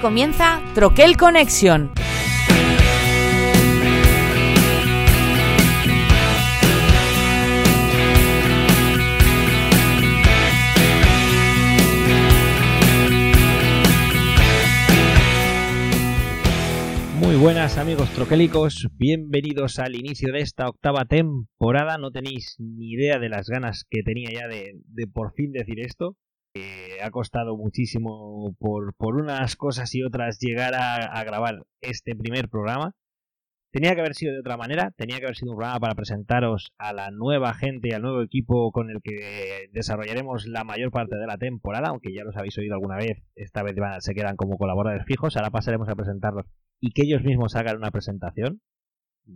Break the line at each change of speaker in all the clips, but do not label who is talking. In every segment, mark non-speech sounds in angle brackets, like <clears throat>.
Comienza Troquel Connection.
Muy buenas amigos troquélicos, bienvenidos al inicio de esta octava temporada. No tenéis ni idea de las ganas que tenía ya de, de por fin decir esto. Ha costado muchísimo por, por, unas cosas y otras llegar a, grabar este primer programa. Tenía que haber sido de otra manera, tenía que haber sido un programa para presentaros a la nueva gente, al nuevo equipo con el que desarrollaremos la mayor parte de la temporada, aunque ya los habéis oído alguna vez, esta vez se quedan como colaboradores fijos, ahora pasaremos a presentarlos y que ellos mismos hagan una presentación,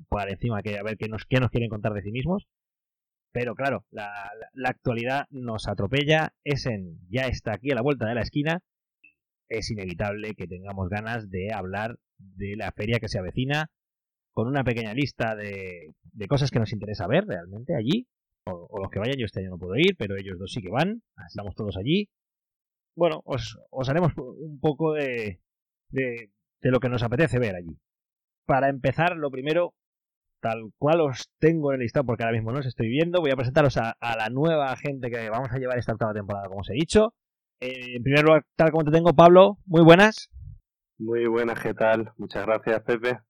por encima que a ver qué nos, qué nos quieren contar de sí mismos. Pero claro, la, actualidad nos atropella, Essen ya está aquí a la vuelta de la esquina, es inevitable que tengamos ganas de hablar de la feria que se avecina, con una pequeña lista de, de cosas que nos interesa ver realmente allí, o, o, los que vayan, yo este año no puedo ir, pero ellos dos sí que van, estamos todos allí. Bueno, os, os haremos un poco de, de, de lo que nos apetece ver allí. Para empezar, lo primero, tal cual os tengo en el listado, porque ahora mismo no os estoy viendo, voy a presentaros a, la nueva gente que vamos a llevar esta octava temporada, como os he dicho. Eh, en primer lugar, tal como te tengo, Pablo, muy buenas.
Muy buenas, ¿qué tal? Muchas gracias, Pepe.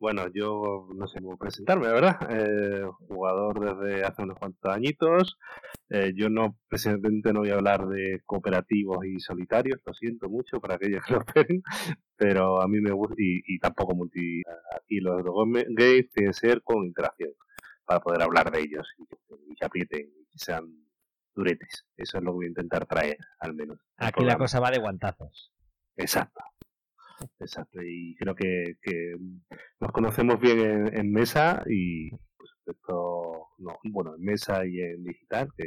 Bueno, yo no sé cómo presentarme, ¿verdad? Eh, jugador desde hace unos cuantos añitos. Eh, yo no, precisamente no voy a hablar de cooperativos y solitarios, lo siento mucho para aquellos que lo esperen, pero a mí me gusta, y, y tampoco multi. Aquí los games tienen que ser con interacción para poder hablar de ellos y, y que aprieten y que sean duretes. Eso es lo que voy a intentar traer, al menos.
Aquí la cosa va de guantazos.
Exacto. Exacto, y creo que, que nos conocemos bien en, en mesa y pues esto, no, bueno, en mesa y en digital, que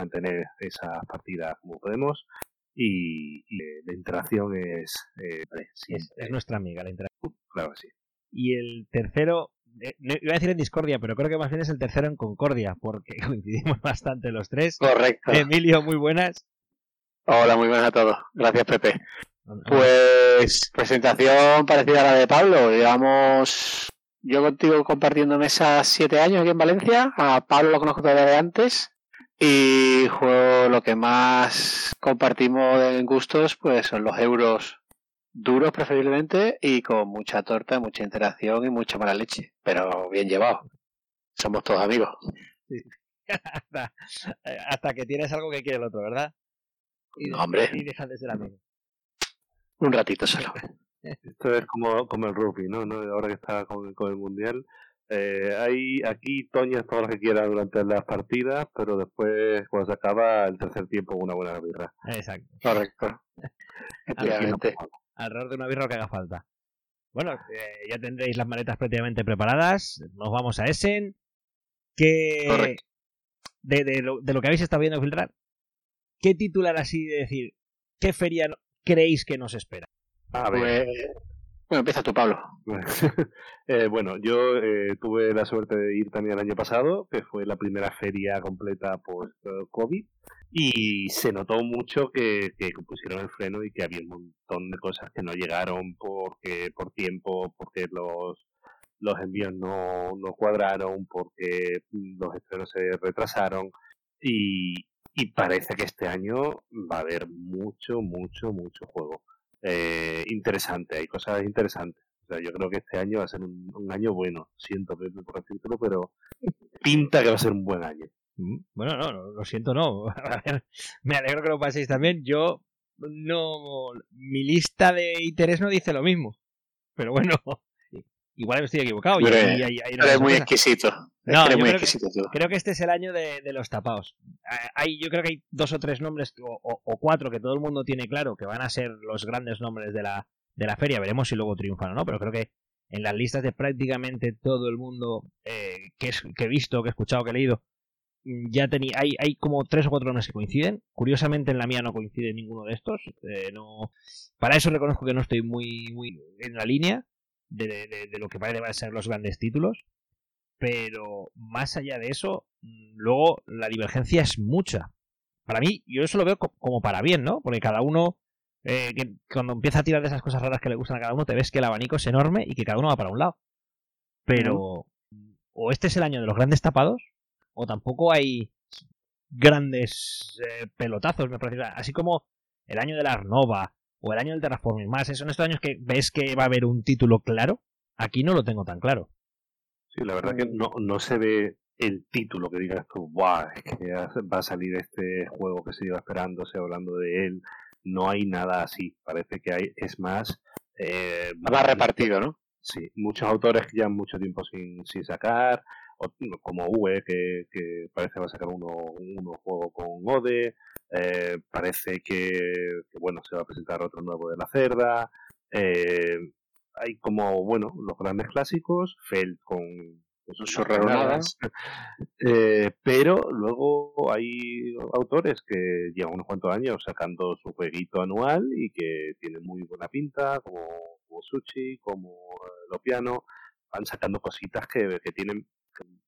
mantener esas partidas como podemos. Y, y la interacción es, eh,
es, es, nuestra amiga, la interacción.
Claro que sí.
Y el tercero, eh, iba a decir en discordia, pero creo que más bien es el tercero en concordia, porque <laughs> coincidimos bastante los tres.
Correcto.
Emilio, muy buenas.
Hola, muy buenas a todos. Gracias, Pepe. Pues presentación parecida a la de Pablo. Llevamos yo contigo compartiendo mesa siete años aquí en Valencia. A Pablo lo conozco todavía de antes. Y juego lo que más compartimos en gustos, pues son los euros duros preferiblemente y con mucha torta, mucha interacción y mucha mala leche. Pero bien llevado. Somos todos amigos.
Sí. <laughs> hasta, hasta, que tienes algo que quiere el otro, ¿verdad?
Y, no, hombre.
Y dejas de ser amigo.
Un ratito solo. <laughs>
Esto es como, como el rugby, ¿no? ¿no? Ahora que está con, con el mundial. Eh, hay aquí toñas todo lo que quiera durante las partidas, pero después, cuando se acaba el tercer tiempo, una buena birra.
Exacto.
Correcto. <laughs>
Efectivamente. Alrededor de una birra que haga falta. Bueno, eh, ya tendréis las maletas prácticamente preparadas. Nos vamos a Essen. Que. De, de, lo, de lo que habéis estado viendo filtrar, ¿qué titular así de decir? ¿Qué feria creéis que nos espera?
A ver. Bueno, empieza tú, Pablo. <laughs>
eh, bueno, yo eh, tuve la suerte de ir también el año pasado, que fue la primera feria completa post-COVID, y se notó mucho que, que, pusieron el freno y que había un montón de cosas que no llegaron porque por tiempo, porque los los envíos no, no cuadraron, porque los estrenos se retrasaron, y, y parece que este año va a haber mucho, mucho, mucho juego. Eh, interesante, hay cosas interesantes. O sea, yo creo que este año va a ser un, año bueno. Siento por decirlo, pero pinta que va a ser un buen año.
Bueno, no, no lo siento, no. <laughs> Me alegro que lo paséis también. Yo no. Mi lista de interés no dice lo mismo. Pero bueno, igual me estoy equivocado.
Pero, y, y, y, y no eres muy exquisito.
No, muy creo,
exquisito
que, creo que este es el año de, de los tapados. Hay, yo creo que hay dos o tres nombres o, o, o, cuatro que todo el mundo tiene claro que van a ser los grandes nombres de la, de la feria. Veremos si luego triunfan o no, pero creo que en las listas de prácticamente todo el mundo eh, que, es, que he visto, que he escuchado, que he leído, ya tenía hay, hay como tres o cuatro nombres que coinciden. Curiosamente en la mía no coincide ninguno de estos. Eh, no, para eso reconozco que no estoy muy, muy en la línea de, de, de lo que parece van a ser los grandes títulos. Pero más allá de eso, luego la divergencia es mucha. Para mí, yo eso lo veo como para bien, ¿no? Porque cada uno eh, que cuando empieza a tirar de esas cosas raras que le gustan a cada uno, te ves que el abanico es enorme y que cada uno va para un lado. Pero o este es el año de los grandes tapados, o tampoco hay grandes eh, pelotazos, me parece. Así como el año de la Arnova o el año del Terraforming más, son estos años que ves que va a haber un título claro. Aquí no lo tengo tan claro.
Sí, la verdad que no, no se ve el título que digas tú, ¡buah! Es que va a salir este juego que se iba esperando, se hablando de él. No hay nada así. Parece que hay, es más.
Eh, va repartido, ¿no?
Sí, muchos autores que llevan mucho tiempo sin, sin sacar, como UE, que, que parece va a sacar uno, uno juego con Ode, eh, parece que, bueno, se va a presentar otro nuevo de la cerda, eh, hay como, bueno, los grandes clásicos, Feld con sus pues, eh, pero luego hay autores que llevan unos cuantos años sacando su jueguito anual y que tienen muy buena pinta, como, como Sushi, como Lopiano, van sacando cositas que, que tienen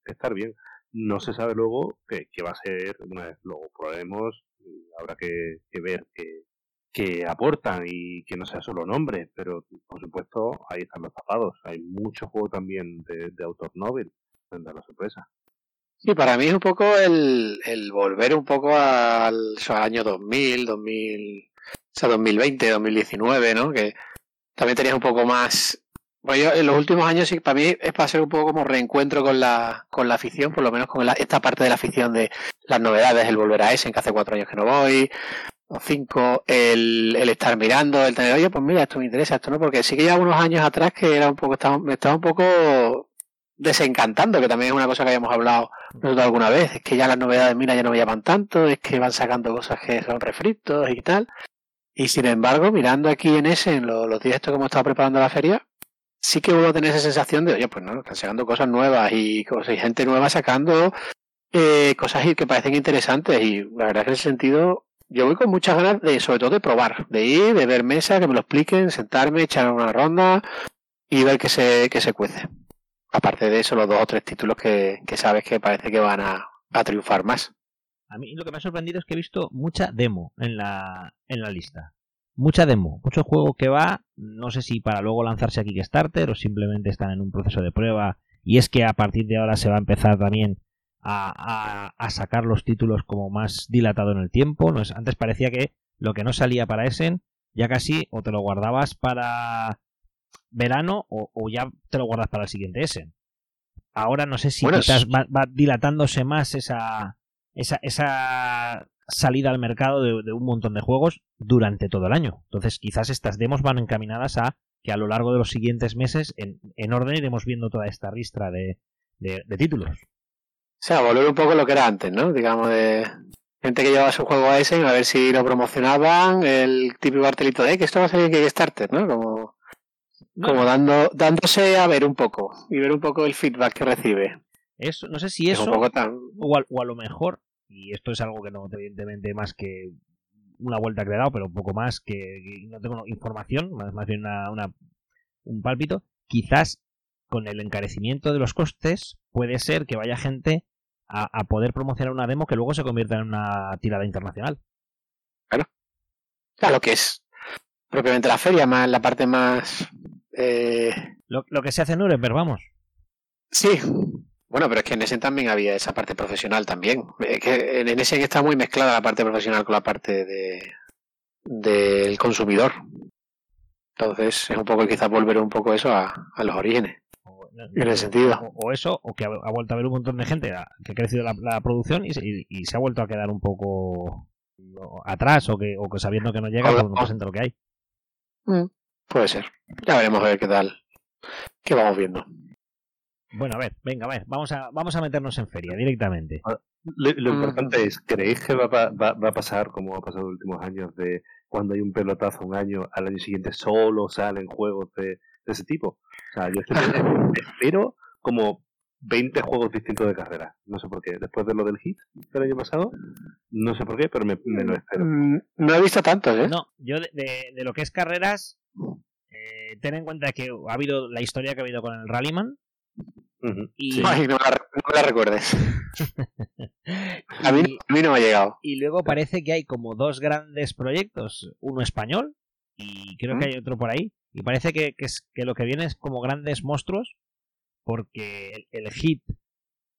estar bien. No se sabe luego qué, va a ser, una vez lo probemos, habrá que, ver qué, que aportan y que no sea solo nombre, pero por supuesto ahí están los tapados. Hay mucho juego también de, autor Nobel, da la sorpresa.
Sí, para mí es un poco el, el volver un poco al, año 2000, 2000, o sea, 2020, 2019, ¿no? Que también tenías un poco más bueno, yo en los últimos años sí, para mí es para ser un poco como reencuentro con la, con la afición, por lo menos con esta parte de la afición de las novedades, el volver a Essen, que hace cuatro años que no voy, o cinco, el, el estar mirando, el tener, oye, pues mira, esto me interesa, esto no, porque sí que ya unos años atrás que era un poco, estaba, me estaba un poco desencantando, que también es una cosa que habíamos hablado nosotros alguna vez, es que ya las novedades, mira, ya no me llaman tanto, es que van sacando cosas que son refritos y tal. Y sin embargo, mirando aquí en ese, en los, los días que hemos estado preparando la feria, sí que a tener esa sensación de, oye, pues no, están sacando cosas nuevas y, cosas, y gente nueva sacando eh, cosas que parecen interesantes y la verdad es que en ese sentido yo voy con muchas ganas de, sobre todo de probar, de ir, de ver mesa, que me lo expliquen, sentarme, echar una ronda y ver qué se, qué se cuece. Aparte de eso, los dos o tres títulos que, que sabes que parece que van a, a triunfar más.
A mí lo que me ha sorprendido es que he visto mucha demo en la, en la lista mucha demo, mucho juego que va, no sé si para luego lanzarse a Kickstarter o simplemente están en un proceso de prueba y es que a partir de ahora se va a empezar también a, sacar los títulos como más dilatado en el tiempo. No es, antes parecía que lo que no salía para Essen ya casi o te lo guardabas para verano o, ya te lo guardas para el siguiente Essen. Ahora no sé si quizás va, va, dilatándose más esa, esa, esa salida al mercado de, un montón de juegos durante todo el año. Entonces, quizás estas demos van encaminadas a que a lo largo de los siguientes meses, en, en orden, iremos viendo toda esta ristra de, de, títulos.
O sea, volver un poco lo que era antes, ¿no? Digamos, de gente que llevaba su juego a ese a ver si lo promocionaban, el típico cartelito de que esto va a salir en Kickstarter, ¿no? Como, como dando, dándose a ver un poco y ver un poco el feedback que recibe.
Eso, no sé si eso, o, a, lo mejor y esto es algo que no, evidentemente, más que una vuelta que le he dado, pero un poco más que, no tengo información, más, más bien una, un pálpito. Quizás con el encarecimiento de los costes puede ser que vaya gente a, poder promocionar una demo que luego se convierta en una tirada internacional.
Claro. Claro, que es propiamente la feria, más la parte más... Eh...
Lo, lo, que se hace en Nuremberg, vamos.
Sí, bueno, pero es que en ese también había esa parte profesional también. que en ese está muy mezclada la parte profesional con la parte de del consumidor. Entonces es un poco quizás volver un poco eso a, los orígenes. en ese sentido.
O, eso, o que ha, vuelto a haber un montón de gente que ha crecido la, producción y, se ha vuelto a quedar un poco atrás o que, o que sabiendo que no llega, pues no presenta lo que hay.
Mm, puede ser. Ya veremos a ver qué tal. ¿Qué vamos viendo?
Bueno, a ver, venga, a ver, vamos a, vamos a meternos en feria directamente.
Ah, lo, importante es, ¿creéis que va, va, a pasar como ha pasado en los últimos años de cuando hay un pelotazo un año, al año siguiente solo salen juegos de, ese tipo? O sea, yo <laughs> espero como 20 juegos distintos de carrera. No sé por qué. Después de lo del hit del año pasado, no sé por qué, pero me, lo espero. Mm,
no he visto tantos, ¿eh?
No, yo de, de, lo que es carreras, eh, ten en cuenta que ha habido la historia que ha habido con el Rallyman,
y... no, me la, recuerdes. <laughs> a, mí, no me ha llegado.
Y luego parece que hay como dos grandes proyectos, uno español, y creo que hay otro por ahí. Y parece que, es, que lo que viene es como grandes monstruos, porque el, hit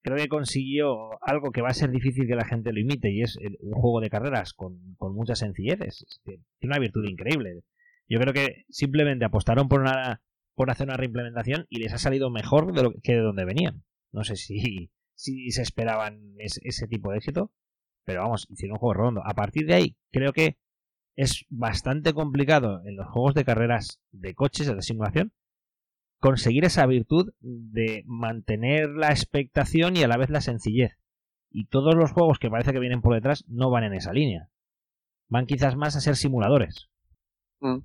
creo que consiguió algo que va a ser difícil que la gente lo imite, y es un juego de carreras con, con muchas sencilleces. Tiene una virtud increíble. Yo creo que simplemente apostaron por una por hacer una reimplementación y les ha salido mejor de lo que de donde venían. No sé si, <laughs> si se esperaban ese tipo de éxito, pero vamos, hicieron un juego redondo. A partir de ahí, creo que es bastante complicado en los juegos de carreras de coches, de simulación, conseguir esa virtud de mantener la expectación y a la vez la sencillez. Y todos los juegos que parece que vienen por detrás no van en esa línea. Van quizás más a ser simuladores.
Mm.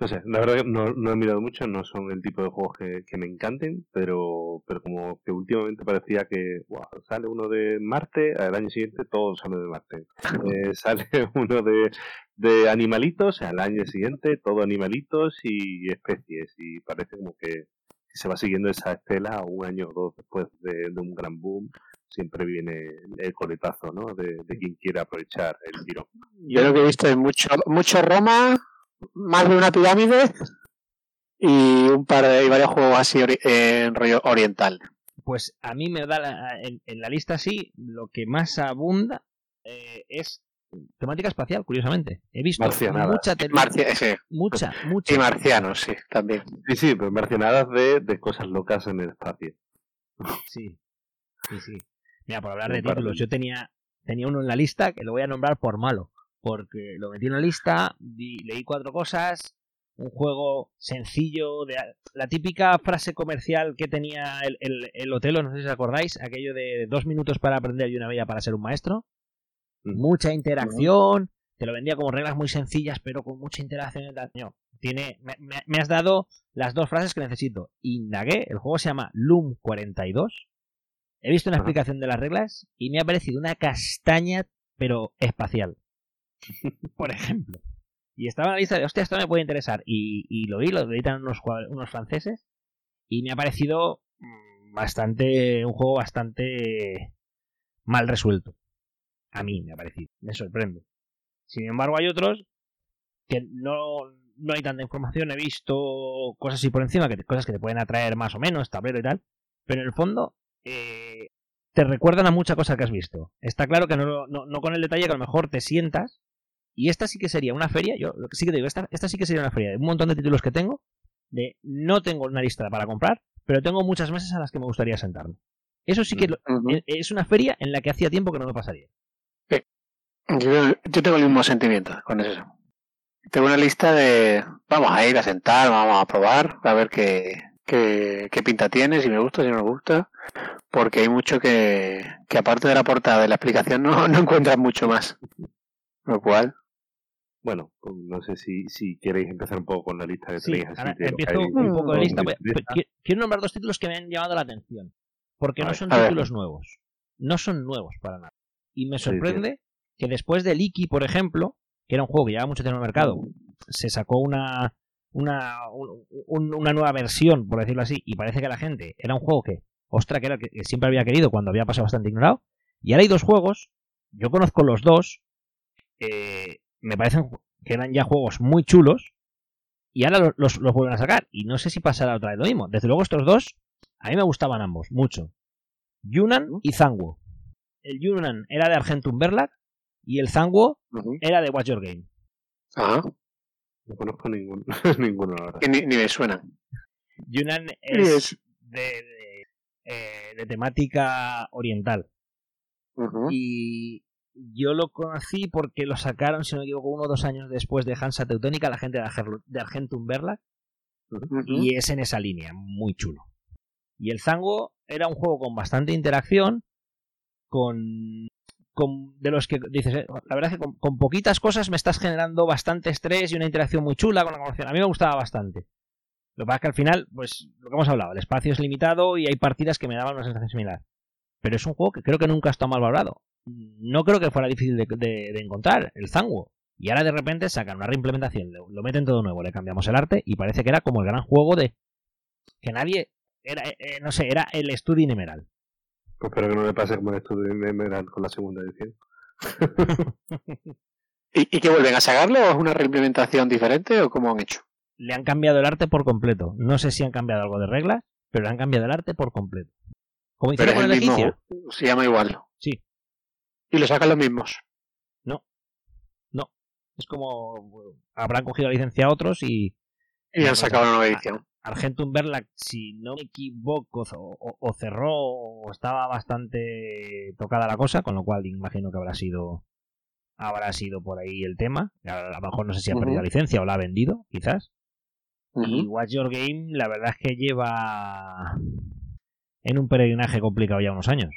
No sé, la verdad que no, no, he mirado mucho, no son el tipo de juegos que, me encanten, pero, pero como que últimamente parecía que sale uno de Marte, al año siguiente todo sale de Marte. <laughs> Eh, sale uno de, de animalitos, al año siguiente todo animalitos y especies, y parece como que se va siguiendo esa estela un año o dos después de, un gran boom, siempre viene el coletazo, ¿no? De, quien quiere aprovechar el tiro.
Yo lo que he visto es mucho, mucho Roma, más de una pirámide y un par de varios juegos así en rollo oriental.
Pues a mí me da en, la lista así lo que más abunda eh, es temática espacial, curiosamente. He visto mucha, mucha, mucha.
Y marcianos, sí, también.
Sí, sí, pero marcianadas de, de cosas locas en el espacio.
Sí, sí, sí. Mira, por hablar de títulos, yo tenía, tenía uno en la lista que lo voy a nombrar por malo porque lo metí en la lista, leí cuatro cosas, un juego sencillo, de la típica frase comercial que tenía el, el, Otelo, no sé si os acordáis, aquello de dos minutos para aprender y una bella para ser un maestro. Mucha interacción, te lo vendía como reglas muy sencillas, pero con mucha interacción. tiene, me, has dado las dos frases que necesito. Indagué, el juego se llama Loom 42. He visto una explicación de las reglas y me ha parecido una castaña, pero espacial. <laughs> por ejemplo. Y estaba en la lista de, hostia, esto me puede interesar. Y, lo vi, lo editan unos, unos franceses. Y me ha parecido mm, bastante, un juego bastante mal resuelto. A mí me ha parecido, me sorprende. Sin embargo, hay otros que no, no hay tanta información. He visto cosas así por encima, que, cosas que te pueden atraer más o menos, tablero y tal. Pero en el fondo, eh, te recuerdan a mucha cosa que has visto. Está claro que no, no, no, con el detalle que a lo mejor te sientas y esta sí que sería una feria, yo sí que digo, esta, esta sí que sería una feria de un montón de títulos que tengo, de no tengo una lista para comprar, pero tengo muchas mesas a las que me gustaría sentarme. Eso sí que e, es una feria en la que hacía tiempo que no me pasaría.
Yo, tengo el mismo sentimiento con eso. Tengo una lista de vamos a ir a sentar, vamos a probar, a ver qué, qué, qué pinta tiene, si me gusta, si no me gusta, porque hay mucho que, que aparte de la portada de la explicación no, <laughs> no encuentras mucho más. Lo cual,
bueno, pues no sé si, si queréis empezar un poco con la lista de tenéis.
empiezo un poco de lista. Quiero nombrar dos títulos que me han llamado la atención. Porque no son títulos nuevos. No son nuevos para nada. Y me sorprende que después de Iki, por ejemplo, que era un juego que llevaba mucho tiempo en el mercado, se sacó una, una, una nueva versión, por decirlo así, y parece que la gente era un juego que, ostra, que era que siempre había querido cuando había pasado bastante ignorado. Y ahora hay dos juegos, yo conozco los dos, eh, me parecen que eran ya juegos muy chulos y ahora los, los, vuelven a sacar. Y no sé si pasará otra vez lo mismo. Desde luego estos dos, a mí me gustaban ambos, mucho. Yunan y Zangwo. El Yunan era de Argentum Verlag y el Zangwo era de Watch Your Game.
Ah. No conozco <laughs> ninguno, ninguno ahora.
Ni, me suena.
Yunan es de, eh, de, temática oriental. Y yo lo conocí porque lo sacaron, si no me equivoco, uno o dos años después de Hansa Teutónica, la gente de Argentum Verlag. Y es en esa línea, muy chulo. Y el Zango era un juego con bastante interacción, con, con de los que dices, eh, la verdad es que con, poquitas cosas me estás generando bastante estrés y una interacción muy chula con la conversación. A mí me gustaba bastante. Lo que pasa es que al final, pues lo que hemos hablado, el espacio es limitado y hay partidas que me daban una sensación similar. Pero es un juego que creo que nunca está mal valorado no creo que fuera difícil de, encontrar, el Zanguo. Y ahora de repente sacan una reimplementación, lo, meten todo nuevo, le cambiamos el arte y parece que era como el gran juego de que nadie era, eh, eh, no sé, era el Studio Emerald.
Pues espero que no le pase como el Studio Emerald con la segunda edición. <laughs>
¿Y, ¿Y que vuelven a sacarlo o es una reimplementación diferente o cómo han hecho?
Le han cambiado el arte por completo. No sé si han cambiado algo de reglas, pero le han cambiado el arte por completo. Como hicieron con el,
mismo, se llama igual. Y lo sacan los mismos.
No. No. Es como habrán cogido la licencia a otros y.
Y han sacado una nueva edición.
Argentum Verlac, si no me equivoco, o, o, cerró o estaba bastante tocada la cosa, con lo cual imagino que habrá sido habrá sido por ahí el tema. A lo mejor no sé si ha perdido la licencia o la ha vendido, quizás. Y Watch Your Game, la verdad es que lleva en un peregrinaje complicado ya unos años.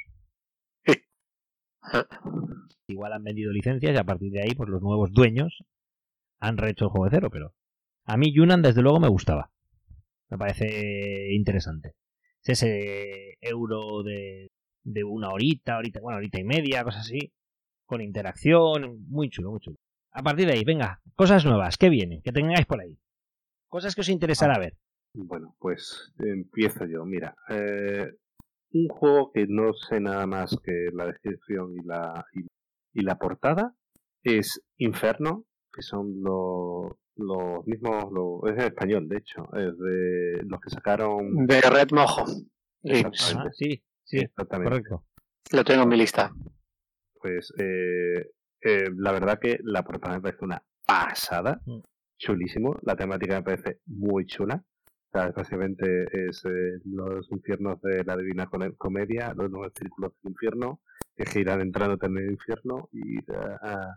<laughs> Igual han vendido licencias y a partir de ahí, pues los nuevos dueños han rehecho el juego de cero, pero a mí Yunan desde luego me gustaba. Me parece interesante. Es ese euro de, de una horita, horita, bueno, horita y media, cosas así, con interacción, muy chulo, muy chulo. A partir de ahí, venga, cosas nuevas, ¿qué viene? Que tengáis por ahí. Cosas que os interesará ver.
Bueno, pues empiezo yo. Mira, eh, un juego que no sé nada más que la descripción y la, y, y la portada es Inferno, que son los, los mismos, lo, es en español, de hecho, es de los que sacaron...
De Red Mojo.
Ah, sí, sí,
exactamente.
correcto.
Lo tengo en mi lista.
Pues eh, eh, la verdad que la portada me parece una pasada,
Mm.
chulísimo, la temática me parece muy chula. O sea, básicamente es eh, los infiernos de la divina Come- comedia, los nueve círculos del infierno, que giran entrando en el infierno y ah,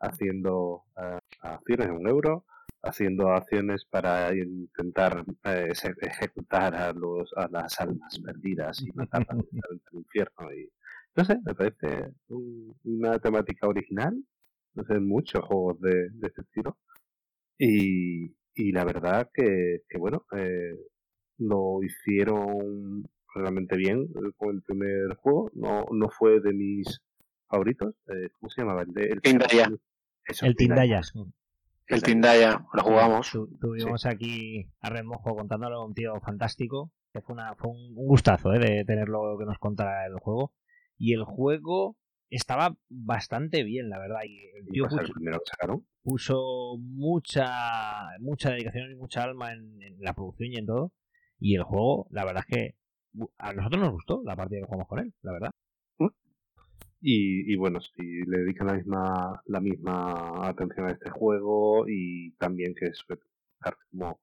haciendo ah, acciones un euro, haciendo acciones para intentar eh, eje- ejecutar a los a las almas perdidas y matarlas al infierno y no sé, me parece un- una temática original. No sé, muchos juegos de, de este estilo. Y, y la verdad que, que bueno, eh, lo hicieron realmente bien eh, con el primer juego. No, no fue de mis favoritos. Eh, ¿Cómo se llamaba? El, de, el
Tindaya.
Eso,
El
Tindaya.
Tindaya.
El Tindaya, lo jugamos.
Tu- tuvimos aquí a Remojo contándolo un tío fantástico. Que fue, una, fue un un gustazo eh, de tenerlo que nos contara el juego. Y el juego estaba bastante bien, la verdad. Y el tío
el
puso, mucha, mucha dedicación y mucha alma en, en la producción y en todo. Y el juego, la verdad es que a nosotros nos gustó la partida que jugamos con él, la verdad.
Y, y bueno, si le dedican la misma, la misma atención a este juego y también que es como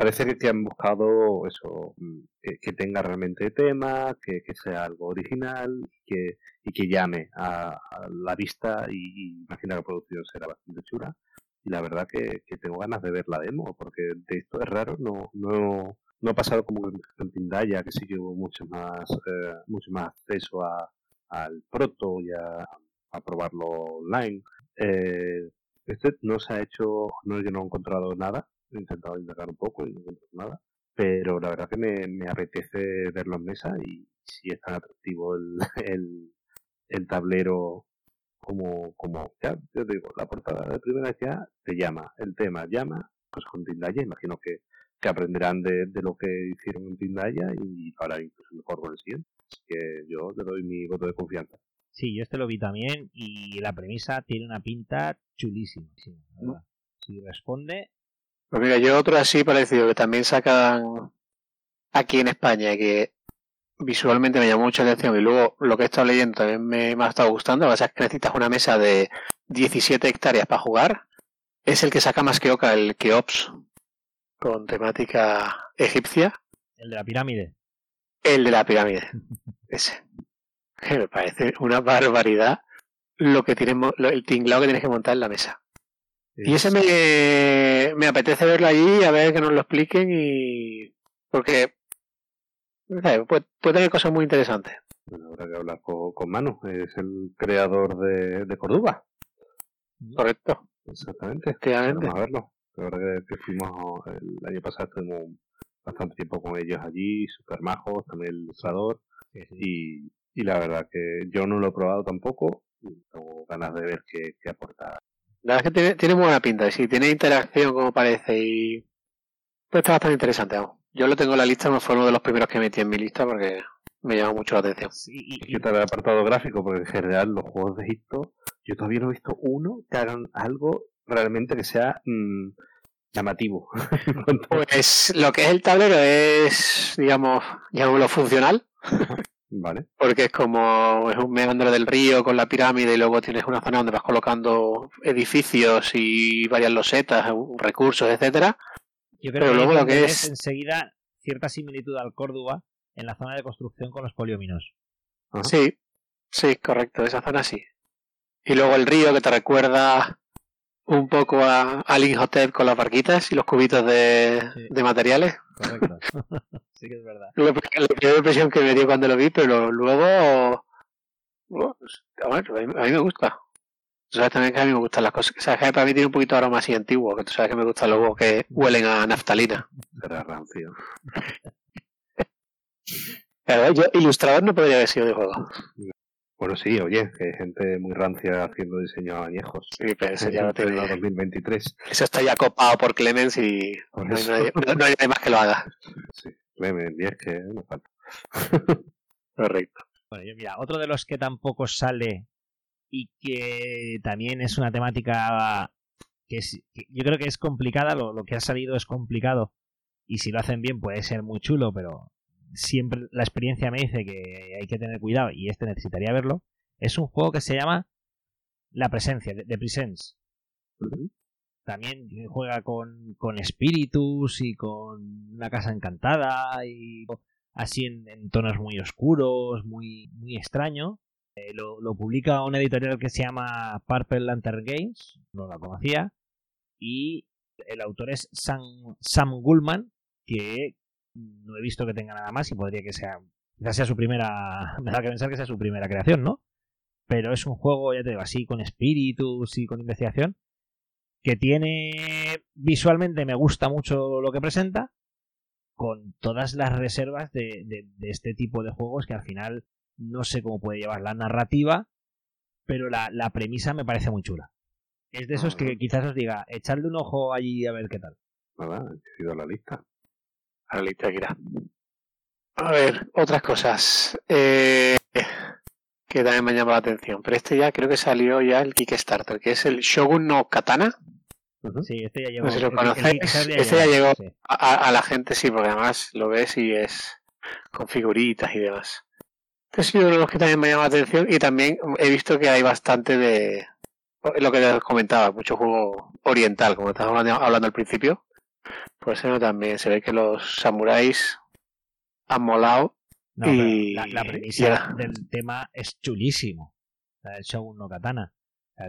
parece que, han buscado eso, mm, que, que tenga realmente tema, que, que sea algo original que, y que llame a, la vista y, y imagino que la producción será bastante chula. Y la verdad que, tengo ganas de ver la demo, porque de esto es raro, no, no, no ha pasado como en, Tindaya, que sí que hubo mucho más, eh, mucho más acceso a, al proto y a, a probarlo online. Eh, este no se ha hecho, no, yo no he encontrado nada, he intentado indagar un poco y no he encontrado nada, pero la verdad que me, me apetece verlo en mesa y si es tan atractivo el, <laughs> el, el tablero como, como ya, yo te digo, la portada de primera ya te llama, el tema llama, pues con Tindaya, imagino que, que aprenderán de, de lo que hicieron en Tindaya y ahora incluso mejor con el siguiente. Así que yo le doy mi voto de confianza.
Sí, yo este lo vi también y la premisa tiene una pinta chulísima. verdad. Si responde,
Pues mira, yo otro así parecido que también sacan aquí en España que visualmente me llamó mucha atención y luego lo que he estado leyendo también me, me ha estado gustando. Lo que pasa es que necesitas una mesa de 17 hectáreas para jugar. Es el que saca más que Oca, el Keops, con temática egipcia.
el de la pirámide.
El de la pirámide. <laughs> Ese. Que me parece una barbaridad lo que tienes, el tinglado que tienes que montar en la mesa. Y ese me, me apetece verlo allí, a ver que nos lo expliquen y... Porque no sé, puede, puede tener cosas muy interesantes.
Bueno, habrá que hablar con, con Manu, es el creador de, de Córdoba.
Correcto,
Exactamente. Vamos a verlo. La verdad que, que fuimos el año pasado, estuvimos bastante tiempo con ellos allí, super majos, también el ilustrador. Y, y la verdad que yo no lo he probado tampoco. y Tengo ganas de ver qué, qué aporta.
La verdad es que tiene, tiene buena pinta, y sí, tiene interacción como parece y... Pues está bastante interesante, vamos. Yo lo tengo en la lista, no fue uno de los primeros que metí en mi lista porque me llama mucho la atención.
Sí, y-
¿Qué tal el apartado gráfico? Porque en general los juegos de Egipto yo todavía no he visto uno que hagan algo realmente que sea mm, llamativo. <laughs>
pues lo que es el tablero es, digamos, lo funcional. <laughs>
Vale.
Porque es como es un meandro del río con la pirámide y luego tienes una zona donde vas colocando edificios y varias losetas, recursos, etcétera.
Yo creo Pero que luego lo que es enseguida cierta similitud al Córdoba en la zona de construcción con los poliominos.
Sí, sí, correcto, esa zona sí. Y luego el río que te recuerda un poco a, al Inhotep con las barquitas y los cubitos de, de materiales.
Correcto. <laughs> sí que es verdad.
La, primera impresión que me dio cuando lo vi, pero luego. Pues, a, mí, me gusta. Tú sabes también que a mí me gustan las cosas. sabes que para mí tiene un poquito de aroma así antiguo, que tú sabes que me gustan los que huelen a naftalina. <laughs>
Rancio.
Yo, ilustrador no podría haber sido de juego.
Bueno, sí, oye, que hay gente muy rancia haciendo diseños añejos.
Sí, pero eso ya no
tiene... 2023.
Eso está ya copado por Clemens y no, hay, no, hay, más que lo haga.
Sí, Clemens, y es que no falta. <laughs>
Correcto.
Bueno, yo mira, otro de los que tampoco sale y que también es una temática que, es, yo creo que es complicada, lo, lo que ha salido es complicado y si lo hacen bien puede ser muy chulo, pero siempre la experiencia me dice que hay que tener cuidado y este necesitaría verlo, es un juego que se llama La Presencia, de, Presence. También juega con, con espíritus y con una casa encantada y así en, tonos muy oscuros, muy, muy extraño. Eh, lo, lo, publica una editorial que se llama Purple Lantern Games, no la conocía, y el autor es Sam, Sam Gullman, que no he visto que tenga nada más y podría que sea, quizás sea su primera, <laughs> me da que pensar que sea su primera creación, ¿no? Pero es un juego, ya te digo, así con espíritus y con investigación, que tiene, visualmente me gusta mucho lo que presenta, con todas las reservas de, de, este tipo de juegos que al final no sé cómo puede llevar la narrativa, pero la, la premisa me parece muy chula. Es de esos que quizás os diga, echarle un ojo allí a ver qué tal.
Nada, he sido la lista
a la lista que A ver, otras cosas eh, que también me han llamado la atención. Pero este ya creo que salió ya el Kickstarter, que es el Shogun no Katana.
Sí, este ya llegó.
No sé si lo conocéis. este ya llegó a, la gente, sí, porque además lo ves y es con figuritas y demás. Este ha sido uno de los que también me ha llamado la atención y también he visto que hay bastante de lo que te comentaba, mucho juego oriental, como hablando, hablando al principio. Pues eso también se ve que los samuráis han molado. y
la, premisa del tema es chulísimo. El Shogun no Katana.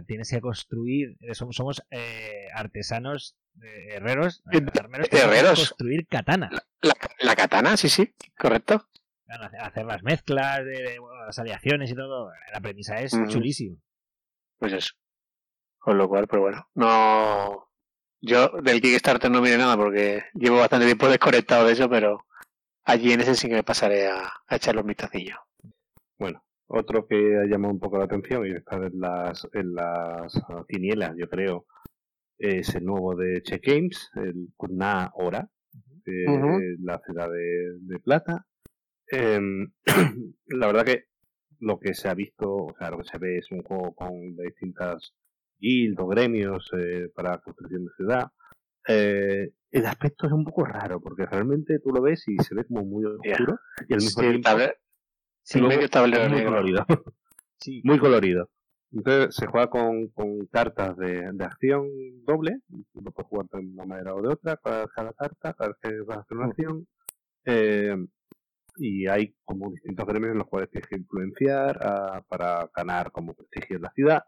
tienes que construir, eh, somos, somos eh, artesanos, eh, herreros,
herreros.
construir katana.
La, katana, sí, sí, correcto.
hacer las mezclas, de, las aleaciones y todo. La premisa es chulísimo.
Pues eso. Con lo cual, pero bueno, no, yo del Kickstarter no mire nada porque llevo bastante tiempo <laughs> desconectado de eso, pero allí en ese sí que me pasaré a, a echarle un vistacillo.
Bueno, otro que ha llamado un poco la atención y está en las, en las quinielas, yo creo, es el nuevo de Check Games, el Kurna Hora, de la ciudad de, Plata. Em, <clears throat> la verdad que lo que se ha visto, o sea, lo que se ve es un juego con distintas guild o gremios eh, para construcción de ciudad. Eh, el aspecto es un poco raro porque realmente tú lo ves y se ve como muy oscuro y al mismo tiempo
muy
colorido. <laughs> Muy colorido. Entonces se juega con, con cartas de, de, acción doble, lo puedes jugar de una manera o de otra, para cada carta, cada vez que vas a hacer una acción. Eh, y hay como distintos gremios en los cuales tienes que influenciar ah, para ganar como prestigio en la ciudad.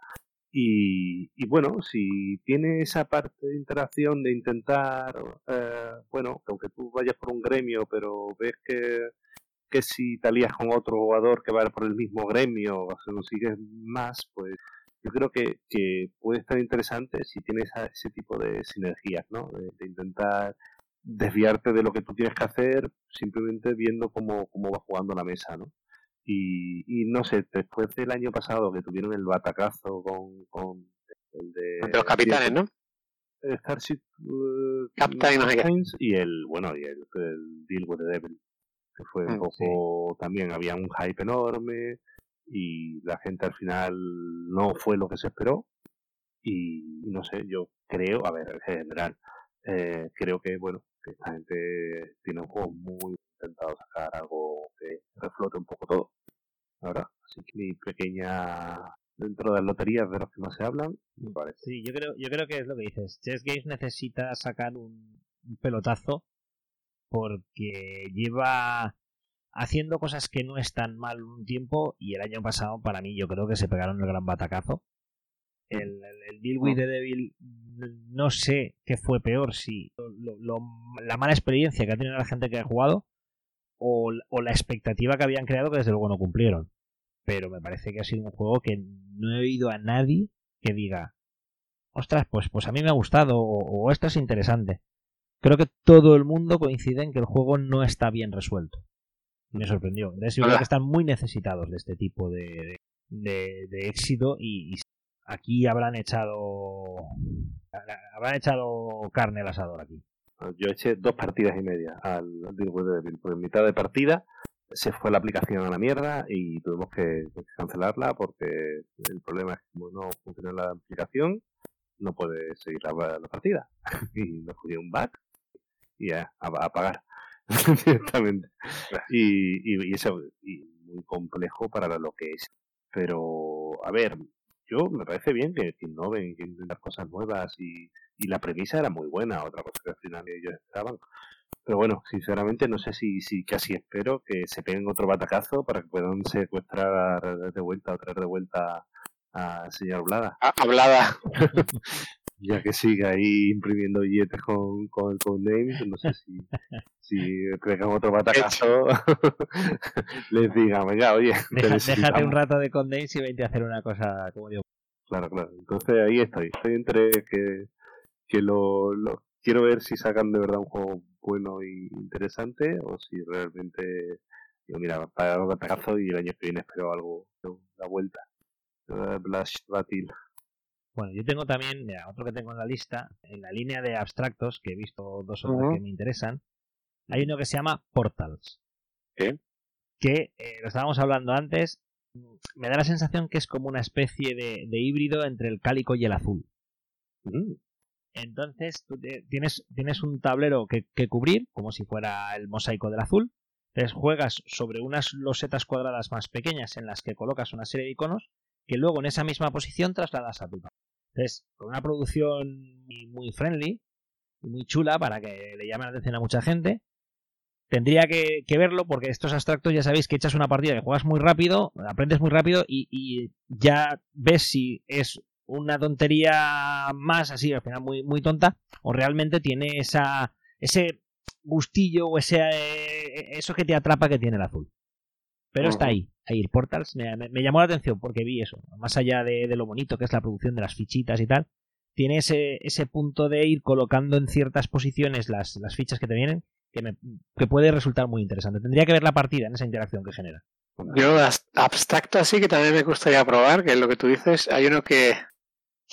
Y, bueno, si tiene esa parte de interacción de intentar, eh, bueno, aunque tú vayas por un gremio, pero ves que, que si te alías con otro jugador que va por el mismo gremio, o sea, lo más, pues yo creo que, que puede estar interesante si tienes ese tipo de sinergias, ¿no? De, intentar desviarte de lo que tú tienes que hacer simplemente viendo cómo, cómo va jugando la mesa, ¿no? Y, no sé, después del año pasado que tuvieron el batacazo con, con
el de... los capitanes, ¿no?
Starship uh,
Captain
y el, bueno, y el, Deal with the Devil, que fue un mm, poco, también había un hype enorme, y la gente al final no fue lo que se esperó y no sé, yo creo, a ver, en general, eh, creo que, bueno, que esta gente tiene un juego muy intentado sacar algo que reflote un poco todo. Ahora, así que mi pequeña dentro de las loterías de los que más se hablan, me parece.
Sí, yo creo, yo creo que es lo que dices. Chess Games necesita sacar un, pelotazo porque lleva haciendo cosas que no están mal un tiempo y el año pasado para mí yo creo que se pegaron el gran batacazo. El, el, Deal with the Devil no sé qué fue peor, si la mala experiencia que ha tenido la gente que ha jugado o, o la expectativa que habían creado que desde luego no cumplieron pero me parece que ha sido un juego que no he oído a nadie que diga, ostras, pues, pues a mí me ha gustado o, esto es interesante. Creo que todo el mundo coincide en que el juego no está bien resuelto. Me sorprendió. Entonces yo creo que están muy necesitados de este tipo de, de, éxito y, aquí habrán echado habrán echado carne al asador aquí.
Yo eché dos partidas y media al Devil, por mitad de partida se fue la aplicación a la mierda y tuvimos que cancelarla porque el problema es que como no funciona la aplicación, no puede seguir la, partida. <laughs> y nos cogió un bug y a, apagar <laughs> directamente. Y, y, eso, y muy complejo para lo que es. Pero, a ver, yo me parece bien que, que innoven, que intenten cosas nuevas y, y la premisa era muy buena. Otra cosa que al final ellos estaban pero bueno, sinceramente no sé si, si casi espero que se peguen otro batacazo para que puedan secuestrar de vuelta o traer de vuelta a señor Blada.
Ah, hablada. <laughs>
ya que sigue ahí imprimiendo billetes con, con, con names, no sé si, si pegan otro batacazo, <laughs> les diga, venga, oye,
déjate un rato de Condames y vente a hacer una cosa como yo.
Claro, claro. Entonces ahí estoy. Estoy entre que, que lo, lo, quiero ver si sacan de verdad un juego bueno y interesante o si realmente digo, mira, para un batacazo y el año que viene espero algo, la vuelta. Blash Battle.
Bueno, yo tengo también, otro que tengo en la lista, en la línea de abstractos, que he visto dos o tres que me interesan, hay uno que se llama Portals.
¿Qué?
Que, eh, lo estábamos hablando antes, me da la sensación que es como una especie de, híbrido entre el cálico y el azul. Mm. Entonces tú tienes, tienes un tablero que, cubrir, como si fuera el mosaico del azul. Entonces juegas sobre unas losetas cuadradas más pequeñas en las que colocas una serie de iconos que luego en esa misma posición trasladas a tu tablero. Entonces, con una producción muy friendly y muy chula para que le llame la atención a mucha gente, tendría que, verlo porque estos abstractos ya sabéis que echas una partida que juegas muy rápido, aprendes muy rápido y, y ya ves si es una tontería más así, al final muy, muy tonta, o realmente tiene esa, ese gustillo o ese, eh, eso que te atrapa que tiene el azul. Pero está ahí, ahí, el Portals me, me, llamó la atención porque vi eso, más allá de, lo bonito que es la producción de las fichitas y tal, tiene ese, ese punto de ir colocando en ciertas posiciones las, las fichas que te vienen que, me, que puede resultar muy interesante. Tendría que ver la partida en esa interacción que genera.
Yo abstracto así que también me gustaría probar, que es lo que tú dices. Hay uno que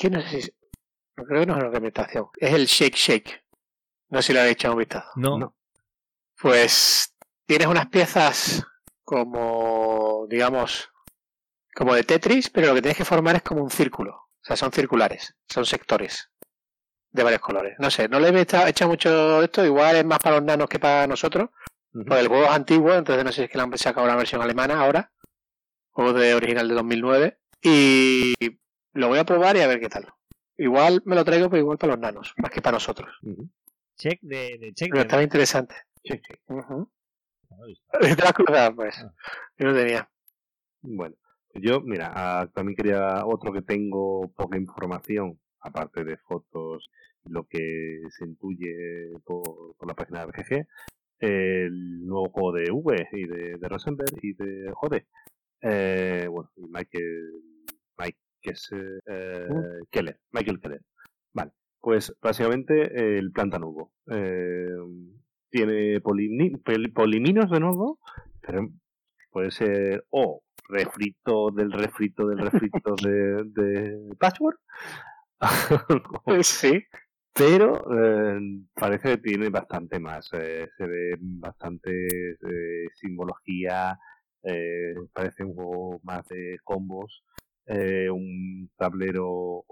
no sé si. creo que no es una implementación. Es el Shake Shake. No sé si lo habéis echado un vistazo.
No.
Pues tienes unas piezas como, digamos, como de Tetris, pero lo que tienes que formar es como un círculo. O sea, son circulares, son sectores de varios colores. No sé, no le he echado mucho esto, igual es más para los nanos que para nosotros. Porque el juego es antiguo, entonces no sé si es que le han sacado una versión alemana ahora. Juego de original de 2009. Y lo voy a probar y a ver qué tal. Igual me lo traigo, pero igual para los nanos, más que para nosotros.
Check de, de check.
Pero estaba interesante.
Check, check.
¿Te la Pues. Ah. Yo no tenía.
Bueno, yo, mira, ah, también quería otro que tengo poca información, aparte de fotos, lo que se intuye por, la página de GG, el nuevo juego de V y de, de Rosenberg y de Jode. Eh, bueno, y Michael, Mike que es eh, Keller, Michael Keller. Vale, pues básicamente el planta nuevo. Eh, tiene poliminos de nuevo, pero puede ser o refrito del refrito del refrito <laughs> de, de Patchwork. <laughs>
sí.
Pero eh, parece que tiene bastante más. Eh, se ve bastante eh, simbología parece un juego más de combos, eh, un tablero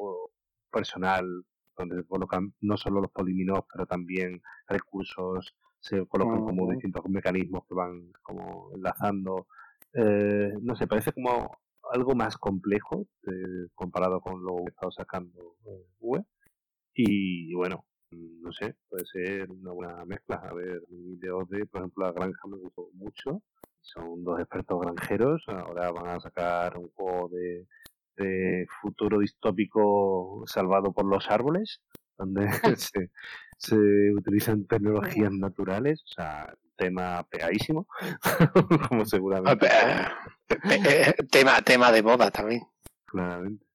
personal donde se colocan no solo los poliminos, pero también recursos, se colocan como distintos mecanismos que van como enlazando. Eh, no sé, parece como algo más complejo comparado con lo que he estado sacando UE. Y bueno, no sé, puede ser una buena mezcla. A ver, mi video de, por ejemplo, la granja me gustó mucho. Son dos expertos granjeros. Ahora van a sacar un juego de, de futuro distópico salvado por los árboles, donde <laughs> <laughs> se, se utilizan tecnologías naturales. O sea, tema pegadísimo, <laughs> como seguramente.
tema, tema de moda también.
Claramente.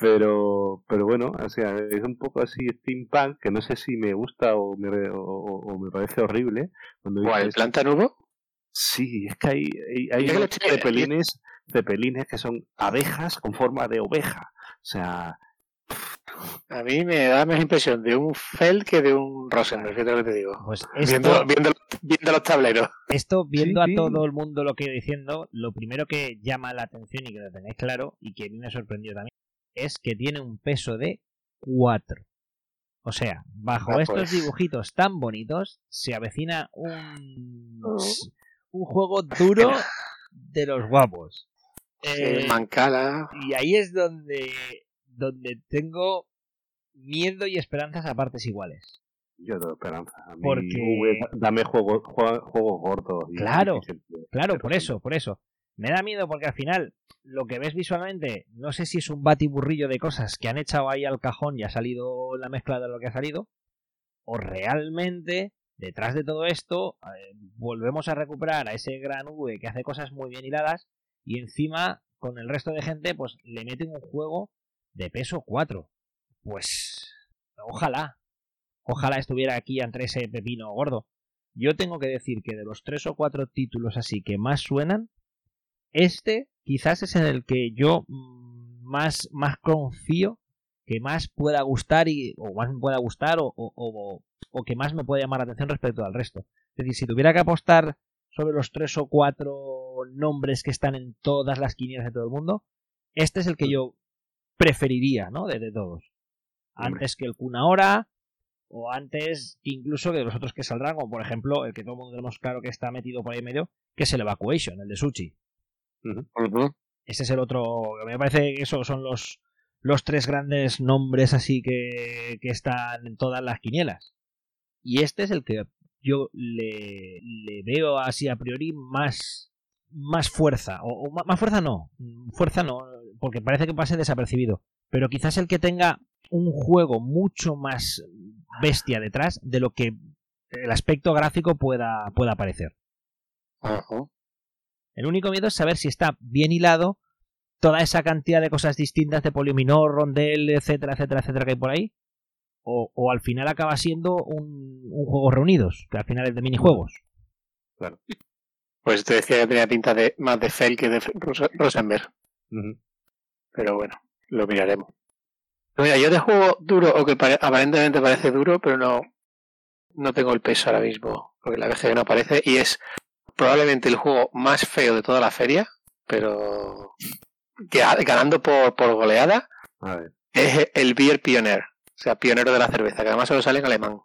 Pero, pero bueno, o sea, es un poco así steampunk, que no sé si me gusta o me, o, me parece horrible.
Cuando ¿Cuál, el planta nuevo?
Sí, es que hay, hay, hay cepelines, cepelines que son abejas con forma de oveja. O sea,
a mí me da más impresión de un Fell que de un Rosenberg, fíjate lo que te digo.
Pues
viendo, viendo, los tableros.
Esto, viendo a todo el mundo lo que he diciendo, lo primero que llama la atención y que lo tenéis claro, y que a mí me sorprendió también, es que tiene un peso de 4. O sea, bajo ah, estos pues. dibujitos tan bonitos, se avecina un, oh. un juego duro de los guapos.
Eh, mancala.
Y ahí es donde, donde tengo miedo y esperanzas a partes iguales.
Yo tengo esperanza. Porque... dame juegos juego gordos.
Claro, claro, por eso, por eso. Me da miedo porque al final lo que ves visualmente, no sé si es un batiburrillo de cosas que han echado ahí al cajón y ha salido la mezcla de lo que ha salido, o realmente detrás de todo esto eh, volvemos a recuperar a ese gran V que hace cosas muy bien hiladas y encima con el resto de gente pues le meten un juego de peso 4. Pues ojalá, ojalá estuviera aquí entre ese pepino gordo. Yo tengo que decir que de los tres o cuatro títulos así que más suenan, este quizás es en el que yo mm, más, más confío, que más pueda gustar y, o más me pueda gustar o, o, o, que más me pueda llamar la atención respecto al resto. Es decir, si tuviera que apostar sobre los tres o cuatro nombres que están en todas las quinielas de todo el mundo, este es el que yo preferiría, ¿no? De, todos. Antes que el Kun ahora, o antes incluso que los otros que saldrán, como por ejemplo el que todo el mundo tenemos claro que está metido por ahí en medio, que es el Evacuation, el de Suchi. Ese es el otro. Me parece que esos son los, los tres grandes nombres así que, que están en todas las quinielas. Y este es el que yo le, le veo así a priori más, más fuerza. O, más fuerza no. Fuerza no, porque parece que pase desapercibido. Pero quizás el que tenga un juego mucho más bestia detrás de lo que el aspecto gráfico pueda, pueda parecer. El único miedo es saber si está bien hilado toda esa cantidad de cosas distintas de poliominor, rondel, etcétera, etcétera, etcétera que hay por ahí. O, al final acaba siendo un, juego reunidos, que al final es de minijuegos.
Claro.
Pues te decía que tenía pinta de más de Fell que de Rosenberg. Pero bueno, lo miraremos. Mira, yo de juego duro, o que aparentemente parece duro, pero no, no tengo el peso ahora mismo, porque la que no aparece, y es probablemente el juego más feo de toda la feria, pero que, ganando por, por goleada, es el Beer Pioneer, o sea, pionero de la cerveza, que además solo sale en alemán.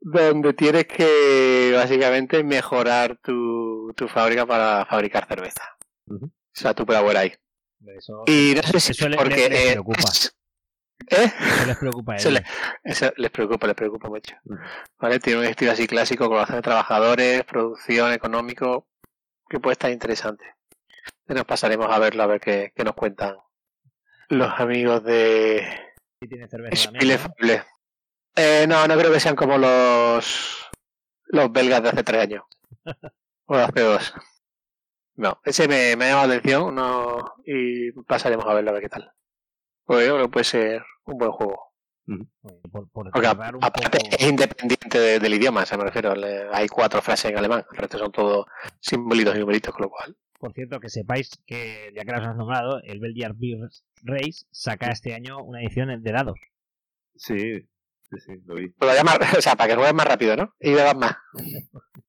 Donde, tienes que básicamente mejorar tu, tu fábrica para fabricar cerveza. O sea, tu ahí. y no sé si porque
les, preocupa.
¿Eh?
Eso les preocupa a
ellos. Eso, les preocupa, les preocupa mucho. ¿Vale? Tiene un estilo así clásico, con de trabajadores, producción, económico, que puede estar interesante. Nos pasaremos a verlo, a ver qué, qué nos cuentan los amigos de...
tiene cerveza
eh, no, no creo que sean como los los belgas de hace tres años. <laughs> o de hace dos. No, ese me, me ha llamado la atención no, y pasaremos a verlo a ver qué tal. Pues yo creo que puede ser un buen juego. Porque aparte es independiente del idioma, se me refiero. hay cuatro frases en alemán, el resto son todos simbolitos y numeritos, con lo cual.
Por cierto, que sepáis que, ya que los has nombrado, el Belgian Beer Race saca este año una edición de dados.
Sí, sí, sí, lo vi. <laughs>
o sea, para que juegues más rápido, ¿no? Y bebas más.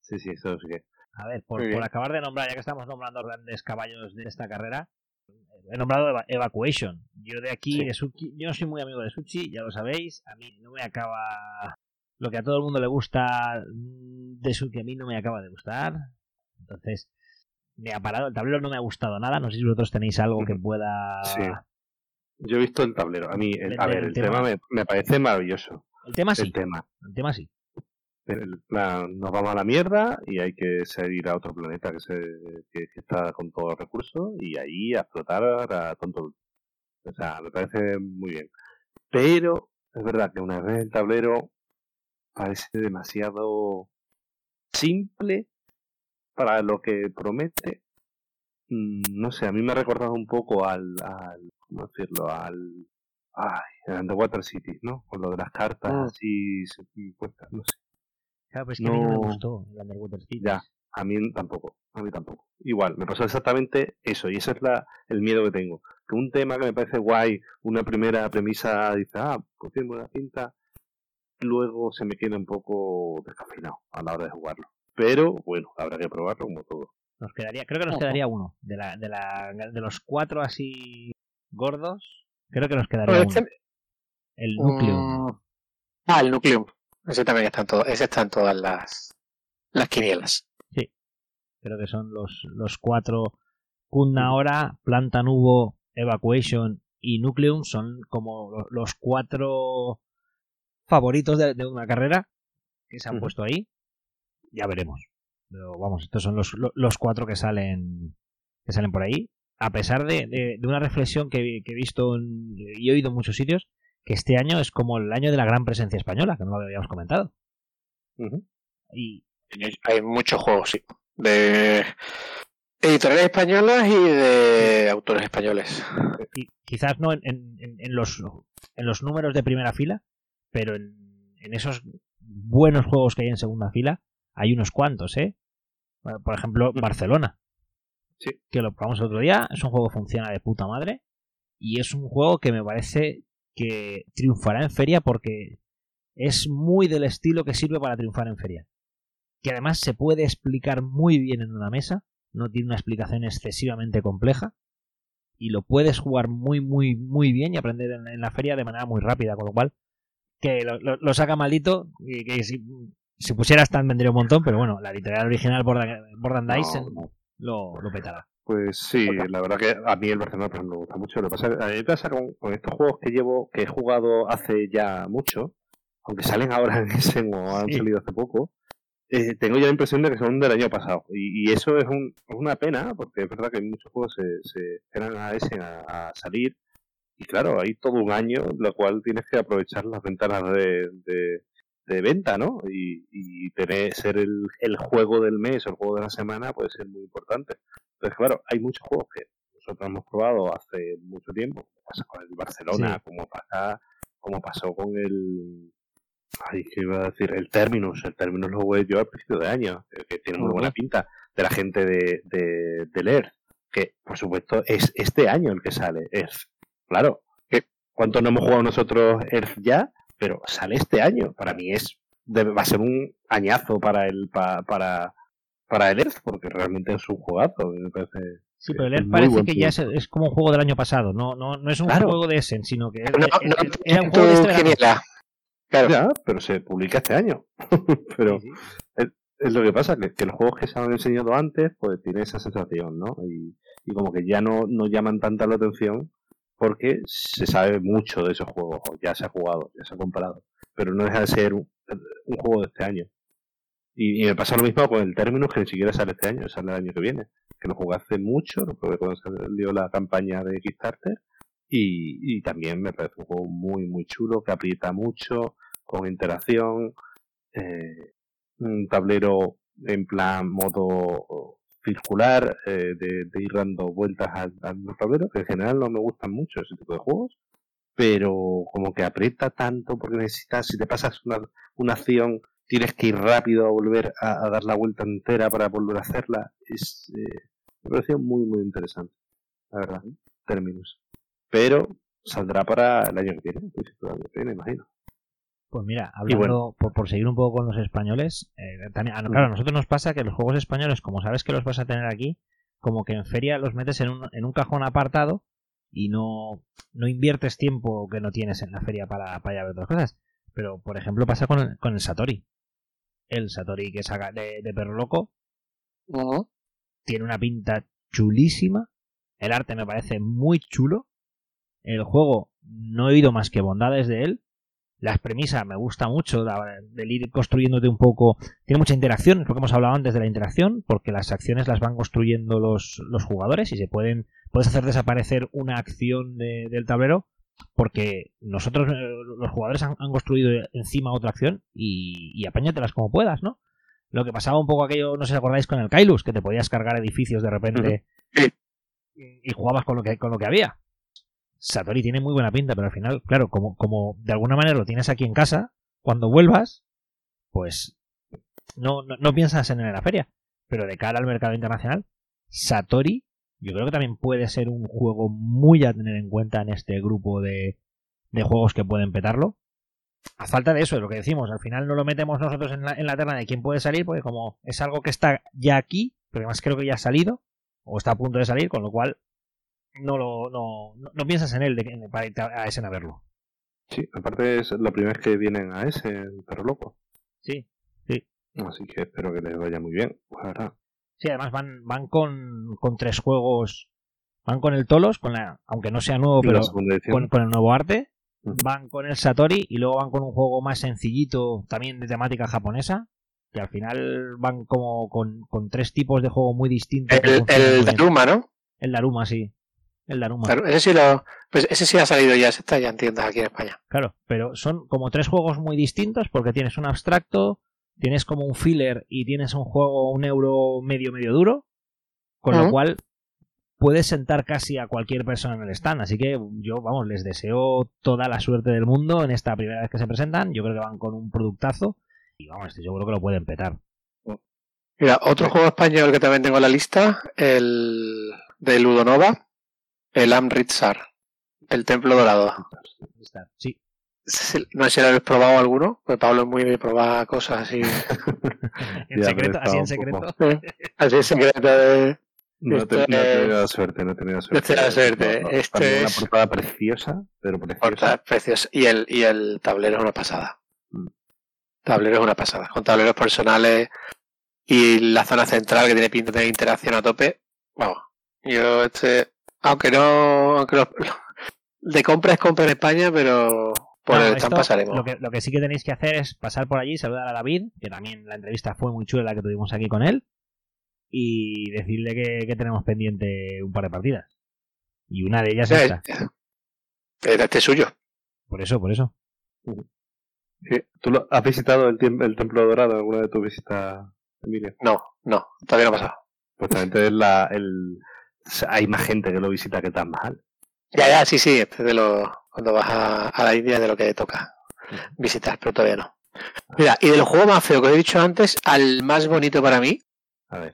sí, sí, eso sí que.
A ver, por, acabar de nombrar, ya que estamos nombrando grandes caballos de esta carrera, he nombrado Evacuation. Yo de aquí, de Suchi, yo no soy muy amigo de Suchi, ya lo sabéis. A mí no me acaba. Lo que a todo el mundo le gusta de Suchi, a mí no me acaba de gustar. Entonces, me ha parado. El tablero no me ha gustado nada. No sé si vosotros tenéis algo que pueda.
Sí. Yo he visto el tablero. A mí, a ver, el, tema, me, parece maravilloso.
El tema sí.
El tema.
El tema sí.
nos vamos a la mierda y hay que seguir a otro planeta que, se, que, está con todos los recursos y ahí a explotar a tonto. O sea, me parece muy bien. Pero es verdad que una vez el tablero parece demasiado simple para lo que promete. Mm, no sé, a mí me ha recordado un poco al, al ¿cómo decirlo? Al, ay, al Underwater City, ¿no? Con lo de las cartas ah. así puestas, no sé.
Claro, pues que a mí no me gustó el Underwater City.
Ya, a mí tampoco, a mí tampoco. Igual, me pasó exactamente eso, y ese es la, el miedo que tengo. Que un tema que me parece guay, una primera premisa, dice, ah, pues tiene buena pinta, luego se me queda un poco descafeinado a la hora de jugarlo. Pero bueno, habrá que probarlo como todo.
Nos quedaría, creo que nos quedaría uno. De, la, de, la, de los cuatro así gordos, creo que nos quedaría uno. El núcleo. Mm.
Ah, el núcleo. Ese también está en, todo, ese está en todas las, las quinielas.
Sí. Creo que son los, los cuatro. Kunna ahora, Planta Nubo, Evacuation y Nucleum son como los cuatro favoritos de, una carrera que se han puesto ahí ya veremos. Pero vamos, estos son los, los cuatro que salen que salen por ahí. A pesar de, de, una reflexión que, he visto y he oído en muchos sitios, que este año es como el año de la gran presencia española, que no lo habíamos comentado.
Y hay muchos juegos, sí. De editoriales españolas y de autores españoles.
quizás no en, en, los, en los números de primera fila, pero en, en esos buenos juegos que hay en segunda fila, hay unos cuantos, ¿eh? Por ejemplo, Barcelona.
Sí.
Que lo probamos el otro día. Es un juego que funciona de puta madre. Y es un juego que me parece que triunfará en feria porque es muy del estilo que sirve para triunfar en feria. Que además se puede explicar muy bien en una mesa. No tiene una explicación excesivamente compleja. Y lo puedes jugar muy, muy, muy bien y aprender en, la feria de manera muy rápida. Con lo cual, que lo, saca maldito. Y que si, si pusiera Stan vendría un montón, pero bueno, la editorial original Bordan Dice Lo, lo petará.
Pues sí, la verdad que a mí el Barcelona me gusta mucho. Lo que pasa, a mí me pasa con, estos juegos que llevo, que he jugado hace ya mucho, aunque salen ahora en Essen o han salido hace poco, eh, tengo ya la impresión de que son del año pasado. Y, eso es, una pena, porque es verdad que muchos juegos se, se esperan a Essen a, salir. Y claro, hay todo un año, lo cual tienes que aprovechar las ventanas de de venta, ¿no? Y, y tener ser el, el, juego del mes o el juego de la semana puede ser muy importante. Entonces, claro, hay muchos juegos que nosotros hemos probado hace mucho tiempo, como pasa con el Barcelona, como pasa, como pasó con el ay, ¿qué iba a decir? El Terminus, el Terminus lo jugué yo al principio de año, que tiene muy buena pinta, de la gente de, de, de Earth, que por supuesto es este año el que sale, Earth. Claro, ¿cuánto no hemos jugado nosotros Earth ya? Pero sale este año. Para mí es va a ser un añazo para el para para el Earth, porque realmente es un jugazo. Me parece,
sí, pero el Earth parece que ya es, como un juego del año pasado. No, no, no es un juego de Essen, sino que es, era un juego de este
Claro. Ya, pero se publica este año. <laughs> pero Es, lo que pasa, que, que, los juegos que se han enseñado antes, pues tiene esa sensación, ¿no? Y, y como que ya no, no llaman tanta la atención porque se sabe mucho de esos juegos, ya se ha jugado, ya se ha comprado, pero no deja de ser un, juego de este año. Y, me pasa lo mismo con el término que ni siquiera sale este año, sale el año que viene, que lo jugué hace mucho, lo probé cuando salió la campaña de Kickstarter, y, y también me parece un juego muy, muy chulo, que aprieta mucho, con interacción, eh, un tablero en plan modo circular, eh, de, ir dando vueltas al, tablero, que en general no me gustan mucho ese tipo de juegos, pero como que aprieta tanto porque necesitas, si te pasas una, una acción, tienes que ir rápido a volver a, dar la vuelta entera para volver a hacerla. Es, eh, me pareció muy, muy interesante, la verdad, términos. Pero saldrá para el año que viene, el año que viene, imagino.
Pues mira, hablando, por, seguir un poco con los españoles, eh, también, ah, claro, a nosotros nos pasa que los juegos españoles, como sabes que los vas a tener aquí, como que en feria los metes en un, en un cajón apartado y no, no inviertes tiempo que no tienes en la feria para, para ver otras cosas. Pero, por ejemplo, pasa con el, con el Satori. El Satori que saca de, de Perro Loco tiene una pinta chulísima. El arte me parece muy chulo. El juego no he oído más que bondades de él. Las premisas me gusta mucho del ir construyéndote un poco. Tiene mucha interacción, es lo que hemos hablado antes de la interacción, porque las acciones las van construyendo los, los jugadores y se pueden. Puedes hacer desaparecer una acción del tablero porque nosotros, eh, los jugadores, han, construido encima otra acción y, y apáñatelas como puedas, ¿no? Lo que pasaba un poco aquello, no sé si acordáis con el Kailus, que te podías cargar edificios de repente y jugabas con lo que, con lo que había. Satori tiene muy buena pinta, pero al final, claro, como, como de alguna manera lo tienes aquí en casa, cuando vuelvas, pues no, no, piensas en la feria. Pero de cara al mercado internacional, Satori yo creo que también puede ser un juego muy a tener en cuenta en este grupo de, de juegos que pueden petarlo. A falta de eso, es lo que decimos, al final no lo metemos nosotros en la, en la terna de quién puede salir, porque como es algo que está ya aquí, pero además creo que ya ha salido, o está a punto de salir, con lo cual no lo no, no, piensas en él de, para irte a ese a verlo.
Sí, aparte es la primera vez que vienen a ese, el perro loco.
Sí, sí.
Así que espero que les vaya muy bien,
Sí, además van, van con, con tres juegos. Van con el Tolos, con la, aunque no sea nuevo, pero con, con, el nuevo arte. Van con el Satori y luego van con un juego más sencillito, también de temática japonesa. Que al final van como con, con tres tipos de juego muy distintos.
El, el Daruma, ¿no?
El Daruma, sí. El Daruma.
ese sí lo, pues ese sí ha salido ya, se está ya en tiendas aquí en España.
Claro, pero son como tres juegos muy distintos porque tienes un abstracto, tienes como un filler y tienes un juego un euro medio medio duro, con lo cual puedes sentar casi a cualquier persona en el stand. Así que yo, vamos, les deseo toda la suerte del mundo en esta primera vez que se presentan. Yo creo que van con un productazo y vamos, yo creo que lo pueden petar.
Mira, otro juego español que también tengo en la lista, el de Ludonova, el Amritsar, el Templo Dorado.
Sí,
no sé si lo habéis probado alguno, pues Pablo es muy de probar cosas así. <laughs>
en secreto, así en secreto.
así en secreto de...
No, te, he tenido suerte, no he tenido suerte.
No suerte. Este
es... Una portada preciosa, pero preciosa.
preciosa. Y el, y el tablero es una pasada. Mm. Tablero es una pasada. Con tableros personales y la zona central que tiene pinta de interacción a tope. Vamos. Yo este, aunque no, aunque lo, <laughs> de compra es compra en España, pero
lo que, lo que sí que tenéis que hacer es pasar por allí, saludar a David, que también la entrevista fue muy chula la que tuvimos aquí con él, y decirle que, tenemos pendiente un par de partidas. Y una de ellas es esta.
Era este suyo.
Por eso, por eso.
¿Tú lo, has visitado el, el Templo Dorado alguna de tus visitas, Emilio?
No, no, todavía no ha pasado.
Pues es la, el, hay más gente que lo visita que tan mal.
Ya, ya, sí, sí, este de lo, cuando vas a, la India de lo que toca visitar, pero todavía no. Mira, y del juego más feo que he dicho antes, al más bonito para mí,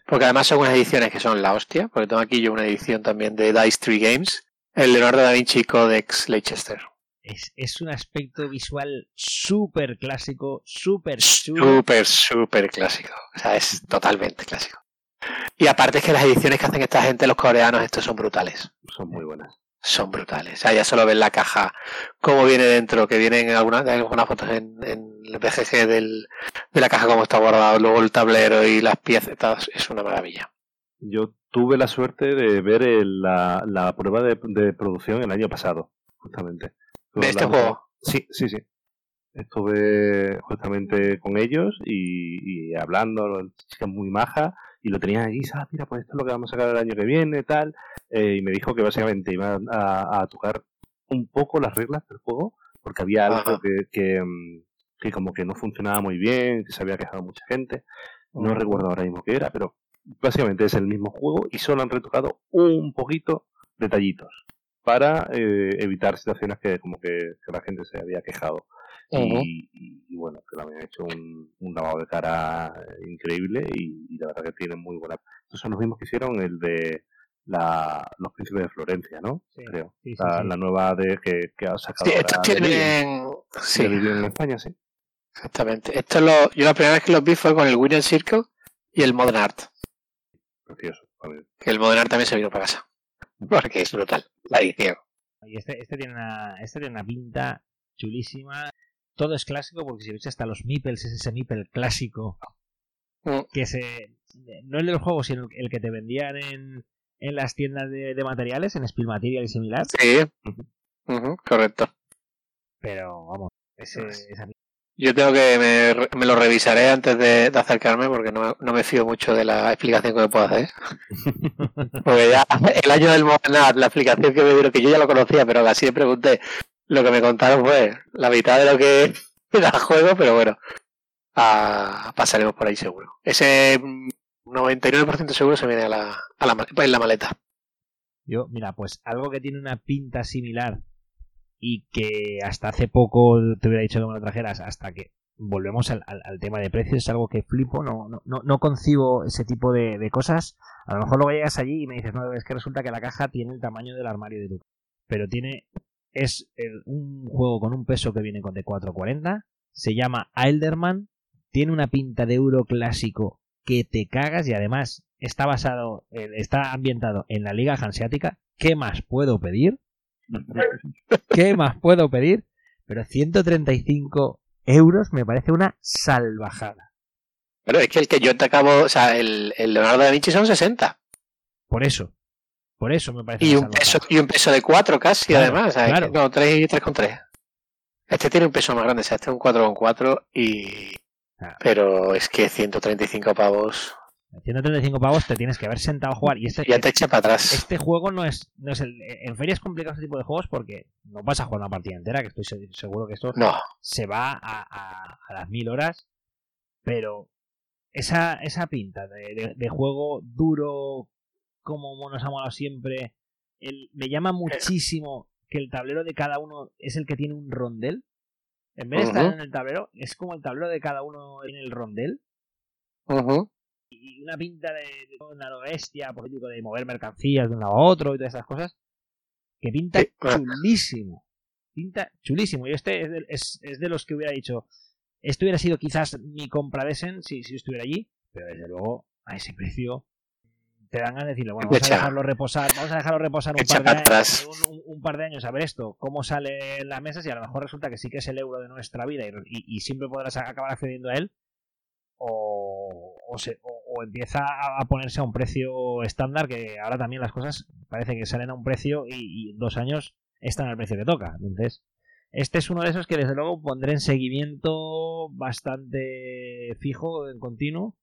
porque además son unas ediciones que son la hostia, porque tengo aquí yo una edición también de Dice Tree Games, el Leonardo da Vinci Codex Leicester.
Es, es un aspecto visual súper clásico, súper
Súper, súper clásico. O sea, es totalmente clásico. Y aparte es que las ediciones que hacen esta gente, los coreanos, estos son brutales.
Son muy buenas
son brutales. O sea, ya solo ven la caja, cómo viene dentro, que vienen algunas, algunas fotos en, el BGG del, de la caja, cómo está guardado, luego el tablero y las piezas, es una maravilla.
Yo tuve la suerte de ver la, la, prueba de, de, producción el año pasado, justamente.
¿De este juego?
Sí, sí, sí. Estuve justamente con ellos y, y hablando, chicas muy maja, y lo tenían allí, ah, mira, pues esto es lo que vamos a sacar el año que viene, tal, eh, y me dijo que básicamente iba a, tocar un poco las reglas del juego, porque había algo que, mm, que, como que no funcionaba muy bien, que se había quejado mucha gente, no recuerdo ahora mismo qué era, pero básicamente es el mismo juego y solo han retocado un poquito detallitos para eh, evitar situaciones que como que la gente se había quejado y, bueno, que le habían hecho un, lavado de cara increíble y, la verdad que tienen muy buena. Estos son los mismos que hicieron el de la, los príncipes de Florencia, ¿no? Creo. la, nueva de que, que ha sacado.
Sí, tienen.
Sí. en España, sí.
Exactamente. Esto lo, yo la primera vez que los vi fue con el Winner Circle y el Modern Art.
Precioso.
Que el Modern Art también se vino para casa. Porque es brutal, la edición.
Y este, este, tiene una, este tiene una pinta chulísima. Todo es clásico porque si veis hasta los Meeples es ese Meeple clásico mm. que se no el del juego sino el que te vendían en, en las tiendas de, de materiales en Spill Material y similar
sí correcto
pero vamos ese, pues esa
yo tengo que me, me, lo revisaré antes de, de acercarme porque no, no, me fío mucho de la explicación que me puedo hacer. <laughs> porque ya el año del Modernat, la explicación que me dieron, que yo ya lo conocía, pero así le pregunté, lo que me contaron fue la mitad de lo que <laughs> el juego, pero bueno, pasaremos por ahí seguro. Ese 99% seguro se viene a la, a la, en la maleta.
Yo, mira, pues algo que tiene una pinta similar y que hasta hace poco te hubiera dicho que me lo trajeras, hasta que volvemos al, al, tema de precios, es algo que flipo, no, no, no concibo ese tipo de, de, cosas. A lo mejor luego llegas allí y me dices, no, es que resulta que la caja tiene el tamaño del armario de tu pero tiene, es un juego con un peso que viene con de 440, se llama Elderman, tiene una pinta de euro clásico que te cagas y además está basado, está ambientado en la Liga Hanseática. ¿Qué más puedo pedir? ¿Qué más puedo pedir? Pero 135 euros me parece una salvajada.
Pero es que el que yo te acabo, o sea, el, Leonardo da Vinci son 60.
Por eso. Por eso me parece.
Y un, peso, y un peso de 4 casi, además. claro. No, 3 y 3 con 3. Este tiene un peso más grande, o sea, este es un 4 con 4 y. Pero es que 135 pavos.
135 pavos te tienes que haber sentado a jugar. Y este,
ya te echa para atrás.
Este juego no es, no es el. En feria es complicado este tipo de juegos porque no vas a jugar una partida entera, que estoy seguro que esto
no.
se va a, a, a las mil horas. Pero esa, esa pinta de, de, juego duro, como nos ha molado siempre, el, me llama muchísimo que el tablero de cada uno es el que tiene un rondel. En vez de estar en el tablero, es como el tablero de cada uno en el rondel.
Uh
y una pinta de, de una bestia político de mover mercancías de un lado a otro y todas esas cosas que pinta chulísimo. Pinta chulísimo. Y este es de, es, es de, los que hubiera dicho esto hubiera sido quizás mi compra de Essen si, si estuviera allí pero desde luego a ese precio te dan de decirle bueno vamos a dejarlo reposar vamos a dejarlo reposar un par, de años, un, un, par de años a ver esto cómo sale en las mesas y a lo mejor resulta que sí que es el euro de nuestra vida y, y, y siempre podrás acabar accediendo a él o, o, se, o, empieza a ponerse a un precio estándar, que ahora también las cosas parece que salen a un precio y, y dos años están al precio que toca. Entonces, este es uno de esos que desde luego pondré en seguimiento bastante fijo, en continuo,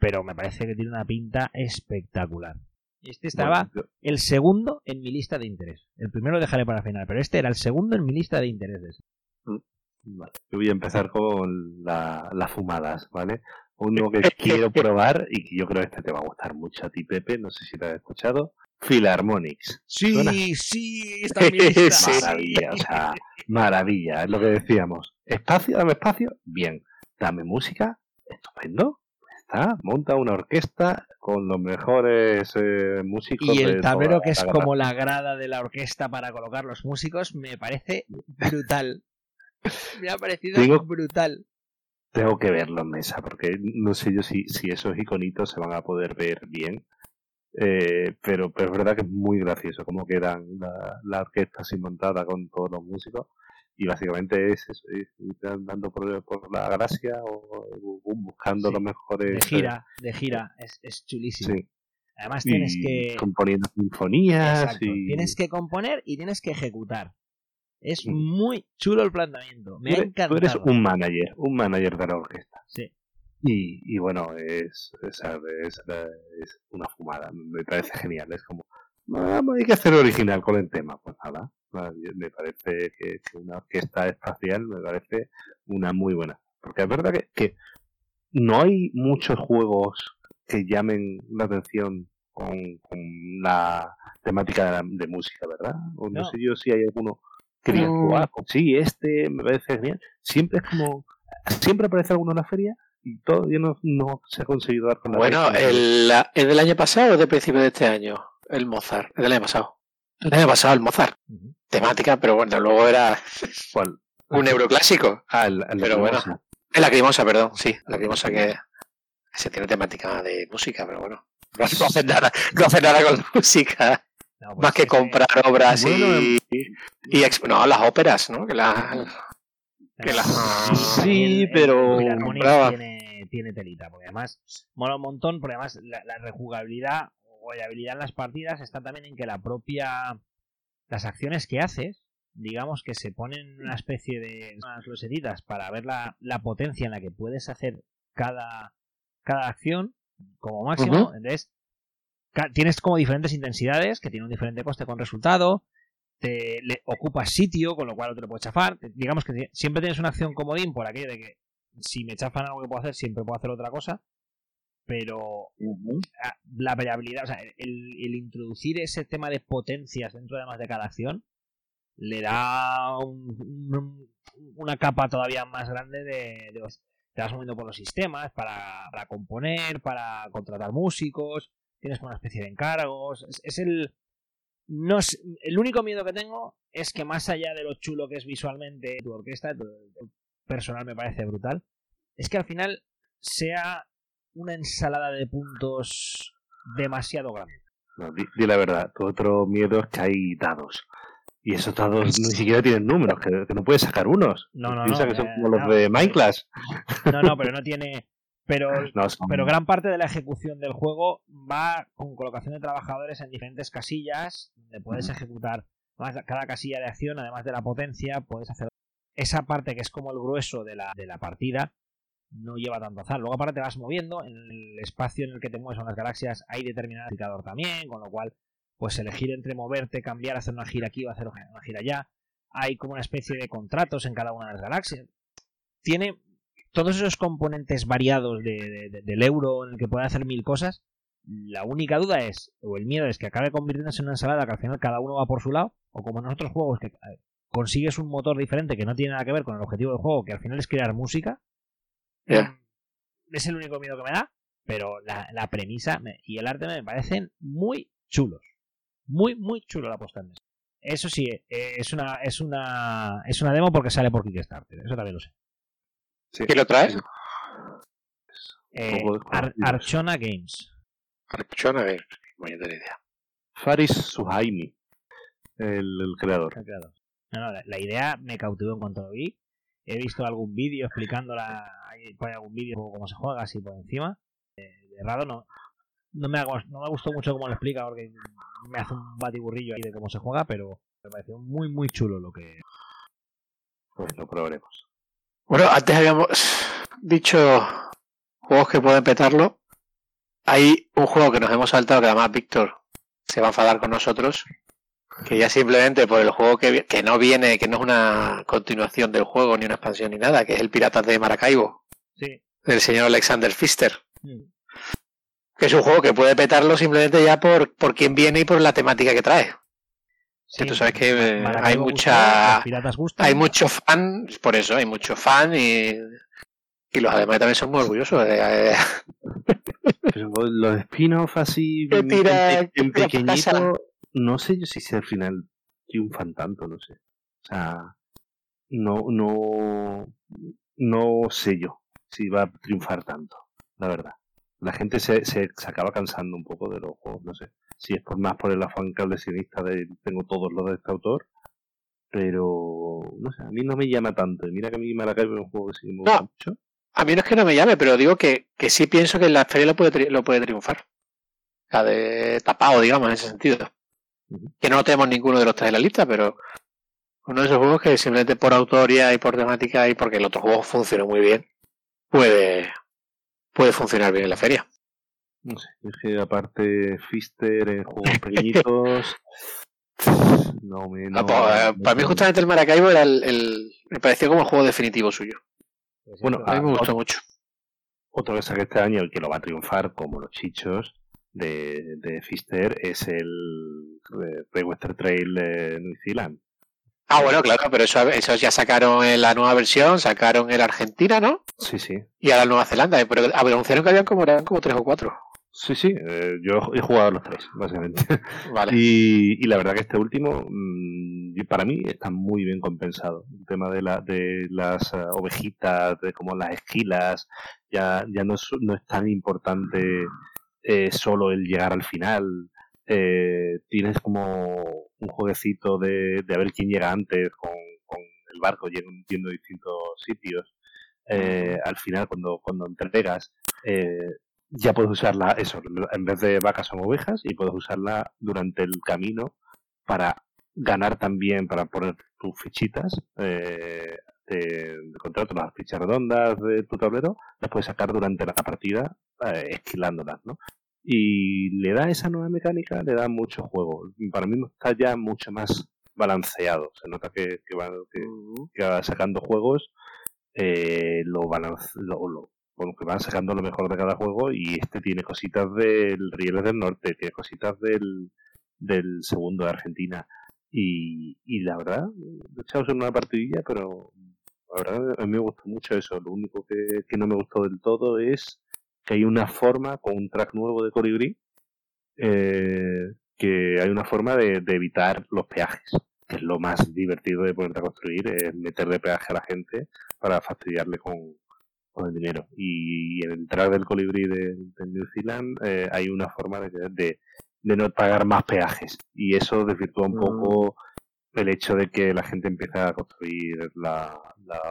pero me parece que tiene una pinta espectacular. Este estaba el segundo en mi lista de interés. El primero lo dejaré para final, pero este era el segundo en mi lista de intereses.
Mm. Vale. Yo voy a empezar con la, las fumadas, ¿vale? Uno que <laughs> quiero probar y que yo creo que este te va a gustar mucho a ti, Pepe, no sé si te has escuchado. Philharmonics.
Sí, sí, está en mi lista. <laughs>
Maravilla, o sea, maravilla, es lo que decíamos. Espacio, dame espacio, bien. Dame música, estupendo. Monta una orquesta con los mejores eh, músicos.
Y el tablero que es como la grada de la orquesta para colocar los músicos me parece brutal. Me ha parecido brutal.
Tengo que verlo en mesa, porque no sé yo si, si esos iconitos se van a poder ver bien. Eh, pero, pero es verdad que es muy gracioso cómo quedan la, la, orquesta así montada con todos los músicos. Y básicamente es eso, ir andando por, por, la gracia o, buscando sí. los mejores.
De gira, de gira, es, es chulísimo. Sí. Además tienes
y
que.
Componiendo sinfonías.
Exacto.
Y...
Tienes que componer y tienes que ejecutar. Es muy chulo el planteamiento. Me
tú,
ha encantado.
Tú eres un manager, un manager de la orquesta.
Sí.
Y, y bueno, es, es, es, es, una fumada. Me parece genial. Es como, no, hay que hacer original con el tema. Pues nada, me parece que, una orquesta espacial me parece una muy buena. Porque es verdad que, que no hay muchos juegos que llamen la atención con, con la temática de, la, de música, ¿verdad? O no, no, sé yo si hay alguno que wow, sí, este me parece genial. Siempre es como, siempre aparece alguno en la feria y todavía no, no se ha conseguido dar con la
Bueno, el, ¿es del año pasado o de principio de este año? El Mozart, es del año pasado. El año pasado el Mozart. Uh -huh. Temática, pero bueno, luego era
¿Cuál?
un euroclásico.
Ah, el, el
pero bueno. Es lacrimosa, perdón, sí, lacrimosa que se tiene temática de música, pero bueno. No hace nada, no hace nada con la <laughs> música. Pues más que comprar obras y, y, no, las óperas, ¿no? Que las que las
sí, <laughs> pero tiene, tiene telita, porque además mola un montón, porque además la, la rejugabilidad o habilidad en las partidas está también en que la propia las acciones que haces digamos que se ponen una especie de unas losetitas para ver la, la potencia en la que puedes hacer cada, cada acción como máximo. Entonces, tienes como diferentes intensidades que tienen un diferente coste con resultado. Te le ocupas sitio, con lo cual no te lo puedes chafar. Digamos que siempre tienes una acción comodín por aquello de que si me chafan algo que puedo hacer, siempre puedo hacer otra cosa. Pero la variabilidad, o sea, el, el, introducir ese tema de potencias dentro además de cada acción, le da una capa todavía más grande de, te vas moviendo por los sistemas para, para, componer, para contratar músicos, tienes una especie de encargos, es, el no es, el único miedo que tengo es que más allá de lo chulo que es visualmente tu orquesta, tu, personal me parece brutal, es que al final sea una ensalada de puntos demasiado grande.
No, di, la verdad, tu otro miedo es que hay dados. Y esos dados ni siquiera tienen números, que, no puedes sacar unos.
No, no, Piensa
que son como los de Minecraft.
No, no, pero no tiene. Pero, <laughs> pero gran parte de la ejecución del juego va con colocación de trabajadores en diferentes casillas, donde puedes ejecutar cada casilla de acción, además de la potencia, puedes hacer esa parte que es como el grueso de la, de la partida, no lleva tanto azar. Luego aparte te vas moviendo, en el espacio en el que te mueves en las galaxias hay determinado indicador también, con lo cual pues elegir entre moverte, cambiar, hacer una gira aquí o hacer una gira allá. Hay como una especie de contratos en cada una de las galaxias. Tiene todos esos componentes variados del euro en el que puede hacer mil cosas. La única duda es, o el miedo es que acabe convirtiéndose en una ensalada que al final cada uno va por su lado, o como en otros juegos que consigues un motor diferente que no tiene nada que ver con el objetivo del juego, que al final es crear música. Es el único miedo que me da, pero la, premisa y el arte me parecen muy chulos. Muy, muy chulo la puesta en mesa. Eso sí, eh, es una, es una, es una demo porque sale por Kickstarter. Eso también lo sé.
¿Qué lo traes?
Eh, Archona Games.
Archona Games, voy a tener idea.
Faris Suhaimi, el, creador.
la, idea me cautivó en cuanto lo vi. He visto algún vídeo explicando la, algún vídeo cómo se juega así por encima. Eh, de raro no, no me, no me gustó mucho cómo lo explica porque me hace un batiburrillo ahí de cómo se juega, pero me pareció muy, muy chulo lo que.
Pues lo probaremos.
Bueno, antes habíamos dicho juegos que pueden petarlo. Hay un juego que nos hemos saltado que además Víctor se va a enfadar con nosotros. Que ya simplemente por el juego que, que no viene, que no es una continuación del juego, ni una expansión ni nada, que es el Piratas de Maracaibo.
Sí.
Del señor Alexander Pfister. Mm que es un juego que puede petarlo simplemente ya por, por quién viene y por la temática que trae. Sí, tú sabes que eh, hay mucha hay mucho fan por eso hay mucho fan y, y los además también son muy orgullosos de,
los spin-off así en, pequeñito no sé yo si al final triunfan tanto no sé o sea no no no sé yo si va a triunfar tanto la verdad la gente se, se, acaba cansando un poco de los juegos, no sé. Si es por más por el afán cablesionista de tengo todos los de este autor, pero no sé, a mí no me llama tanto. mira que a mí me es un juego que sí me gusta mucho.
A mí no es que no me llame, pero digo que, que sí pienso que en la feria lo puede, lo puede triunfar. O sea, de tapado, digamos, en ese sentido. Que no tenemos ninguno de los tres en la lista, pero uno de esos juegos que simplemente por autoría y por temática y porque el otro juego funcionó muy bien, puede, puede funcionar bien en la feria.
No sé, es que aparte Fister en juegos pequeñitos. <laughs> no me.
Ah, pues, eh, para mí, justamente el Maracaibo era el, Me pareció como el juego definitivo suyo.
Bueno, a mí me gustó mucho. Otra cosa que este año, el que lo va a triunfar, como los chichos de, de Fister, es el Western Trail de New Zealand.
Ah, bueno, claro, pero eso, eso ya sacaron en la nueva versión, sacaron el Argentina, ¿no?
Sí, sí.
Y ahora Nueva Zelanda, pero anunciaron que habían como, eran como tres o cuatro.
Sí, sí, eh, yo he jugado a los tres, básicamente. <laughs> Vale. Y, la verdad que este último, mm, para mí, está muy bien compensado. El tema de, la, de las eh, ovejitas, de como las esquilas, ya, ya no, es, no es tan importante eh, solo el llegar al final. tienes como un jueguecito de, de a ver quién llega antes con, con el barco yendo a distintos sitios. al final, cuando, cuando entregas, eh, ya puedes usarla, eso, en vez de vacas o ovejas, y puedes usarla durante el camino para ganar también, para poner tus fichitas de, contrato, las fichas redondas de tu tablero, las puedes sacar durante la partida eh, esquilándolas, ¿no? Y le da esa nueva mecánica, le da mucho juego. Para mí está ya mucho más balanceado. Se nota que, que, va, que, va sacando juegos, eh, lo, balance, lo, bueno, que van sacando lo mejor de cada juego y este tiene cositas del Rieles del Norte, tiene cositas del, del segundo de Argentina y, y la verdad, he echado en una partidilla, pero la verdad a mí me gustó mucho eso. Lo único que, que no me gustó del todo es que hay una forma con un track nuevo de Colibri eh, que hay una forma de, de, evitar los peajes, que es lo más divertido de ponerte a construir, es meterle peaje a la gente para fastidiarle con, con el dinero. Y en el track del colibrí de, New Zealand eh, hay una forma de, de, de, no pagar más peajes. Y eso desvirtúa un poco el hecho de que la gente empieza a construir la,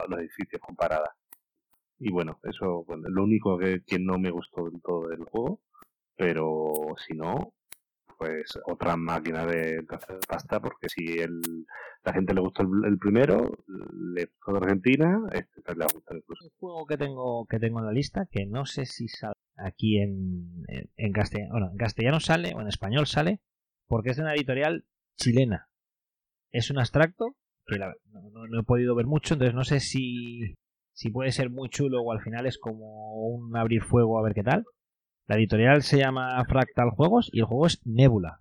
los edificios con paradas. Y bueno, eso bueno, lo único que, que no me gustó del todo del juego. Pero si no, pues otra máquina de, hacer pasta, porque si el, la gente le gustó el, primero, le gustó de Argentina, este le va a gustar incluso.
Un juego que tengo, que tengo en la lista, que no sé si sale aquí en, en, castellano, bueno, en castellano sale, o en español sale, porque es de una editorial chilena. Es un abstracto, que no, he podido ver mucho, entonces no sé si, si puede ser muy chulo o al final es como un abrir fuego a ver qué tal. La editorial se llama Fractal Juegos y el juego es Nebula.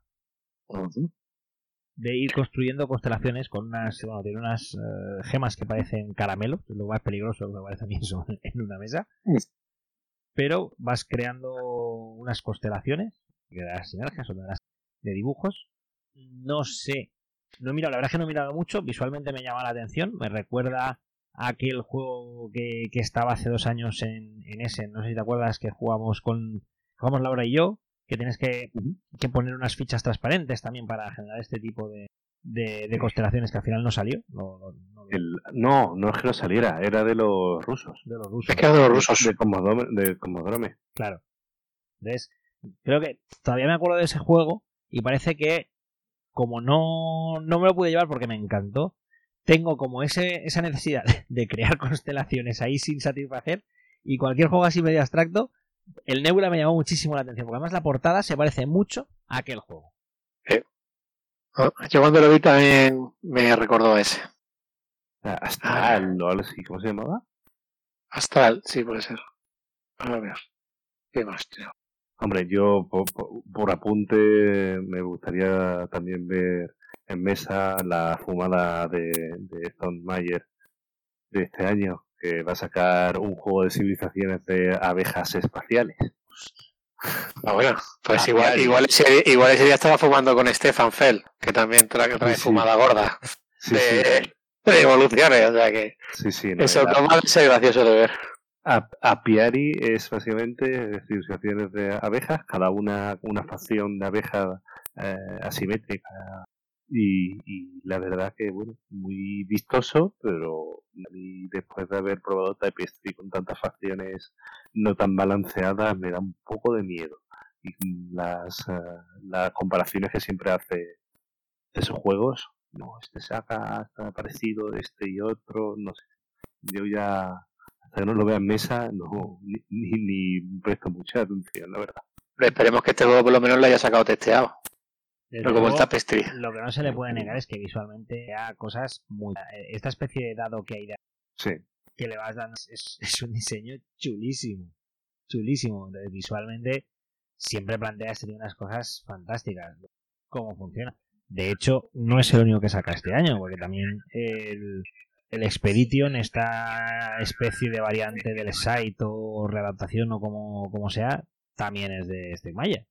De ir construyendo constelaciones con unas, bueno, tiene unas eh, gemas que parecen caramelos, es lo más peligroso que me parece a mí <laughs> eso en una mesa. Pero vas creando unas constelaciones, que las sinergias o de dibujos. No sé, no he mirado, la verdad es que no he mirado mucho, visualmente me llama la atención, me recuerda a aquel juego que, que estaba hace dos años en, en ese, no sé si te acuerdas que jugamos con jugamos Laura y yo, que tienes que, que, poner unas fichas transparentes también para generar este tipo de, de, constelaciones que al final no salió. No,
no, no, es que no saliera, era de los rusos.
De los rusos.
Es que era de los rusos. De Comodoro, de
Claro. Entonces, creo que todavía me acuerdo de ese juego y parece que como no, no me lo pude llevar porque me encantó, tengo como ese, esa necesidad <laughs> de crear constelaciones ahí sin satisfacer y cualquier juego así medio abstracto el Nebula me llamó muchísimo la atención, porque además la portada se parece mucho a aquel juego.
Ah, yo cuando lo vi también me recordó ese.
Astral, ¿cómo se llamaba?
Astral, sí, puede ser. A ver, ¿qué más tengo?
Hombre, yo por, apunte me gustaría también ver en mesa la fumada de, de Stone Mayer de este año, que va a sacar un juego de civilizaciones de abejas espaciales.
Ah, bueno, pues igual, igual, ese, igual ese día estaba fumando con Stefan Fell, que también trae, trae fumada gorda de, evoluciones, o sea que eso no va a ser gracioso de ver.
Apiari es básicamente civilizaciones de abejas, cada una una facción de abejas eh, asimétrica y, la verdad que, bueno, muy vistoso, pero después de haber probado Tapestry con tantas facciones no tan balanceadas, me da un poco de miedo. Y las, eh, las comparaciones que siempre hace de esos juegos, no, este saca está parecido este y otro, no sé. Yo ya, hasta que no lo vea en mesa, no, ni, ni, ni presto mucha atención, la verdad.
esperemos que este juego por lo menos lo haya sacado testeado. Pero como el tapestry.
Lo que no se le puede negar es que visualmente hay cosas muy. Esta especie de dado que hay de...
sí.
que le vas dando es, es un diseño chulísimo. Chulísimo. Entonces, visualmente siempre plantea este unas cosas fantásticas. Cómo funciona. De hecho, no es el único que saca este año, porque también el, el Expedition, esta especie de variante del site o readaptación o como, como sea, también es de este Maya.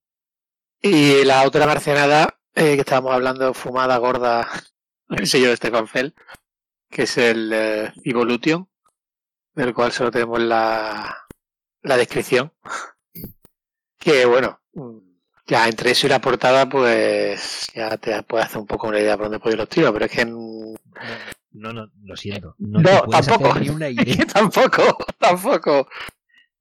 Y la otra marcianada eh, que estábamos hablando, fumada, gorda, <laughs> el sello de Stefan Fell, que es el eh, Evolution, del cual solo tenemos la, la descripción. Que bueno, ya entre eso y la portada, pues ya te puedes hacer un poco una idea por dónde pueden los tiros, pero es que.
No, no, lo siento. No,
tampoco. Ni una <laughs> idea. <laughs> tampoco, tampoco.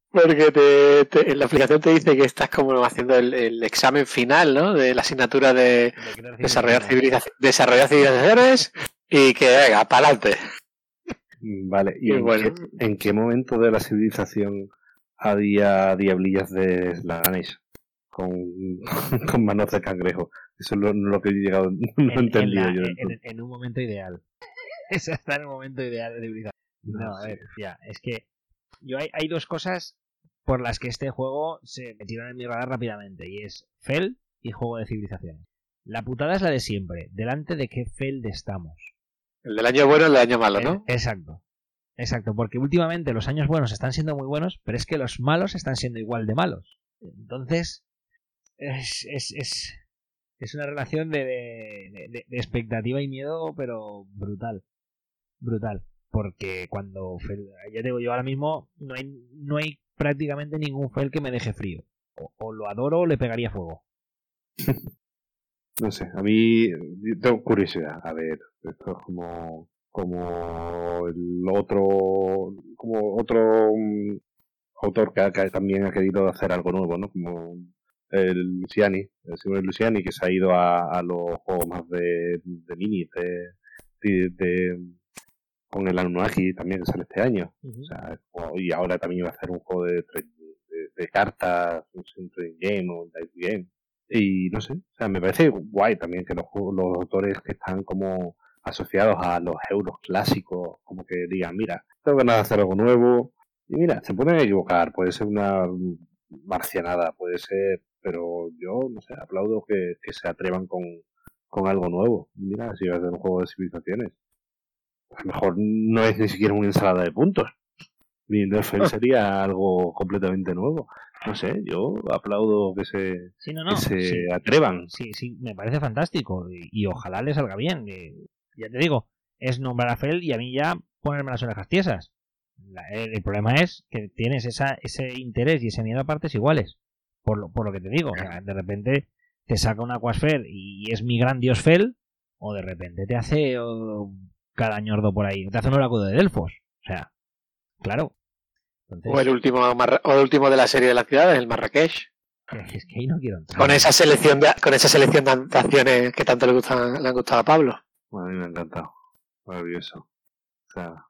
Porque te, en la aplicación te dice que estás como haciendo el, examen final, ¿no? De la asignatura de, desarrollar, desarrollar civilizaciones y que venga, para adelante.
Vale, ¿y, en, qué, en, qué, momento de la civilización había diablillas de Slaganes con, <laughs> con manos de cangrejo? Eso es lo, que he llegado, no he entendido yo.
En, un momento ideal. <laughs> Ese está en el momento ideal de civilización. No, a ver, ya, es que yo hay, hay dos cosas por las que este juego se metieron en mi radar rápidamente y es Feld y juego de civilizaciones. La putada es la de siempre, delante de qué Feld estamos.
El del año bueno y el del año malo, ¿no?
Exacto. Exacto, porque últimamente los años buenos están siendo muy buenos, pero es que los malos están siendo igual de malos. Entonces, es, es, es, es una relación de, de, expectativa y miedo, pero brutal. Brutal. Porque cuando, ya digo, yo ahora mismo no hay, no hay prácticamente ningún Fel que me deje frío. O, lo adoro o le pegaría fuego.
no sé, a mí tengo curiosidad. A ver, esto es como como el otro como otro mm, autor que, también ha querido hacer algo nuevo, ¿no? Como el Luciani, el señor Luciani, que se ha ido a, los juegos más de, de mini, de, de, con el Anunnaki también que sale este año. o sea, y ahora también va a hacer un juego de, de, cartas, un trading game o un dice game. Y no sé, o sea, me parece guay también que los, los autores que están como asociados a los euros clásicos, como que digan, mira, tengo ganas de hacer algo nuevo. Y mira, se pueden equivocar, puede ser una marcianada, puede ser, pero yo, no sé, aplaudo que, se atrevan con, con algo nuevo. Mira, si va a ser un juego de civilizaciones a lo mejor no es ni siquiera una ensalada de puntos. Mi Nerfel ah. sería algo completamente nuevo. No sé, yo aplaudo que se, se atrevan.
Sí, sí, me parece fantástico y, ojalá le salga bien. ya te digo, es nombrar a Fel y a mí ya ponerme las orejas tiesas. el, problema es que tienes esa, ese interés y ese miedo a partes iguales. Por lo, por lo que te digo, de repente te saca una Aquasphere y es mi gran dios Fel, o de repente te hace cada ñordo por ahí. Te hace un oráculo de Delfos. O sea, claro.
O, el último, o el último de la serie de las ciudades, el Marrakech.
Es que ahí no quiero entrar.
Con esa selección de, con esa selección de acciones que tanto le, gustan, le han gustado a Pablo.
a mí me ha encantado. Maravilloso. O sea,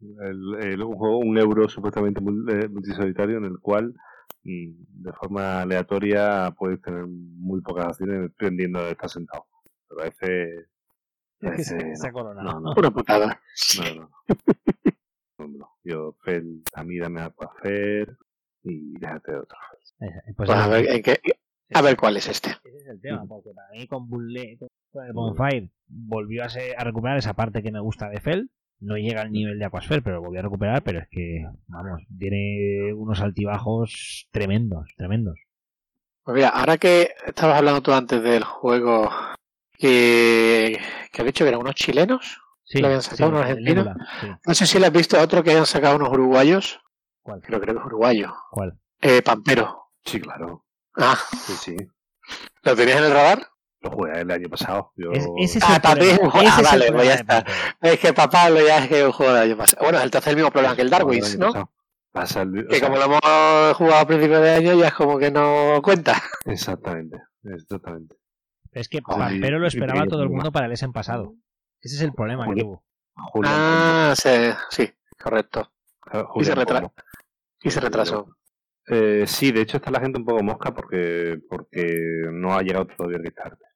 el, un juego, un euro supuestamente eh, multisolitario en el cual mm, de forma aleatoria puedes tener muy pocas acciones dependiendo de estar sentado. Me parece
se, corona. No,
no. Una putada.
No, no. <laughs> Yo, Fel, a mí dame a hacer y déjate de otro.
Pues, pues a, ver, a ver cuál es este.
Ese es el tema, porque para mí con con el Bonfire, volvió a, a, recuperar esa parte que me gusta de Fel. No llega al nivel de Aquasphere, pero volvió a recuperar. Pero es que, vamos, tiene unos altibajos tremendos, tremendos.
Pues mira, ahora que estabas hablando tú antes del juego que, que ha dicho que eran unos chilenos. Sí, lo habían sacado unos argentinos. No sé si le has visto a otro que hayan sacado unos uruguayos.
¿Cuál?
Creo, creo que es uruguayo.
¿Cuál?
Eh, Pampero.
Sí, claro.
Ah.
Sí, sí.
¿Lo tenías en el radar?
Lo jugué el año pasado. Yo...
Es, ese ah, también
Ah, vale, pues ya está. Es que papá lo ya es que un juego del año pasado. Bueno, el el mismo problema que el Darwin, ¿no?
Pasa el,
que como lo hemos jugado a principios de año ya es como que no cuenta.
Exactamente, exactamente.
Es que Pampero lo esperaba todo el mundo para el Essen pasado. Ese es el problema que hubo.
Ah, sí, sí, correcto. Y se, y se retrasó.
Eh, sí, de hecho está la gente un poco mosca porque porque no ha llegado todavía el Kickstarter.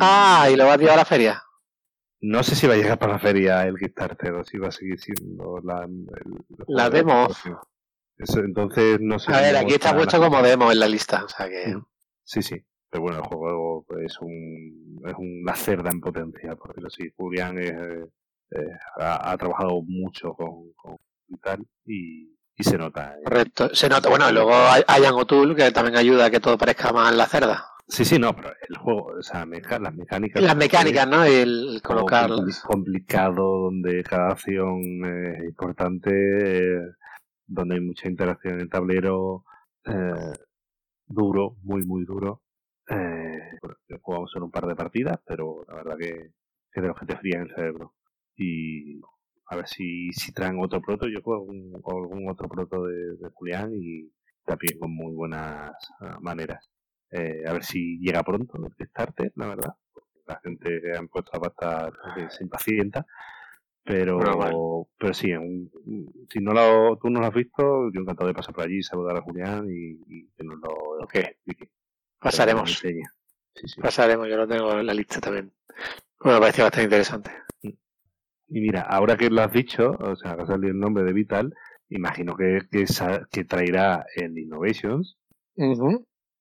Ah, ¿y lo va a llevar a la feria?
No sé si va a llegar para la feria el Kickstarter o si va a seguir siendo la,
la demo.
entonces no sé.
A ver, aquí está puesto como demo en la lista, o sea que.
Sí, sí. Pero bueno, el juego es un, es una cerda en potencia, porque sí, Julián ha, trabajado mucho con, con y tal, y, y se nota. ¿eh?
Correcto, se nota. Bueno, luego hay O'Toole que también ayuda a que todo parezca más la cerda.
Sí, sí, no, pero el juego, o sea, las mecánicas.
Las mecánicas, ¿no? El colocar.
complicado, donde cada acción es importante, donde hay mucha interacción en el tablero, eh, duro, muy, muy duro. Eh, jugamos en un par de partidas, pero la verdad que, que de los que te frían el cerebro. Y a ver si, si traen otro proto. Yo juego algún, otro proto de, Julián y también con muy buenas ah, maneras. Eh, a ver si llega pronto el Kickstarter, la verdad. La gente que han puesto la pasta se impacienta. Pero, pero sí, si no lo, tú no lo has visto, yo encantado de pasar por allí, saludar a Julián y, que nos lo explique.
Pasaremos. Pasaremos, yo lo tengo en la lista también. Bueno, me parece bastante interesante.
Y mira, ahora que lo has dicho, o sea, ha salido el nombre de Vital, imagino que, que, traerá el Innovations.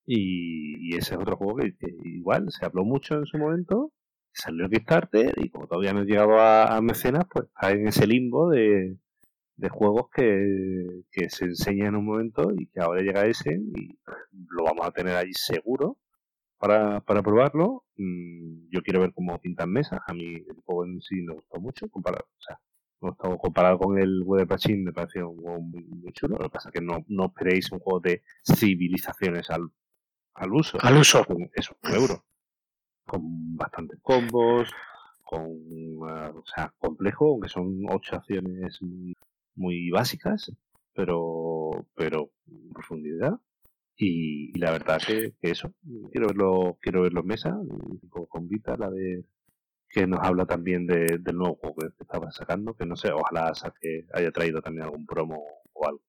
y, ese es otro juego que, igual se habló mucho en su momento, salió Kickstarter y como todavía no he llegado a, mecenas, pues está en ese limbo de, de juegos que, que se enseñan en un momento y que ahora llega ese y lo vamos a tener ahí seguro para, para probarlo. Mm, yo quiero ver cómo pintan mesas. A mí el juego en sí me gustó mucho. Comparado, o sea, me gustó comparado con el Weather Machine, me pareció un juego muy, chulo. Lo que pasa es que no, no esperéis un juego de civilizaciones al, al uso.
Al uso.
Eso, un euro. Con bastantes combos, con, uh, o sea, complejo, aunque son ocho acciones muy, muy básicas, pero, pero en profundidad. Y, la verdad que, que, eso, quiero verlo, quiero verlo en mesa, con Vita, la de que nos habla también de, del nuevo juego que estaba sacando, que no sé, ojalá saque, haya traído también algún promo o algo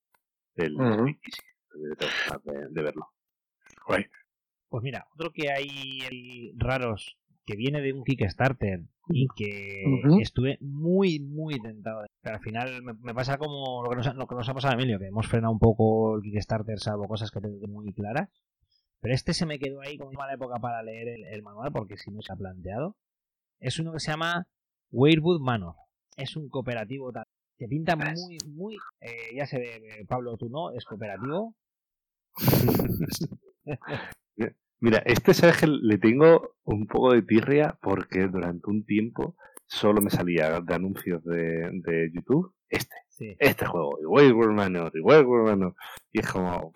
del uh de, verlo.
Pues mira, otro que hay raros que viene de un Kickstarter y que estuve muy, muy tentado. Pero al final me, pasa como lo que, nos, lo que nos ha pasado a Emilio, que hemos frenado un poco el Kickstarter, salvo cosas que tengo muy claras. Pero este se me quedó ahí como mala época para leer el, manual, porque si no se ha planteado. Es uno que se llama Weirwood Manor. Es un cooperativo que pinta muy, muy. Eh, ya se ve, Pablo, tú no, es cooperativo. <laughs>
Mira, este sabes que le tengo un poco de tirria porque durante un tiempo solo me salía de anuncios de, de YouTube este, este juego, y Wayward Manor, y Wayward Manor, y es como,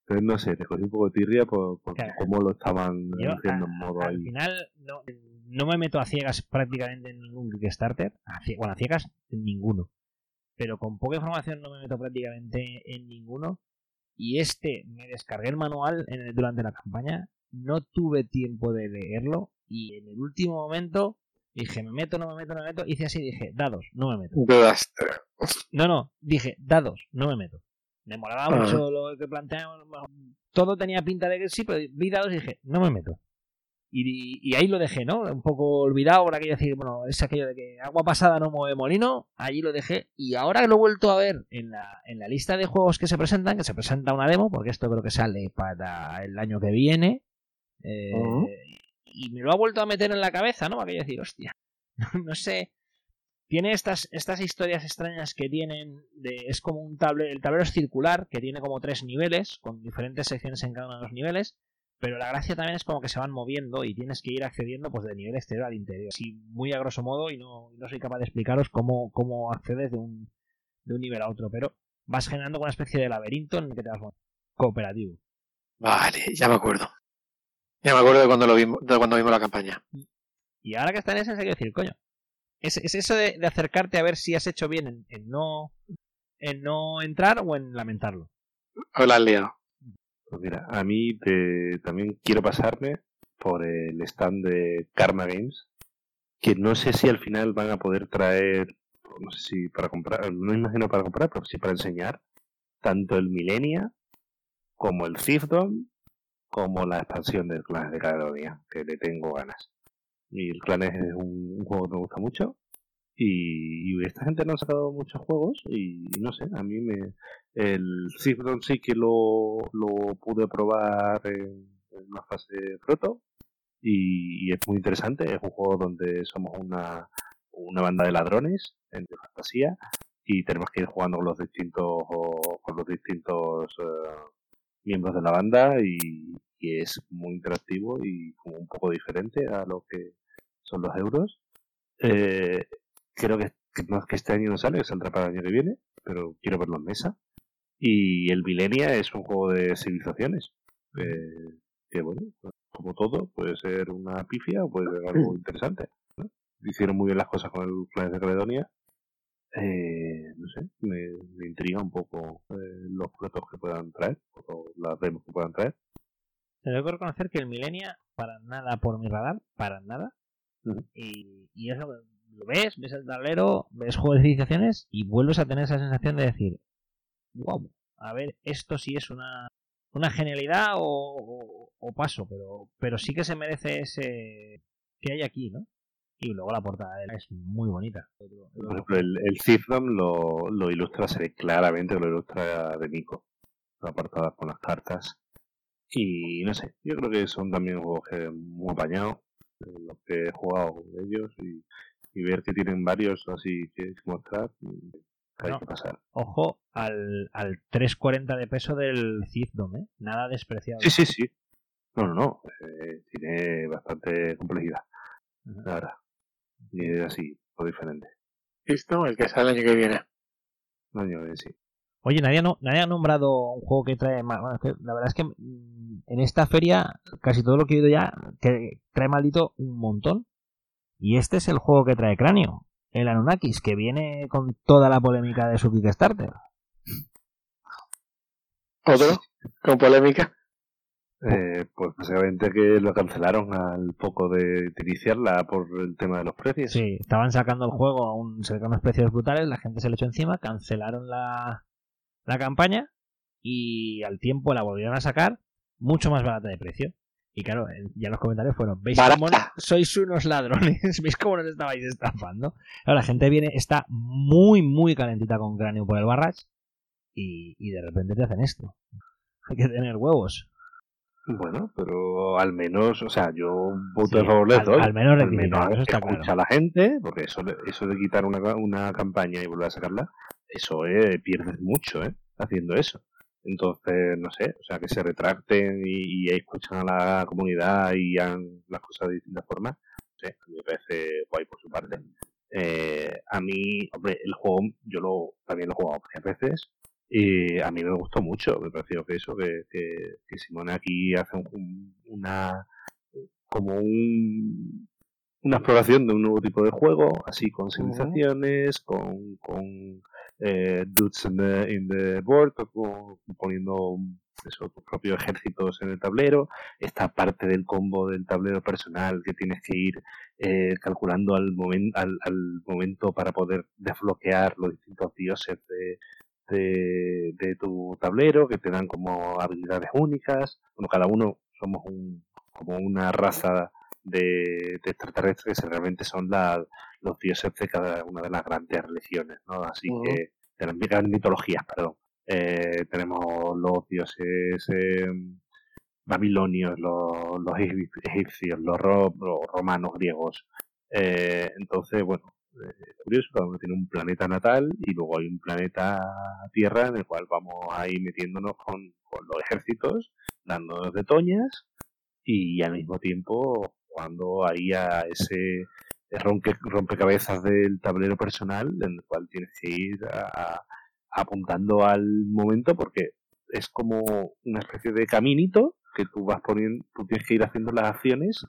entonces no sé, te cogí un poco de tirria por, cómo lo estaban haciendo en modo
al final no, no, me meto a ciegas prácticamente en ningún Kickstarter, bueno, a ciegas en ninguno, pero con poca información no me meto prácticamente en ninguno y este me descargué el manual en durante la campaña, no tuve tiempo de leerlo y en el último momento dije, me meto, no me meto, no me meto, hice así, dije, dados, no me meto. No, no, dije, dados, no me meto. Me molaba mucho lo que planteamos, todo tenía pinta de que sí, pero vi dados y dije, no me meto. Y, ahí lo dejé, ¿no? Un poco olvidado, ahora que decir, bueno, es aquello de que agua pasada no mueve molino, allí lo dejé. Y ahora que lo he vuelto a ver en la, en la lista de juegos que se presentan, que se presenta una demo, porque esto creo que sale para el año que viene, eh, y me lo ha vuelto a meter en la cabeza, ¿no? Aquello de decir, hostia, <laughs> no sé. Tiene estas, estas historias extrañas que tienen, de, es como un tablero, el tablero es circular, que tiene como tres niveles, con diferentes secciones en cada uno de los niveles, pero la gracia también es como que se van moviendo y tienes que ir accediendo pues de nivel exterior al interior. Así muy a grosso modo y no, no soy capaz de explicaros cómo, cómo accedes de un, de un nivel a otro, pero vas generando una especie de laberinto en el que te vas cooperativo.
Vale, ya me acuerdo. Ya me acuerdo de cuando lo vimos, de cuando vimos la campaña.
Y ahora que está en ese, hay que decir, coño. Es, es eso de, acercarte a ver si has hecho bien en, en, no en no entrar o en lamentarlo.
O la has liado.
Pues mira, a mí también quiero pasarme por el stand de Karma Games, que no sé si al final van a poder traer, no sé si para comprar, no imagino para comprar, pero sí para enseñar, tanto el Millennia como el Fiefdom como la expansión del Clan de Caledonia, que le tengo ganas. Y el Clan es un, juego que me gusta mucho y, esta gente no ha sacado muchos juegos y no sé, a mí me... El Cifron sí que lo, lo pude probar en, una fase proto y, es muy interesante. Es un juego donde somos una, una banda de ladrones en fantasía y tenemos que ir jugando con los distintos con los distintos eh, miembros de la banda y, es muy interactivo y como un poco diferente a lo que son los euros. Eh, creo que, no es que este año no sale, saldrá para el año que viene, pero quiero verlo en mesa. Y el Milenia es un juego de civilizaciones. Eh, que bueno, como todo, puede ser una pifia o puede ser algo interesante. Hicieron muy bien las cosas con el Planes de Caledonia. Eh, no sé, me, intriga un poco eh, los platos que puedan traer, o las demos que puedan traer.
Tengo que reconocer que el Milenia, para nada por mi radar, para nada. Y, y eso lo ves, ves el tablero, ves juego de civilizaciones y vuelves a tener esa sensación de decir, wow, a ver, esto sí es una, una genialidad o, paso, pero, pero sí que se merece ese que hay aquí, ¿no? Y luego la portada es muy bonita.
Por ejemplo, el, el lo, lo ilustra, se ve claramente lo ilustra de Nico. La portada con las cartas. Y no sé, yo creo que son también juegos que muy apañados. Los que he jugado con ellos y, y ver que tienen varios así que mostrar hay que pasar.
Ojo al, al 340 de peso del Citdom, ¿eh? Nada despreciable.
Sí, sí, sí. No, no, no. Eh, tiene bastante complejidad. Ahora. Y es así, o diferente.
¿Listo? El que sale el año que viene.
El año que viene, sí.
Oye, nadie, no, nadie ha nombrado un juego que trae mal. Bueno, la verdad es que mm, en esta feria, casi todo lo que he oído ya, que trae maldito un montón. Y este es el juego que trae cráneo el Anunnakis, que viene con toda la polémica de su Kickstarter.
¿Otro? ¿Con polémica?
Eh, pues básicamente que lo cancelaron al poco de, iniciarla por el tema de los precios.
Sí, estaban sacando el juego a un, unos precios brutales, la gente se le echó encima, cancelaron la, la campaña y al tiempo la volvieron a sacar mucho más barata de precio. Y claro, ya los comentarios fueron, ¿veis cómo sois unos ladrones? <laughs> ¿Veis cómo nos estabais estafando? Claro, la gente viene, está muy, muy calentita con cráneo por el barrage y, y de repente te hacen esto. Hay que tener huevos.
Bueno, pero al menos, o sea, yo voto a favor de
Al, menos, al menos
eso está escucha a la gente, porque eso, eso de quitar una, una campaña y volver a sacarla, eso eh, pierdes mucho, ¿eh? Haciendo eso. Entonces, no sé, o sea, que se retracten y, escuchan a la comunidad y hagan las cosas de distintas formas, no sé, a mí me parece guay por su parte. Eh, a mí, hombre, el juego yo lo también lo he jugado varias veces y a mí me gustó mucho, me pareció que eso, que, que, Simone aquí hace una, como un, una exploración de un nuevo tipo de juego, así con civilizaciones, con, con eh, dudes in the, in the board, poniendo eso, tus propios ejércitos en el tablero, esta parte del combo del tablero personal que tienes que ir eh, calculando al, momento al, al, momento para poder desbloquear los distintos dioses de, de, de, tu tablero, que te dan como habilidades únicas. Bueno, cada uno somos un, como una raza de, de extraterrestres realmente son la, los dioses de cada una de las grandes religiones, ¿no? Así que, de las grandes mitologías, perdón. Eh, tenemos los dioses eh, babilonios, los, los, egipcios, los, romanos, griegos. Eh, entonces, bueno, curioso, cada uno tiene un planeta natal y luego hay un planeta Tierra en el cual vamos ahí metiéndonos con, con los ejércitos, dándonos de toñas y al mismo tiempo cuando ahí a ese rompe, rompecabezas del tablero personal en el cual tienes que ir apuntando al momento porque es como una especie de caminito que tú vas poniendo, tú tienes que ir haciendo las acciones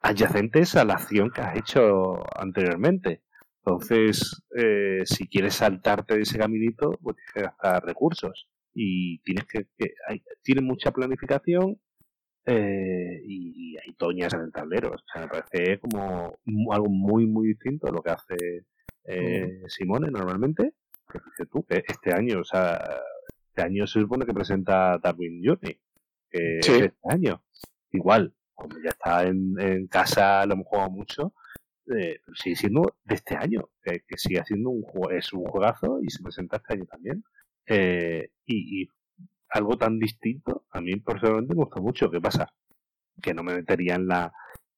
adyacentes a la acción que has hecho anteriormente. Entonces, eh, si quieres saltarte de ese caminito, pues tienes que gastar recursos. Y tienes que, que hay, tiene mucha planificación eh, y, hay toñas en el tablero. O sea, me parece como algo muy, muy distinto a lo que hace eh, Simone normalmente. Que dices tú, que este año, o sea, este año se supone que presenta Darwin Journey. Que es este año. Igual, como ya está en, en casa, lo hemos jugado mucho. Eh, sigue siendo de este año, que, sigue siendo un juego, es un juegazo y se presenta este año también. Eh, y, y, algo tan distinto, a mí personalmente me gusta mucho. ¿Qué pasa? Que no me metería en la,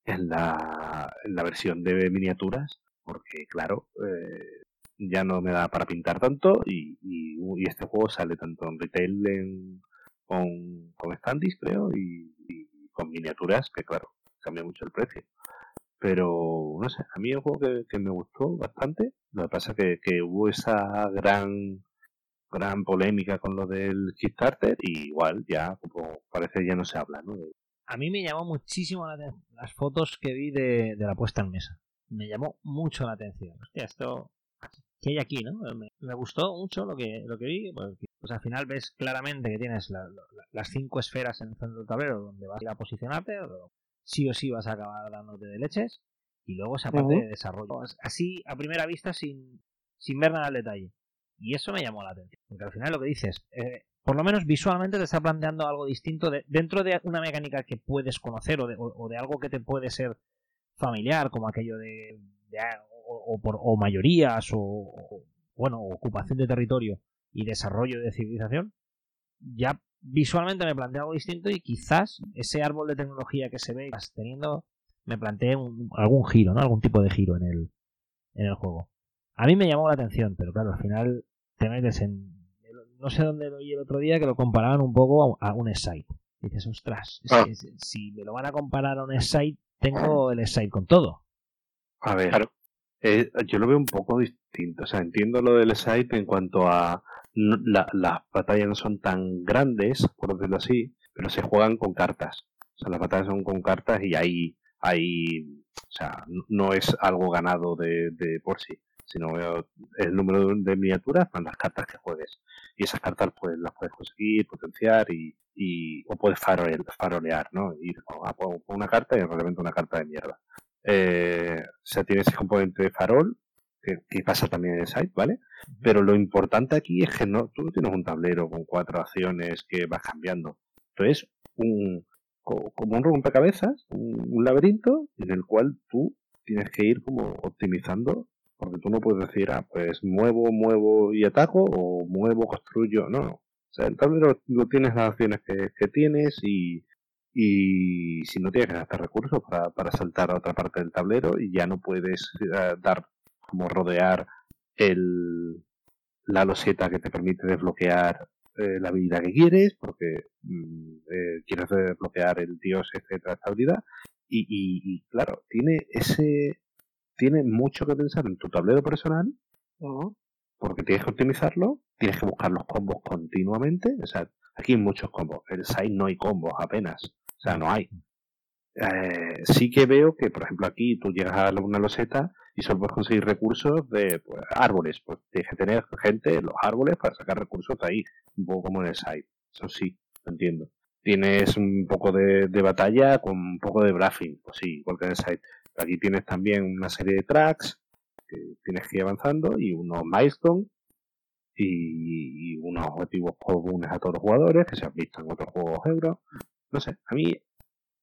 en la, en la versión de miniaturas, porque claro, eh, ya no me da para pintar tanto y, y, este juego sale tanto en retail en, con, con standis, creo, y, con miniaturas, que claro, cambia mucho el precio. Pero, no sé, a mí es un juego que, que me gustó bastante. Lo que pasa es que, que hubo esa gran gran polémica con lo del Kickstarter y igual ya como parece ya no se habla ¿no?
a mí me llamó muchísimo la atención las fotos que vi de, de la puesta en mesa me llamó mucho la atención hostia esto que hay aquí, ¿no? Me, gustó mucho lo que, lo que vi. Pues, al final ves claramente que tienes las cinco esferas en el centro del tablero donde vas a ir a posicionarte. Sí o sí vas a acabar dándote de leches. Y luego esa parte de desarrollo. Así, a primera vista, sin, sin ver nada al detalle. Y eso me llamó la atención. Porque al final lo que dices, eh, por lo menos visualmente te está planteando algo distinto dentro de una mecánica que puedes conocer o de, o de, algo que te puede ser familiar, como aquello de, de o, por, o mayorías o, bueno, ocupación de territorio y desarrollo de civilización, ya visualmente me plantea algo distinto y quizás ese árbol de tecnología que se ve teniendo me plantee algún giro, ¿no? Algún tipo de giro en el, en el juego. A mí me llamó la atención, pero claro, al final te metes en... No sé dónde lo oí el otro día que lo comparaban un poco a, un site. dices, ostras, ah. si, me lo van a comparar a un site, tengo el site con todo.
A ver, claro. Eh, yo lo veo un poco distinto. O sea, entiendo lo del site en cuanto a las batallas no son tan grandes, por decirlo así, pero se juegan con cartas. O sea, las batallas son con cartas y ahí, ahí o sea, no es algo ganado de, de por sí, sino el número de miniaturas más las cartas que juegues. Y esas cartas pues las puedes conseguir, potenciar y, y o puedes farolear, farolear ¿no? Ir a una carta y realmente una carta de mierda. Eh, o sea, tiene ese componente de farol, que, pasa también en el site, ¿vale? Pero lo importante aquí es que no, tú no tienes un tablero con cuatro acciones que vas cambiando. Entonces, un, como un rompecabezas, un, un laberinto en el cual tú tienes que ir como optimizando, porque tú no puedes decir, ah, pues muevo, muevo y ataco, o muevo, construyo, no, no. O sea, el tablero no tienes las acciones que, tienes y, y si no tienes que gastar recursos para, para saltar a otra parte del tablero y ya no puedes eh, dar como rodear el, la loseta que te permite desbloquear eh, la habilidad que quieres porque mm, eh, quieres desbloquear el dios etcétera esta habilidad y, y, claro tiene ese tiene mucho que pensar en tu tablero personal porque tienes que optimizarlo tienes que buscar los combos continuamente o sea aquí hay muchos combos el site no hay combos apenas o sea, no hay. Eh, sí que veo que, por ejemplo, aquí tú llegas a una loseta y solo puedes conseguir recursos de pues, árboles. Pues tienes que tener gente en los árboles para sacar recursos de ahí, un poco como en el site. Eso sí, lo entiendo. Tienes un poco de, batalla con un poco de bluffing, pues sí, igual que en el site. Aquí tienes también una serie de tracks que tienes que ir avanzando y unos milestones y, unos objetivos comunes a todos los jugadores que se han visto en otros juegos euro no sé, a mí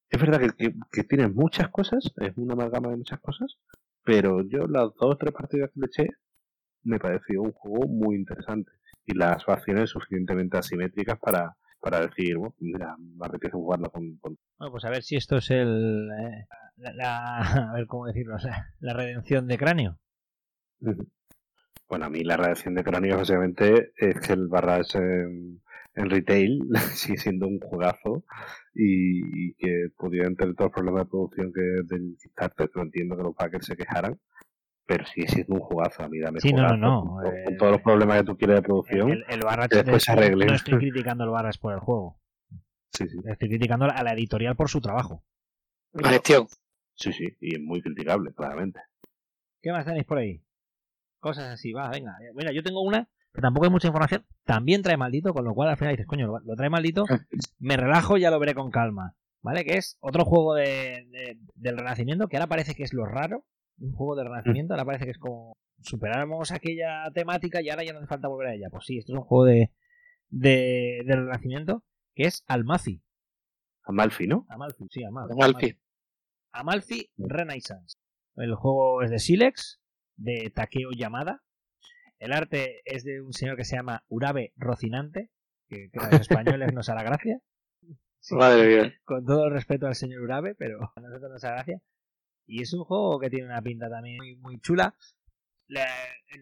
es verdad que, que, tiene muchas cosas, es una amalgama de muchas cosas, pero yo las dos o tres partidas que le eché me pareció un juego muy interesante y las facciones suficientemente asimétricas para, para decir, bueno, mira, me apetece jugarlo con,
Bueno, pues a ver si esto es el... Eh, la, <laughs> a ver cómo decirlo, o sea, la redención de cráneo.
Bueno, a mí la redención de cráneo básicamente es que el barra es en retail <laughs> sigue siendo un juegazo y, que pudieran tener todos los problemas de producción que del Kickstarter, no entiendo que los backers se quejaran, pero sigue siendo un jugazo, a mí dame
sí,
no,
no,
con, eh, todos los problemas que tú quieres de producción,
el, el que después se arreglen. No estoy criticando al Barras por el juego.
Sí, sí.
Estoy criticando a la editorial por su trabajo.
La gestión.
Sí, sí, y es muy criticable, claramente.
¿Qué más tenéis por ahí? Cosas así, va, venga. Mira, yo tengo una tampoco hay mucha información, también trae maldito, con lo cual al final dices, coño, lo, trae maldito, me relajo y ya lo veré con calma. ¿Vale? Que es otro juego de, del Renacimiento, que ahora parece que es lo raro, un juego de Renacimiento, ahora parece que es como superamos aquella temática y ahora ya no hace falta volver a ella. Pues sí, esto es un juego de, de Renacimiento, que es Almazi.
Amalfi, ¿no?
Amalfi, sí, Amalfi.
Amalfi.
Amalfi Renaissance. El juego es de Silex, de Takeo Yamada, el arte es de un señor que se llama Urabe Rocinante, que, a los españoles <laughs> nos hará gracia.
Madre mía.
Con todo el respeto al señor Urabe, pero a nosotros nos hará gracia. Y es un juego que tiene una pinta también muy, chula.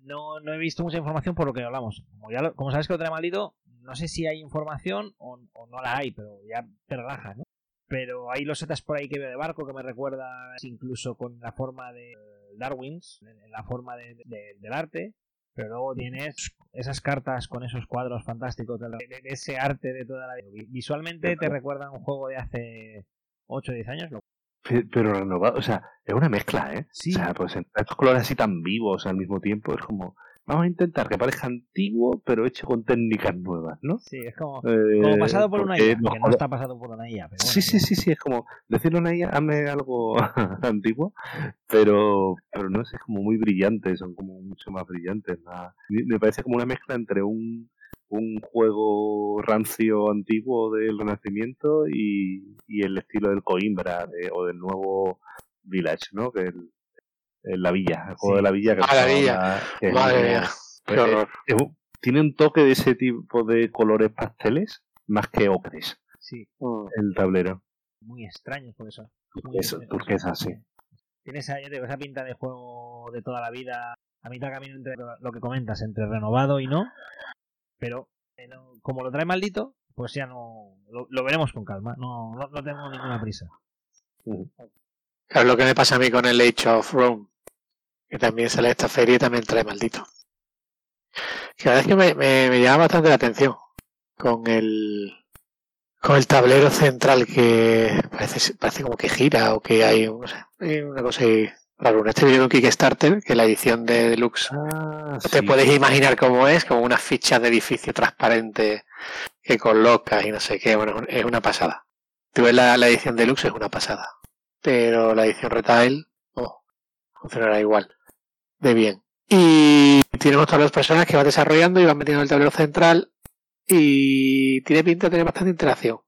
no, no, he visto mucha información por lo que hablamos. Como, ya como sabes que lo trae maldito, no sé si hay información o, no la hay, pero ya te relaja, ¿no? Pero hay los setas por ahí que veo de barco que me recuerda incluso con la forma de Darwins, en la forma de, del arte. Pero luego tienes esas cartas con esos cuadros fantásticos de, ese arte de toda la vida. Visualmente te recuerda un juego de hace 8 o 10 años,
pero renovado, o sea, es una mezcla, ¿eh? Sí. O sea, pues estos colores así tan vivos al mismo tiempo, es como, vamos a intentar que parezca antiguo, pero hecho con técnicas nuevas, ¿no?
Sí, es como, como pasado por una IA, que no está pasado por una IA. Pero
sí, sí, sí, sí, es como decirle a una IA, hazme algo <laughs> antiguo, pero, pero no sé, es como muy brillante, son como mucho más brillantes. Me parece como una mezcla entre un un juego rancio antiguo del Renacimiento y, el estilo del Coimbra o del nuevo Village, ¿no? Que el, la villa, el juego de la villa. Que
ah, la villa. Madre mía. Qué horror.
tiene un toque de ese tipo de colores pasteles más que ocres.
Sí.
El tablero.
Muy extraño por eso.
Eso, turquesa, sí.
Tiene esa, esa pinta de juego de toda la vida, a mitad camino entre lo que comentas, entre renovado y no, pero como lo trae maldito, pues ya no lo, veremos con calma, no, no, tengo ninguna prisa.
Claro, lo que me pasa a mí con el Age of Rome, que también sale esta feria y también trae maldito. Que la verdad es que me, me, llama bastante la atención con el con el tablero central que parece, parece como que gira o que hay, no hay una cosa Claro, este video de un Kickstarter, que la edición de Deluxe, ah, te puedes imaginar cómo es, como unas fichas de edificio transparente que colocas y no sé qué, bueno, es una pasada. Tú ves la, edición Deluxe, es una pasada. Pero la edición Retail, oh, funcionará igual. De bien. Y tenemos todas las personas que van desarrollando y van metiendo el tablero central y tiene pinta de tener bastante interacción.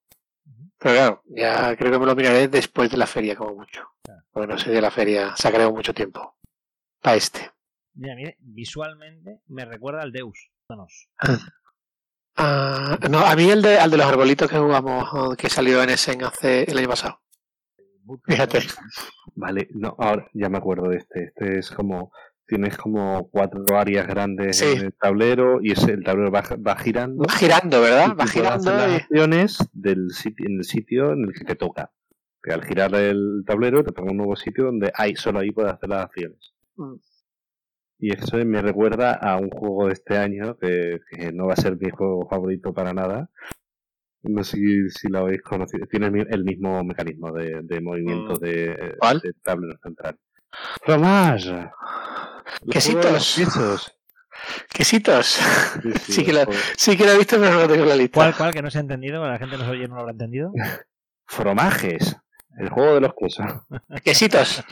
Pero claro, ya creo que me lo miraré después de la feria, como mucho. Bueno, sé de la feria se ha creado mucho tiempo. Para este.
Mira, mire, visualmente me recuerda al Deus.
Ah, no, a mí el de, al de los arbolitos que jugamos, que salió en Essen hace el año pasado. Fíjate.
Vale, no, ahora ya me acuerdo de este. Este es como tienes como cuatro áreas grandes en el tablero y ese, el tablero va, va girando.
Va girando, ¿verdad? Va girando.
Las acciones del sitio, en el sitio en el que te toca. Que al girar el tablero te pongo un nuevo sitio donde hay, solo ahí puedes hacer las acciones. Mm. Y eso me recuerda a un juego de este año que, no va a ser mi juego favorito para nada. No sé si, lo habéis conocido. Tiene el mismo mecanismo de, movimiento mm. de, de tablero central.
Fromage. Quesitos. Quesitos. Sí, que lo, sí, que lo, he visto, pero no lo tengo en la lista.
¿Cuál, cuál? Que no se ha entendido, la gente no oye no lo habrá entendido. <laughs>
Fromajes. El juego de los quesos. <laughs>
Quesitos.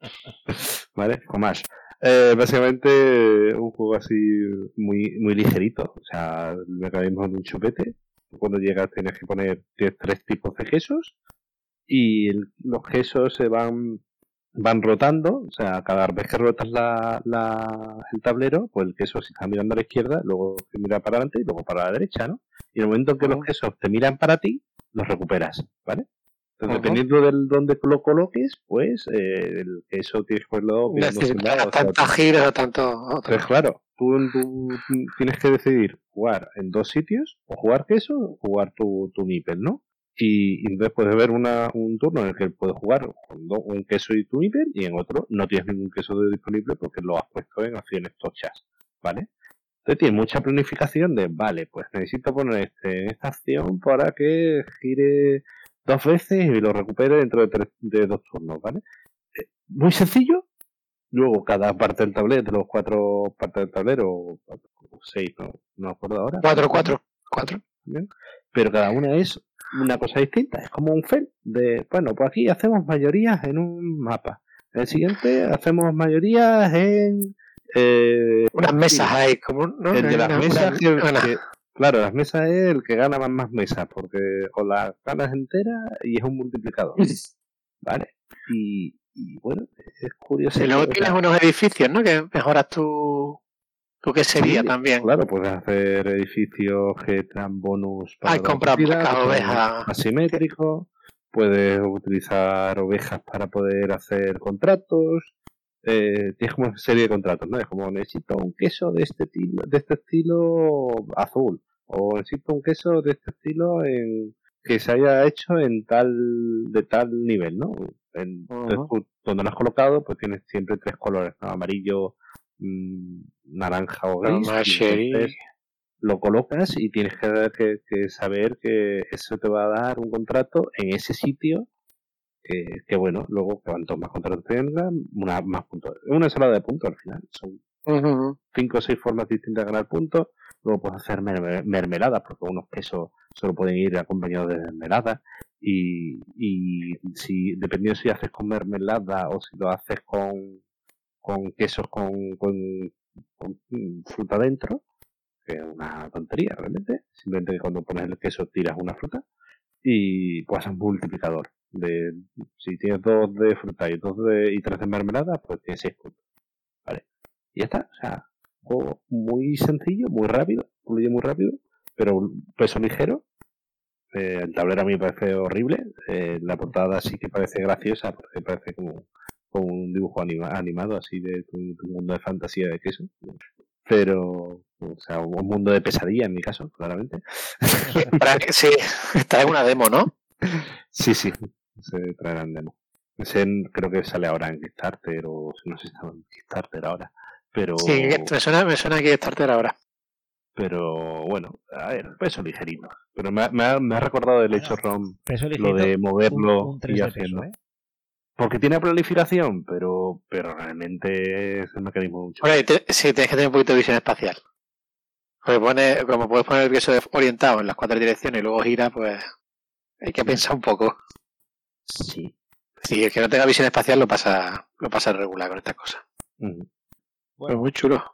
<laughs>
vale, fromage. Eh, básicamente un juego así muy muy ligerito. O sea, el mecanismo de un chupete. Cuando llegas tienes que poner tres tipos de quesos y los quesos se van van rotando, o sea, cada vez que rotas la, la, el tablero, pues el queso se está mirando a la izquierda, luego te mira para adelante y luego para la derecha, ¿no? Y en el momento en que los quesos te miran para ti, los recuperas, ¿vale? Entonces, dependiendo del donde lo coloques, pues eh, el queso tienes que ponerlo
mirando tanto giro, tanto
Pues claro, tú, tienes que decidir jugar en dos sitios, o jugar queso o jugar tu, tu nipple, ¿no? Y, entonces puedes ver una, un turno en el que puedes jugar con un queso y tu hiper y en otro no tienes ningún queso disponible porque lo has puesto en acciones tochas, ¿vale? Entonces tienes mucha planificación de, vale, pues necesito poner este en esta acción para que gire dos veces y lo recupere dentro de, tres, de dos turnos, ¿vale? Eh, muy sencillo. Luego cada parte del tablero, de los cuatro partes del tablero, o seis, no, no me acuerdo ahora.
Cuatro, cuatro, cuatro.
Pero cada una es una cosa distinta. Es como un FEL de, bueno, pues aquí hacemos mayorías en un mapa. En el siguiente hacemos mayorías en... Eh,
Unas mesas hay, como... ¿no?
El de las mesas, claro, las mesas es el que gana más, más mesas, porque o las ganas enteras y es un multiplicador. <laughs> ¿Vale? Y, y bueno, es curioso.
Y luego tienes unos edificios, ¿no? Que mejoras tu ¿Tú qué sería también?
Claro, puedes hacer edificios que dan bonus
para Hay comprar ovejas
asimétrico, puedes utilizar ovejas para poder hacer contratos, eh, tienes como una serie de contratos, ¿no? Es como necesito un queso de este estilo, de este estilo azul, o necesito un queso de este estilo en que se haya hecho en tal de tal nivel, ¿no? En, donde lo has colocado, pues tienes siempre tres colores, amarillo, mm, naranja o gris. entonces lo colocas y tienes que, que, saber que eso te va a dar un contrato en ese sitio que, bueno, luego cuanto más contratos tengas, una, más puntos. Es una ensalada de puntos al final. Son cinco o seis formas distintas de ganar puntos. Luego puedes hacer mermelada, porque unos quesos solo pueden ir acompañados de mermelada. Y, y si, dependiendo si haces con mermelada o si lo haces con, con quesos con, con, fruta dentro, que es una tontería realmente. Simplemente que cuando pones el queso tiras una fruta y pues un multiplicador. De, si tienes dos de fruta y dos de, y tres de mermelada, pues tienes seis puntos. Vale. Y ya está. O sea, juego muy sencillo, muy rápido, fluye muy rápido, pero peso ligero. Eh, el tablero a mí me parece horrible. Eh, la portada sí que parece graciosa, porque parece como, como un dibujo animado así de un, mundo de fantasía de queso. Pero, o sea, un mundo de pesadilla en mi caso, claramente. <laughs>
sí, en una demo, ¿no?
Sí, sí, se traerán demo. Ese creo que sale ahora en Kickstarter o no sé si está en Kickstarter ahora. Pero...
Sí, me suena, me suena a Kickstarter ahora.
Pero bueno, a ver, peso ligerito. Pero me ha, me ha, me ha recordado el hecho ROM, lo de moverlo y hacerlo. ¿eh? Porque tiene proliferación, pero, pero realmente es el mecanismo mucho.
sí, tienes que tener un poquito de visión espacial. Porque pone, como puedes poner el queso orientado en las cuatro direcciones y luego gira, pues hay que pensar un poco.
Sí.
Sí, el que no tenga visión espacial lo pasa, lo pasa regular con esta cosa.
Bueno, pues muy chulo.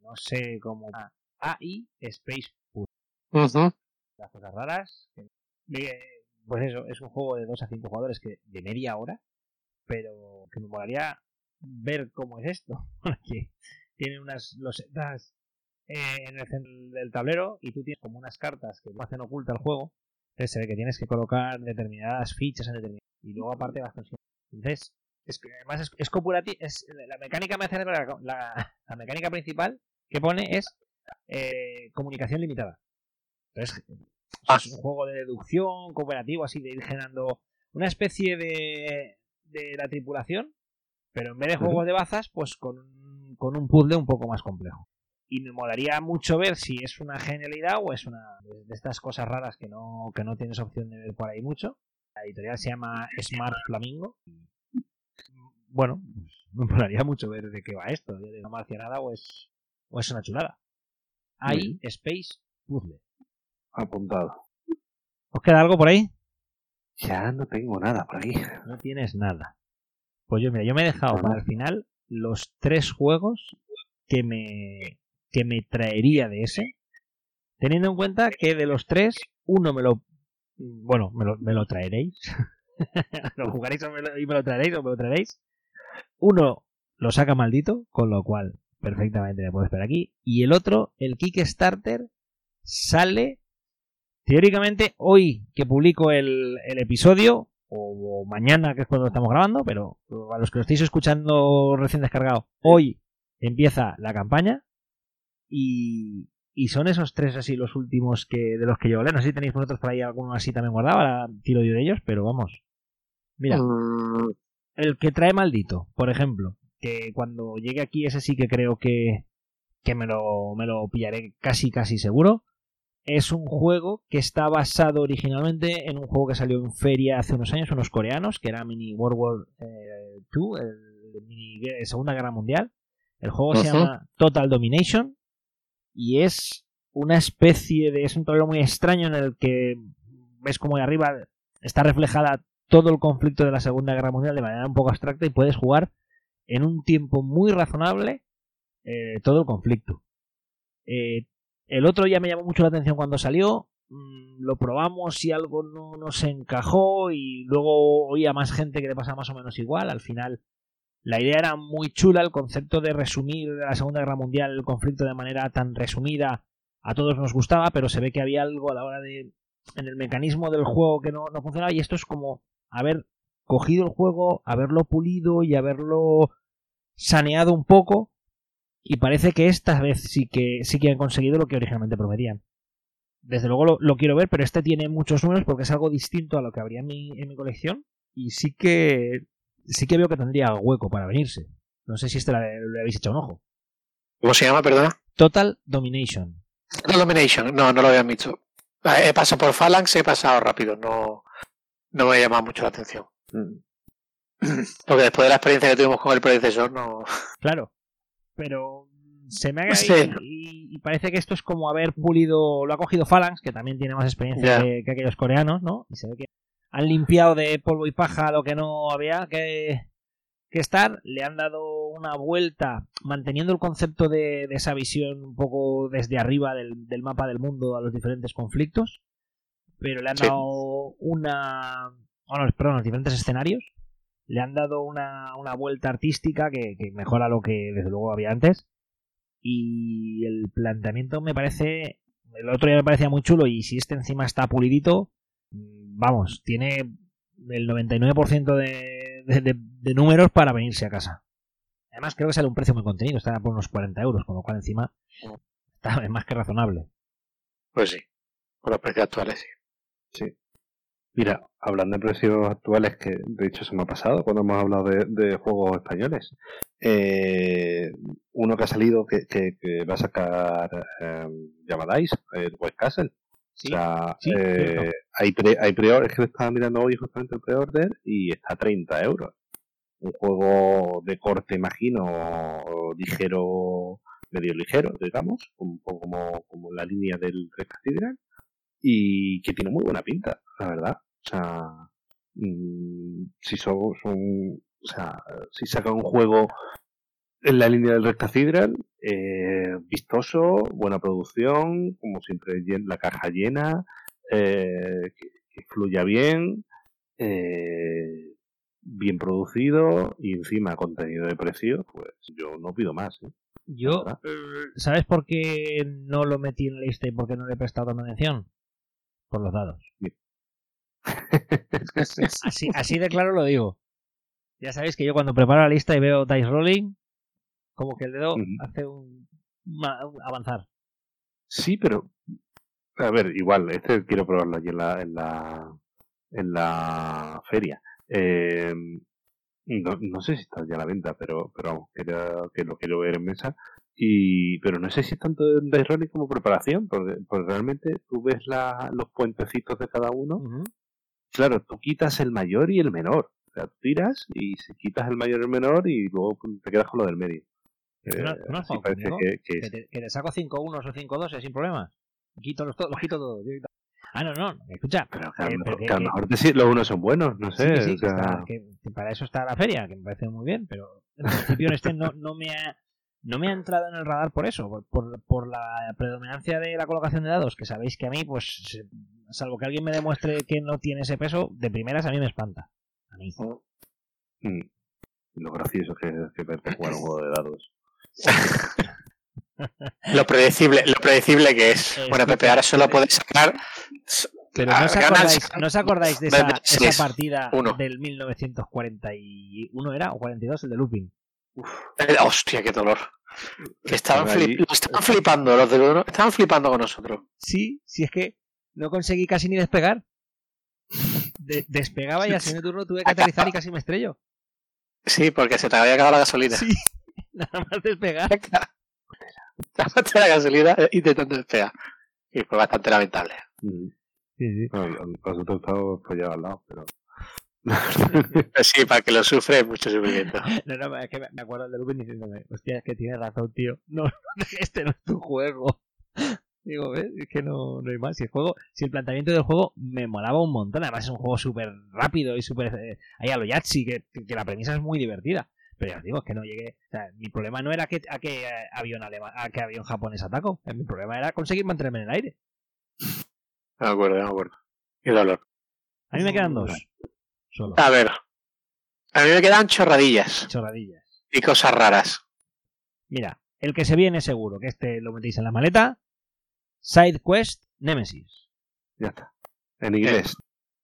No sé cómo. AI Space Push. Las cosas raras. Pues eso, es un juego de 2 a 5 jugadores que de media hora, pero que me molaría ver cómo es esto. <laughs> Porque tiene unas losetas eh, en el centro del tablero y tú tienes como unas cartas que hacen oculta el juego entonces se ve que tienes que colocar determinadas fichas en determinadas. Y luego aparte vas consiguiendo. Entonces, es que además es, es es, la mecánica me hace la, la, mecánica principal que pone es eh, comunicación limitada. Entonces, es un juego de deducción cooperativo, así de ir generando una especie de, de la tripulación, pero en vez de juegos de bazas, pues con, con un puzzle un poco más complejo y me molaría mucho ver si es una genialidad o es una de estas cosas raras que no, que no tienes opción de ver por ahí mucho. La editorial se llama Smart Flamingo. Bueno, pues, <laughs> me molaría mucho ver de qué va esto, de una marcianada o es, o es una chulada. Hay Space Puzzle.
Apuntado.
¿Os queda algo por ahí?
Ya no tengo nada por ahí.
No tienes nada. Pues yo, mira, yo me he dejado para el final los tres juegos que me, que me traería de ese, teniendo en cuenta que de los tres, uno me lo... Bueno, me lo, me lo traeréis. <laughs> lo jugaréis y me lo traeréis o me lo traeréis. Uno lo saca maldito, con lo cual perfectamente me puedo esperar aquí. Y el otro, el Kickstarter, sale teóricamente hoy que publico el, el episodio, o, mañana que es cuando estamos grabando, pero a los que lo estéis escuchando recién descargado, hoy empieza la campaña. Y, y son esos tres así los últimos que de los que yo hablé. No sé si tenéis vosotros por ahí alguno así también guardado. Ahora tiro yo de ellos, pero vamos. Mira. Mm. El que trae maldito, por ejemplo. Que cuando llegue aquí, ese sí que creo que, que me, lo, me lo pillaré casi, casi seguro. Es un juego que está basado originalmente en un juego que salió en feria hace unos años, unos coreanos, que era Mini World War eh, el, mini Segunda Guerra Mundial. El juego se llama Total Domination y es una especie de... es un tablero muy extraño en el que ves como de arriba está reflejada todo el conflicto de la Segunda Guerra Mundial de manera un poco abstracta y puedes jugar en un tiempo muy razonable eh, todo el conflicto. Eh, el otro ya me llamó mucho la atención cuando salió, mm, lo probamos y algo no nos encajó y luego oía más gente que le pasa más o menos igual, al final la idea era muy chula, el concepto de resumir la Segunda Guerra Mundial, el conflicto de manera tan resumida, a todos nos gustaba, pero se ve que había algo a la hora de. en el mecanismo del juego que no, no funcionaba, y esto es como haber cogido el juego, haberlo pulido y haberlo saneado un poco y parece que esta vez sí que sí que han conseguido lo que originalmente prometían. Desde luego lo, quiero ver, pero este tiene muchos números porque es algo distinto a lo que habría en mi, en mi colección y sí que sí que veo que tendría hueco para venirse. No sé si este le, habéis echado un ojo.
¿Cómo se llama, perdona?
Total Domination.
Total Domination, no, no lo había visto. Ah, he pasado por Phalanx, he pasado rápido, no, no me ha llamado mucho la atención. Mm. <clears throat> Porque después de la experiencia que tuvimos con el predecesor, no.
Claro, pero se me ha pues y, parece que esto es como haber pulido, lo ha cogido Phalanx, que también tiene más experiencia que, aquellos coreanos, ¿no? Y se ve que han limpiado de polvo y paja lo que no había que, que estar, le han dado una vuelta manteniendo el concepto de, esa visión un poco desde arriba del, mapa del mundo a los diferentes conflictos, pero le han dado una... Bueno, perdón, los diferentes escenarios, le han dado una, una vuelta artística que, que mejora lo que desde luego había antes y el planteamiento me parece el otro día me parecía muy chulo y si este encima está pulidito vamos tiene el 99% de, de, de, números para venirse a casa. Además creo que sale un precio muy contenido está por unos 40 euros con lo cual encima está más que razonable.
Pues sí por los precios actuales
sí. Sí. Mira, hablando de precios actuales, que de hecho se me ha pasado cuando hemos hablado de, juegos españoles, eh, uno que ha salido que, va a sacar eh, llamáis el West Castle. Sí, o sea, eh, hay, pre, hay pre es que estaba mirando hoy justamente el pre-order y está a 30 euros. Un juego de corte, imagino, ligero, medio ligero, digamos, un poco como, como la línea del Red Cathedral y que tiene muy buena pinta, la verdad. O sea, mm, si son, o sea, si sacan un juego en la línea del Red Cathedral, eh, vistoso, buena producción, como siempre la caja llena, eh, que, fluya bien, eh, bien producido y encima contenido de precio, pues yo no pido más. ¿eh?
Yo, ¿sabes por qué no lo metí en la lista y por qué no le he prestado atención? Por los dados. <laughs> así, así de claro lo digo. Ya sabéis que yo cuando preparo la lista y veo dice rolling, como que el dedo hace un, avanzar.
Sí, pero a ver, igual, este quiero probarlo allí en la en la en la feria. Eh, no, no, sé si está ya a la venta, pero pero que, que lo quiero ver en mesa. Y, pero no sé si es tanto dice rolling como preparación, porque, realmente tú ves la, los puentecitos de cada uno claro, tú quitas el mayor y el menor. O sea, tiras y si quitas el mayor y el menor y luego te quedas con lo del medio.
Eh, no, que, que, te, saco 5 1 o 5 2 sin problema. Quito los, los quito todos. Ah, no, no, escucha.
Pero que, a, lo mejor los unos son buenos, no sé.
Sí, para eso está la feria, que me parece muy bien, pero en principio en este no, no me ha no me ha entrado en el radar por eso, por, por, la predominancia de la colocación de dados, que sabéis que a mí, pues, salvo que alguien me demuestre que no tiene ese peso, de primeras a mí me espanta. A mí.
Mm. Lo gracioso que, que verte jugar un juego de dados. <laughs>
lo predecible, lo predecible que es. bueno, Pepe, ahora solo puedes sacar.
Pero no os, acordáis, ¿no os acordáis de esa, esa partida del 1941 era o 42 el de Lupin?
Eh, hostia, qué dolor. estaban, flipando, los de estaban flipando con nosotros.
Sí, sí es que no conseguí casi ni despegar. despegaba y al <laughs> siguiente turno tuve que aterrizar y casi me estrello.
Sí, porque se te había acabado la gasolina.
Sí, <laughs> nada más despegar.
Te la gasolina intentando despegar. Y fue bastante lamentable.
Sí, sí. nosotros estamos follados al lado, pero. <laughs>
sí, para que lo sufre mucho sufrimiento. <laughs>
No, no, es que me acuerdo de Lupin diciéndome, hostia, es que tienes razón, tío. No, este no es tu juego. Digo, ¿ves? Es que no, no hay más. Si el juego, si el planteamiento del juego me molaba un montón, además es un juego súper rápido y súper. Eh, ahí a lo Yahtzee, que, que, la premisa es muy divertida. Pero ya os digo, es que no llegué. O sea, mi problema no era que, a qué eh, avión alemán, a qué avión japonés ataco. Mi problema era conseguir mantenerme en el aire.
De acuerdo, de acuerdo. Qué dolor.
A mí me quedan dos.
A ver. A mí me quedan chorradillas.
Chorradillas.
Y cosas raras.
Mira, el que se viene seguro, que este lo metéis en la maleta. Side Quest Nemesis.
Ya está. En inglés.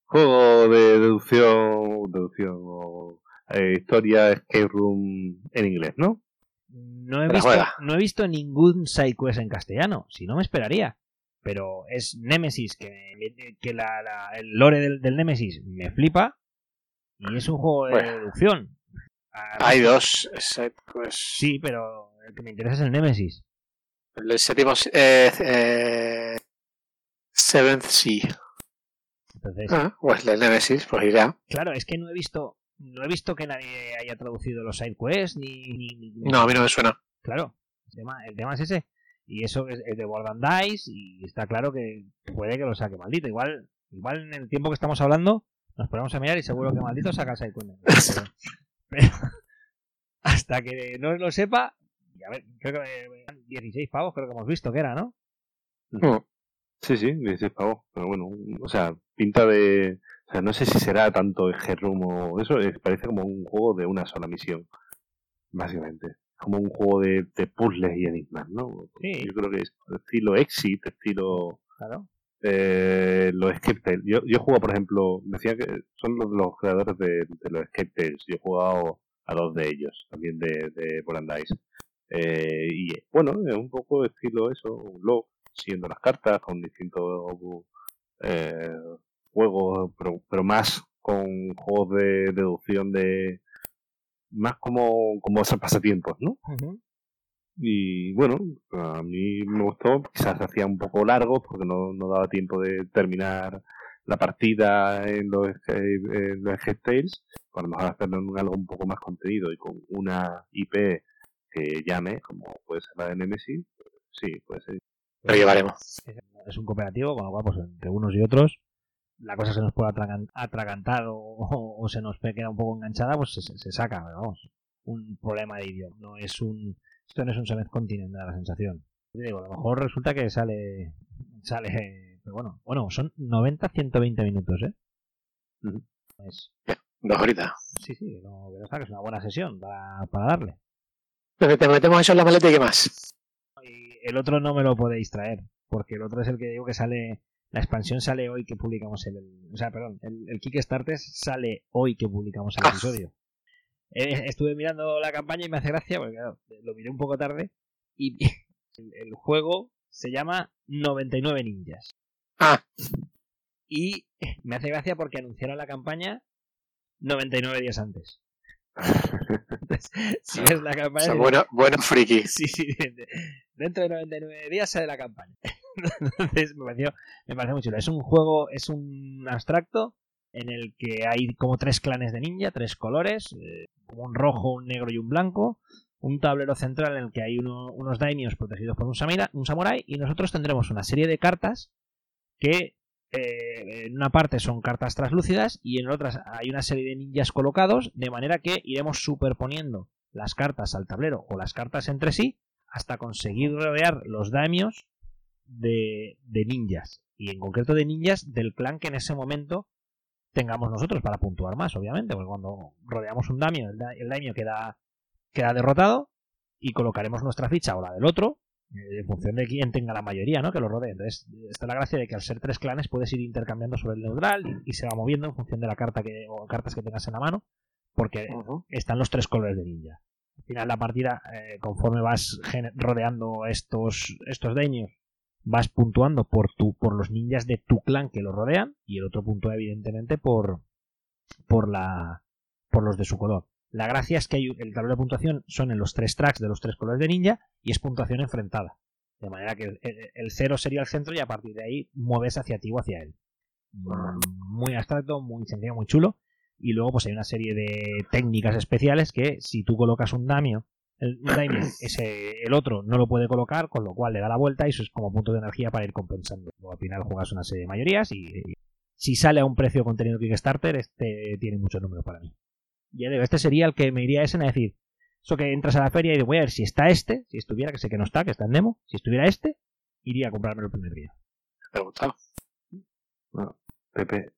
Juego de deducción, deducción o eh, historia Escape Room en inglés, ¿no?
No he, visto, no he visto ningún sidequest en castellano, si no me esperaría. Pero es Nemesis, que, que la, el lore del, del, Nemesis me flipa. Y es un juego de deducción.
Hay dos sidequests.
Sí, pero el que me interesa es el Nemesis.
El séptimo eh, eh, Seventh Sea. Entonces, ah, pues el Nemesis, pues irá.
Claro, es que no he visto no he visto que nadie haya traducido los side quests ni,
No, a mí no me suena.
Claro, el tema, es ese. Y eso es, de Board and Dice y está claro que puede que lo saque maldito. Igual, igual en el tiempo que estamos hablando nos ponemos a mirar y seguro que maldito saca el side <laughs> Pero, <laughs> hasta que no lo sepa, a ver, creo que 16 pavos creo que hemos visto que era, ¿no?
Sí, sí, 16 pavos. Pero bueno, o sea, pinta de o sea, no sé si será tanto el G-Room o eso, parece como un juego de una sola misión, básicamente. Como un juego de, de puzzles y enigmas, ¿no? Sí. Yo creo que es estilo Exit, estilo...
Claro.
Eh, los Escape Yo, yo he jugado, por ejemplo, decía que son los, los creadores de, de, los Escape Tales. Yo he jugado a dos de ellos, también de, de. Eh, y bueno, es un poco estilo eso, un log, siguiendo las cartas con distintos eh, juegos, pero, pero más con juegos de deducción de más como, como esos pasatiempos, ¿no? Y bueno, a mí me gustó, quizás hacía un poco largo porque no, no daba tiempo de terminar la partida en los, en los Tales, a lo mejor hacerlo en algo un poco más contenido y con una IP que llame, como puede ser la de Nemesis, sí, puede ser.
Lo llevaremos.
Es un cooperativo, con lo cual, pues entre unos y otros, la cosa se nos puede atragantar o, se nos queda un poco enganchada, pues se, saca, vamos. Un problema de idioma. No es un, esto no es un Seventh Continent, da la sensación. Digo, a lo mejor resulta que sale, sale, pero bueno, bueno, son 90, 120 minutos, ¿eh?
Dos horitas.
Sí, sí, no, que es una buena sesión para, para darle.
te metemos eso en la maleta y qué más.
Y el otro no me lo podéis traer, porque el otro es el que digo que sale la expansión sale hoy que publicamos el, o sea, perdón, el, Kickstarter sale hoy que publicamos el ah. episodio. Eh, estuve mirando la campaña y me hace gracia porque lo miré un poco tarde y <laughs> el, juego se llama 99 ninjas.
Ah.
Y me hace gracia porque anunciaron la campaña 99 días antes. si ves la campaña.
bueno, bueno, friki. <laughs>
Sí, sí. Dentro de 99 días sale la campaña. Entonces me pareció, me parece muy chulo. Es un juego, es un abstracto en el que hay como tres clanes de ninja, tres colores, eh, un rojo, un negro y un blanco. Un tablero central en el que hay unos daimios protegidos por un, un samurai y nosotros tendremos una serie de cartas que eh, en una parte son cartas translúcidas y en otras hay una serie de ninjas colocados, de manera que iremos superponiendo las cartas al tablero o las cartas entre sí hasta conseguir rodear los daimios de, ninjas. Y en concreto de ninjas del clan que en ese momento tengamos nosotros para puntuar más, obviamente, porque cuando rodeamos un daimio, el, daimio queda, queda derrotado y colocaremos nuestra ficha o la del otro eh, en función de quién tenga la mayoría, ¿no? Que lo rodee. Entonces, está la gracia de que al ser tres clanes puedes ir intercambiando sobre el neutral y, se va moviendo en función de la carta que, o cartas que tengas en la mano, porque están los tres colores de ninja. Al final la partida, eh, conforme vas rodeando estos, estos daimios, vas puntuando por tu, por los ninjas de tu clan que lo rodean, y el otro puntúa evidentemente por, por la, por los de su color. La gracia es que hay, el tablero de puntuación son en los tres tracks de los tres colores de ninja y es puntuación enfrentada. De manera que el, cero sería el centro y a partir de ahí mueves hacia ti o hacia él. Muy abstracto, muy sencillo, muy chulo. Y luego pues hay una serie de técnicas especiales que si tú colocas un damio, el <clears throat> ese, el otro no lo puede colocar, con lo cual le da la vuelta y eso es como punto de energía para ir compensando. Luego, al final juegas una serie de mayorías y, si sale a un precio contenido Kickstarter, este tiene muchos números para mí. Ya digo, este sería el que me iría ese a decir, eso que entras a la feria y voy a ver si está este, si estuviera, que sé que no está, que está en demo, si estuviera este, iría a comprármelo el primer día.
Me gusta.
Bueno, Pepe,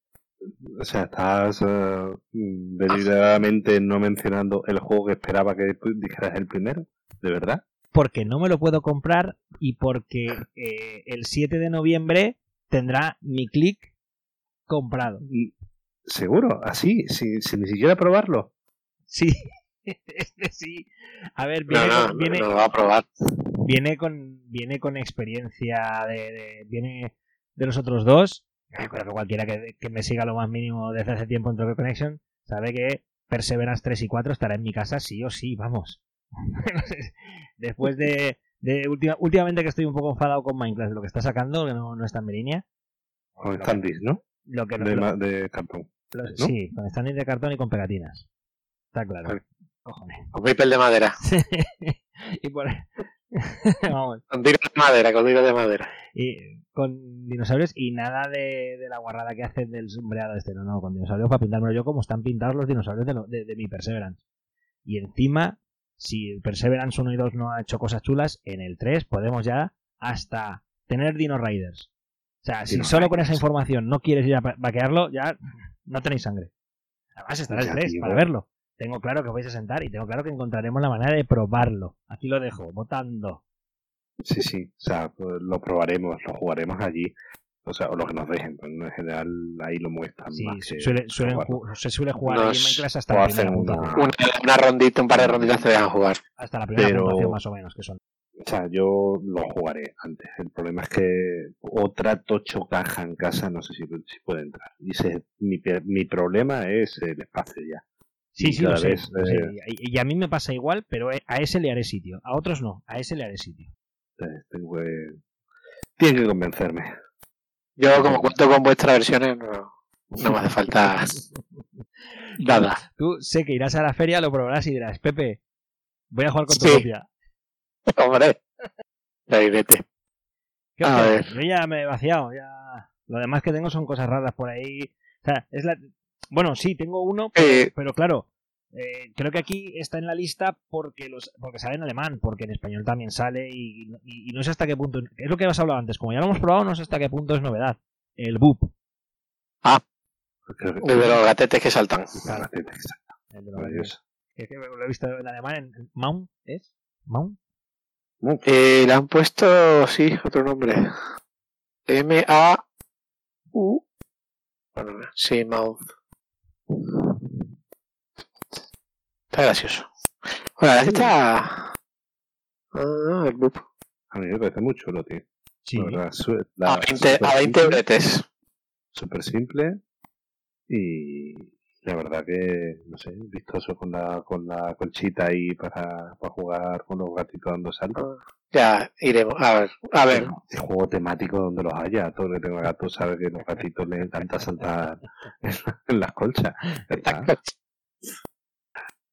o sea, estás uh, deliberadamente no mencionando el juego que esperaba que dijeras el primero, ¿de verdad?
Porque no me lo puedo comprar y porque eh, el 7 de noviembre tendrá mi click comprado.
¿Seguro? ¿Así? ¿Sin, ni siquiera probarlo?
Sí, <laughs> este sí. A ver, viene,
no, no,
con, viene,
no lo va a probar.
viene con viene con experiencia de, de- viene de los otros dos. Yo creo que cualquiera que, que me siga lo más mínimo desde hace tiempo en Troque Connection sabe que Perseverance 3 y 4 estará en mi casa sí o sí, vamos. <laughs> Después de, de última- últimamente que estoy un poco enfadado con Minecraft, lo que está sacando, que no, no está en mi línea.
Con standees, ¿no?
Lo que
De,
lo-
ma- de cartón.
lo-
¿no?
Sí, con standees de cartón y con pegatinas. Está claro.
Vale.
Cojones.
Con papel de madera. <laughs>
y por <laughs> vamos.
Con tiros de madera, con tiros de madera.
Y con dinosaurios y nada de, de la guarrada que hacen del sombreado este. No, no, con dinosaurios para pintármelo yo como están pintados los dinosaurios de, lo- de- de mi Perseverance. Y encima, si el Perseverance 1 y 2 no ha hecho cosas chulas, en el 3 podemos ya hasta tener Dino Riders. O sea, si
Dino
solo con esa información no quieres ir a vaquearlo, ya no tenéis sangre. Además estará el
Ya,
3
tío.
para verlo. Tengo claro que os vais a sentar y tengo claro que encontraremos la manera de probarlo. Aquí lo dejo, votando.
Sí, sí. O sea, pues lo probaremos, lo jugaremos allí. O sea, o lo que nos dejen. Pero en general ahí lo muestran
Sí,
más que
suele- suelen
probarlo.
ju- se suele jugar
Nos-
en Minecraft hasta la
hacen
primera
una-.
Una, una rondita, un par de ronditas te dejan jugar.
Hasta la primera
Pero-
puntuación más o menos que son.
O sea, yo lo jugaré antes. El problema es que otra tocho caja en casa no sé si, si puede entrar. Ese- mi, pe- mi problema es el espacio ya.
Sí, sí, lo sé,
vez,
lo sé.
eh,
Y, y a mí me pasa igual, pero a ese le haré sitio. A otros no, a ese le haré sitio.
eh, tengo que... Tienen que convencerme.
Yo, como cuento con vuestras versiones, no, no me hace falta <laughs> nada.
Tú sé que irás a la feria, lo probarás y dirás, Pepe, voy a jugar con tu
Sí.
copia. <laughs>
Hombre, Gainete.
¿Qué
A ver.
Yo ya me he vaciado, ya. Lo demás que tengo son cosas raras por ahí. O sea, es la... Bueno, sí, tengo uno,
Eh,
pero claro, eh, creo que aquí está en la lista porque los porque sale en alemán, porque en español también sale y, y- y no sé hasta qué punto. Es lo que has hablado antes, como ya lo hemos probado, no sé hasta qué punto es novedad. El BUP.
Creo que-
de los gatetes que saltan.
Claro, tiene que ser
El de los-
maravilloso.
que- que lo he visto en alemán, en Mount, ¿es? Mount.
Eh, le han puesto, sí, otro nombre. M-A-U. Bueno, sí, mouth. Está gracioso. Bueno, la está. Ah, el boop.
A mí me parece muy chulo, tío.
Sí.
La la-
A 20,
súper
a 20
simple,
bretes.
Súper simple. Y la verdad que, no sé, vistoso con la, con la colchita ahí para, para jugar con los gatitos dando saltos.
Ya, iremos. A ver, a ver.
Este juego temático donde los haya. Todo el que tenga gatos sabe que a los gatitos les encanta saltar en las colchas. Está.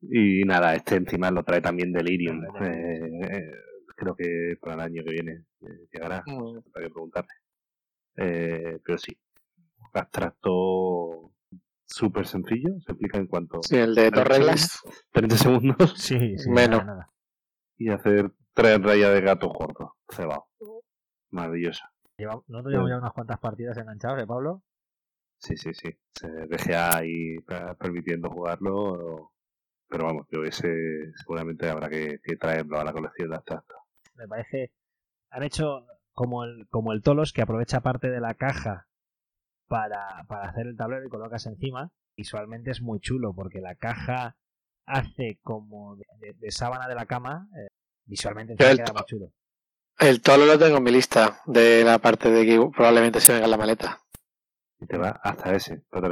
Y nada, este encima lo trae también Delirium. Eh, creo que para el año que viene eh, llegará.
Mm,
Para que preguntarle. Eh, pero sí, abstracto súper sencillo. Se explica en cuanto
Sí, el de dos reglas.
30 segundos
Sí, sí.
Menos.
nada, nada.
y hacer tres rayas de gato gordo. Cebado. Maravilloso.
Lleva- Nosotros llevamos ya unas cuantas partidas enganchadas, ¿eh, Pablo?
Sí, sí, sí. Se deja ahí permitiendo jugarlo. Pero vamos, yo ese seguramente habrá que, que traerlo a la colección de abstracto.
Me parece. Han hecho como el, como el Tolos, que aprovecha parte de la caja para, para hacer el tablero y colocas encima. Visualmente es muy chulo, porque la caja hace como de, de- de sábana de la cama. eh, visualmente queda muy chulo.
El tolo lo tengo en mi lista de la parte de que probablemente se venga en la maleta.
Y te va hasta ese, para.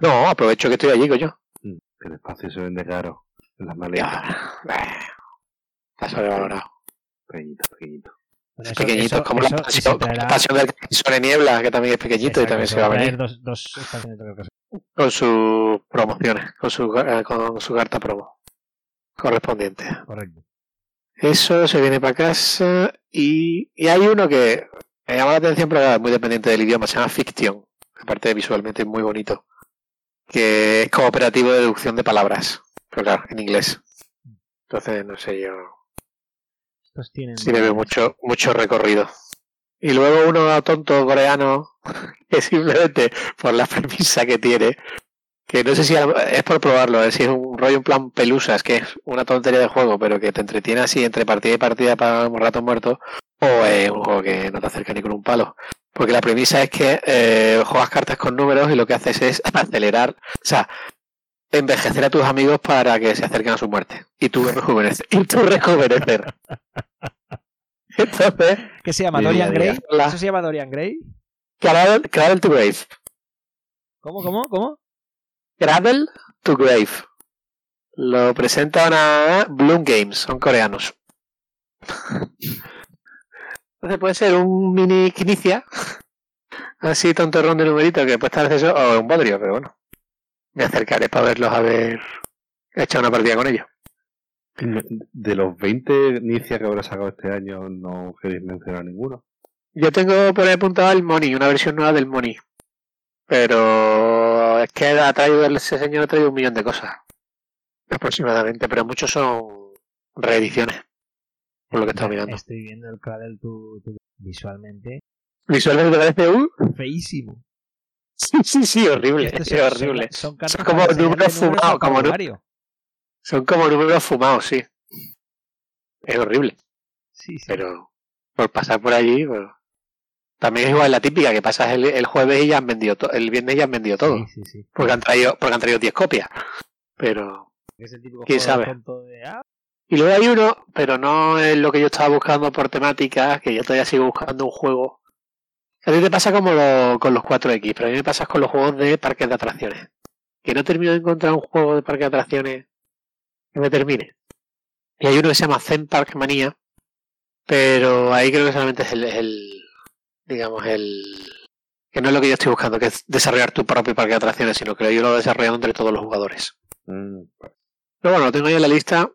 No, aprovecho que estoy allí, coño.
Mm, Que el espacio se vende caro en las maletas.
Ya, eh, está sobrevalorado.
Pequeñito, pequeñito.
Bueno,
Es
eso-
pequeñito,
eso-
como
eso-
la pasión,
traerá-
la pasión del sobre niebla, que también es pequeñito y también se va a venir
Dos, dos
con sus promociones, con su, eh, con su carta promo correspondiente.
Correcto.
Eso se viene para casa y, y hay uno que me llama la atención, pero es muy dependiente del idioma, se llama Fiction. Aparte visualmente es muy bonito. Que es cooperativo de deducción de palabras. Pero claro, en inglés. Entonces, no sé yo.
Estos tienen.
Sí le veo mucho, mucho recorrido. Y luego uno tonto coreano <laughs> que simplemente por la premisa que tiene, que no sé si es por probarlo, es un rollo en plan pelusas, que es una tontería de juego, pero que te entretiene así entre partida y partida para un rato muerto, o es un juego que no te acerca ni con un palo. Porque la premisa es que eh, juegas cartas con números y lo que haces es <laughs> acelerar, o sea, envejecer a tus amigos para que se acerquen a su muerte. Y tú rejuvenecer. Y tú rejuvenecer. <laughs> Entonces.
¿Qué se llama? ¿Dorian Gray? ¿Eso se llama Dorian Gray?
Cradle, to Grave.
¿Cómo, cómo, cómo?
Cradle to Grave. Lo presenta una Bloom Games, son coreanos. <laughs> Entonces puede ser un mini inicia así tontorrón de numerito que puede estar acceso o un bodrio, pero bueno. Me acercaré para verlos a ver. He echado una partida con ellos.
De los 20 inicias que habrá sacado este año, no queréis mencionar ninguno.
Yo tengo por ahí apuntado el Money, una versión nueva del Money. Pero es que ha traído, ese señor ha traído un millón de cosas. Aproximadamente, pero muchos son reediciones. Por lo que estaba mirando.
Estoy viendo el Cradle tu, visualmente.
Visualmente parece un
feísimo.
Sí, sí, sí, horrible. es <laughs> horrible. Son, como números fumados, como Son como números fumados, sí. Es horrible. Sí, sí. Pero por pasar por allí, pues, también es igual la típica que pasas el, jueves y ya han vendido todo, el viernes ya han vendido todo. Sí, sí, sí. Porque han traído, porque han traído 10 copias. Pero quién sabe. Ah". Y luego hay uno, pero no es lo que yo estaba buscando por temática, que yo todavía sigo buscando un juego. A ti te pasa como con los 4X, pero a mí me pasa con los juegos de parques de atracciones. Que no termino de encontrar un juego de parque de atracciones que me termine. Y hay uno que se llama Zen Park Manía, pero ahí creo que solamente es el, digamos, el... Que no es lo que yo estoy buscando, que es desarrollar tu propio parque de atracciones, sino que yo lo he desarrollado entre todos los jugadores. Mm. Pero bueno, lo tengo ahí en la lista,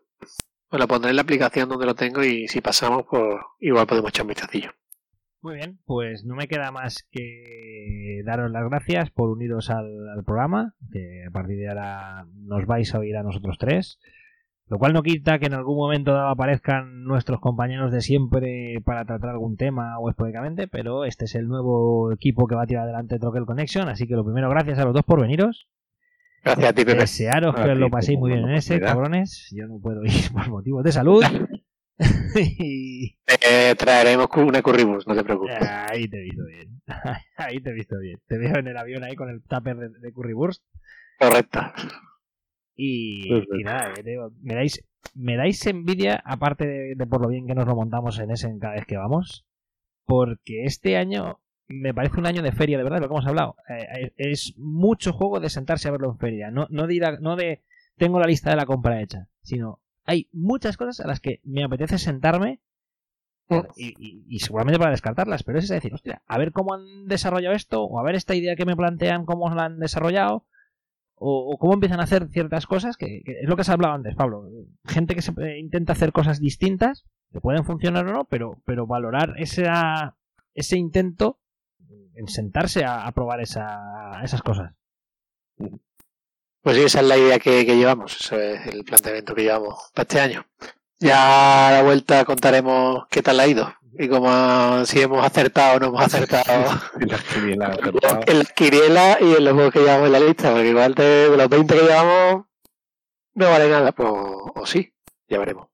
pues lo pondré en la aplicación donde lo tengo y si pasamos, pues igual podemos echar un vistacillo.
Muy bien, pues no me queda más que daros las gracias por uniros al, al programa, que a partir de ahora nos vais a oír a nosotros tres. Lo cual no quita que en algún momento aparezcan nuestros compañeros de siempre para tratar algún tema o esporádicamente, pero este es el nuevo equipo que va a tirar adelante Troquel Connection, así que lo primero, gracias a los dos por veniros.
Gracias a ti, Pepe.
Desearos que os lo paséis muy bien en ese, cabrones. Yo no puedo ir <laughs> por motivos de salud. <laughs>
y... <laughs> eh, traeremos una curribus, no te preocupes.
Ahí te he visto bien. <laughs> Ahí te he visto bien. Te veo en el avión ahí con el tupper de, de currywurst.
Correcto.
Y, nada, eh, me dais me dais envidia, aparte de, por lo bien que nos lo montamos en ese cada vez que vamos, porque este año me parece un año de feria, de verdad, lo que hemos hablado. Eh, eh, es mucho juego de sentarse a verlo en feria, no, no, de no de tengo la lista de la compra hecha, sino hay muchas cosas a las que me apetece sentarme y, y, seguramente para descartarlas, pero es decir, hostia, a ver cómo han desarrollado esto, o a ver esta idea que me plantean, cómo la han desarrollado, o, cómo empiezan a hacer ciertas cosas, que, es lo que has hablado antes, Pablo. Gente que se, intenta hacer cosas distintas, que pueden funcionar o no, pero, pero valorar ese, ese intento en sentarse a, probar esa, esas cosas.
Pues sí, esa es la idea que, que llevamos, ese es el planteamiento que llevamos para este año. Ya a la vuelta contaremos qué tal ha ido y como si hemos acertado o no hemos acertado <laughs> en la quiriela, <laughs> y en los juegos que llevamos en la lista, porque igual de, los 20 que llevamos no vale nada, pues o sí, ya veremos.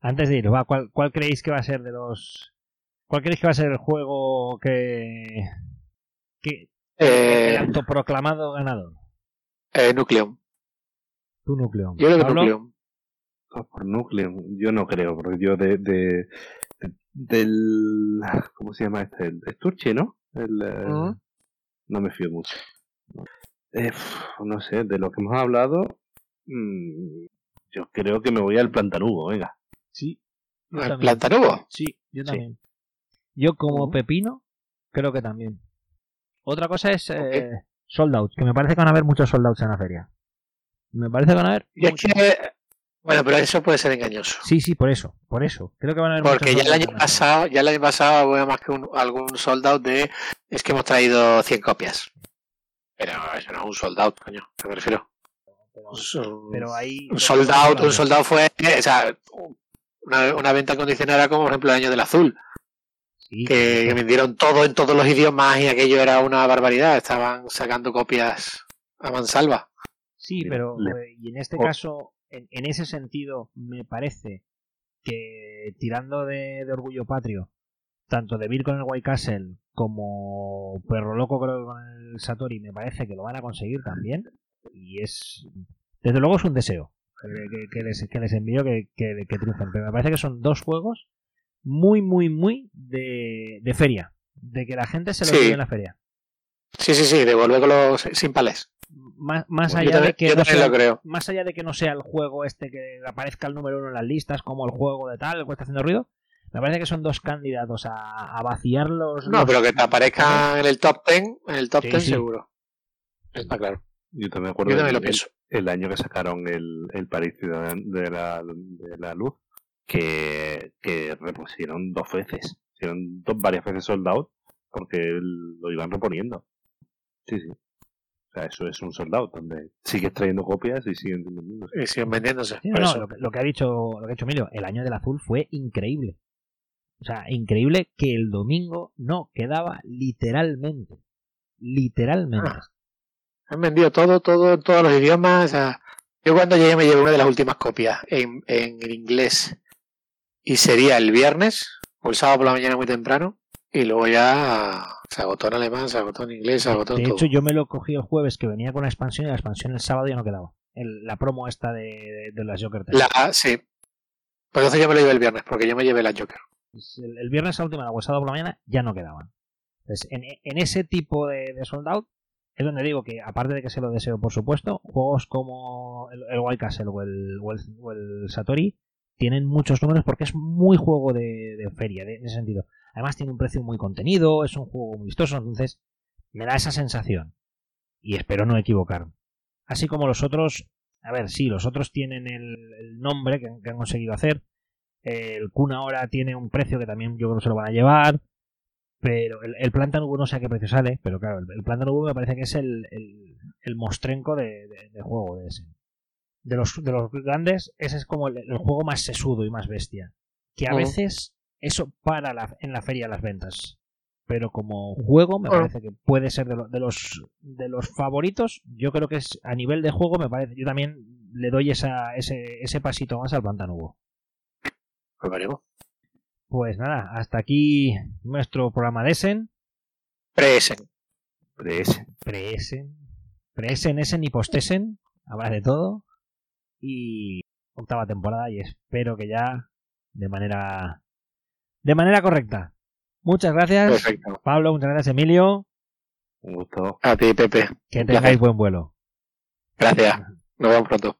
Antes de ir, va, ¿cuál, ¿cuál creéis que va a ser de los... ¿Cuál creéis que va a ser el juego que... que eh, el autoproclamado ganador?
Eh, Nucleon.
Tu Nucleon.
Yo creo que Nucleon.
Ah, por Nucleon, yo no creo, porque yo de, de, del. ¿Cómo se llama este? El Sturche, ¿no? El, eh, No me fío mucho. Eh, no sé, de lo que hemos hablado, mmm, yo creo que me voy al plantanubo, venga.
Sí.
¿Al plantanubo?
Sí, yo también. Yo como pepino, creo que también. Otra cosa es eh, sold que me parece que van a haber muchos soldados en la feria. Me parece que van a haber.
Y es que bueno, pero eso puede ser engañoso.
Sí, sí, por eso, por eso. Creo que van a haber
Porque ya el año pasado, ya el año pasado hubo más que un, algún soldado de es que hemos traído 100 copias. Pero eso no es un soldado, coño, me refiero.
Pero, ahí
un un soldado fue, o sea, una, una venta condicionada como por ejemplo el año del azul. Que, vendieron todo en todos los idiomas y aquello era una barbaridad. Estaban sacando copias a mansalva.
Sí, pero eh, y en este caso en, ese sentido, me parece que tirando de, orgullo patrio, tanto de Bill con el White Castle como Perro Loco creo con el Satori, me parece que lo van a conseguir también. Y es Desde luego es un deseo que, les, que les envío que, que, triunfen. Pero me parece que son dos juegos muy, muy, muy de, de feria. De que la gente se lo sí. en la feria.
Sí, sí, sí, devolverlo sin palés.
Más, más allá de que no sea, creo. más allá de que no sea el juego este que aparezca el número uno en las listas como el juego de tal, el que está haciendo ruido, me parece que son dos candidatos a, a vaciar los.
No, pero que te aparezcan en el top ten, en el top ten seguro. Está claro.
Yo también me acuerdo Yo también el, el, año que sacaron el, el París de la, de la luz, que, que repusieron dos veces. Hicieron dos, varias veces sold out porque lo iban reponiendo. Sí, sí. O sea, eso es un soldado donde sigues trayendo copias y siguen
vendiéndose. Y siguen vendiéndose.
no, lo, que, ha dicho, lo que ha dicho Emilio, el año del azul fue increíble. O sea, increíble que el domingo no quedaba literalmente. Literalmente. Ah.
han vendido todo, todo, todos los idiomas. yo cuando llegué me llevé una de las últimas copias en, en inglés. Y sería el viernes, o el sábado por la mañana muy temprano. Y luego ya se agotó en alemán, se agotó en inglés, se agotó en
todo. De hecho, yo me lo cogí el jueves que venía con la expansión y la expansión el sábado ya no quedaba. la promo esta de, de, las Joker.
La, sí. Pues entonces yo me lo llevé el viernes, porque yo me llevé la Joker.
Pues el, viernes a última, o el sábado por la mañana, ya no quedaban. Entonces, en, en ese tipo de, de sold out es donde digo que, aparte de que se lo deseo, por supuesto, juegos como el, el White Castle o el, o el, Satori tienen muchos números porque es muy juego de, de feria, en ese sentido. Además tiene un precio muy contenido, es un juego muy vistoso, entonces me da esa sensación. Y espero no equivocarme. Así como los otros, a ver, sí, los otros tienen el, nombre que, han conseguido hacer. El Kun ahora tiene un precio que también yo creo que se lo van a llevar. Pero el, el no sé a qué precio sale, pero claro, el, el me parece que es el, el, mostrenco de, juego de ese. De los, de los grandes, ese es como el, juego más sesudo y más bestia. Que a veces eso para en la feria las ventas. Pero como juego me parece que puede ser de, de, los de los favoritos. Yo creo que es a nivel de juego me parece. Yo también le doy esa, ese, ese pasito más al Pantanubo.
Pues,
pues nada, hasta aquí nuestro programa de Essen.
Presen.
Presen.
Presen. Presen, Essen y Postesen. Habrá de todo. Y octava temporada y espero que ya de manera de manera correcta. Muchas gracias, Pablo, muchas gracias, Emilio.
Un gusto.
A ti, Pepe.
Que tengáis buen vuelo.
Gracias. Nos vemos pronto.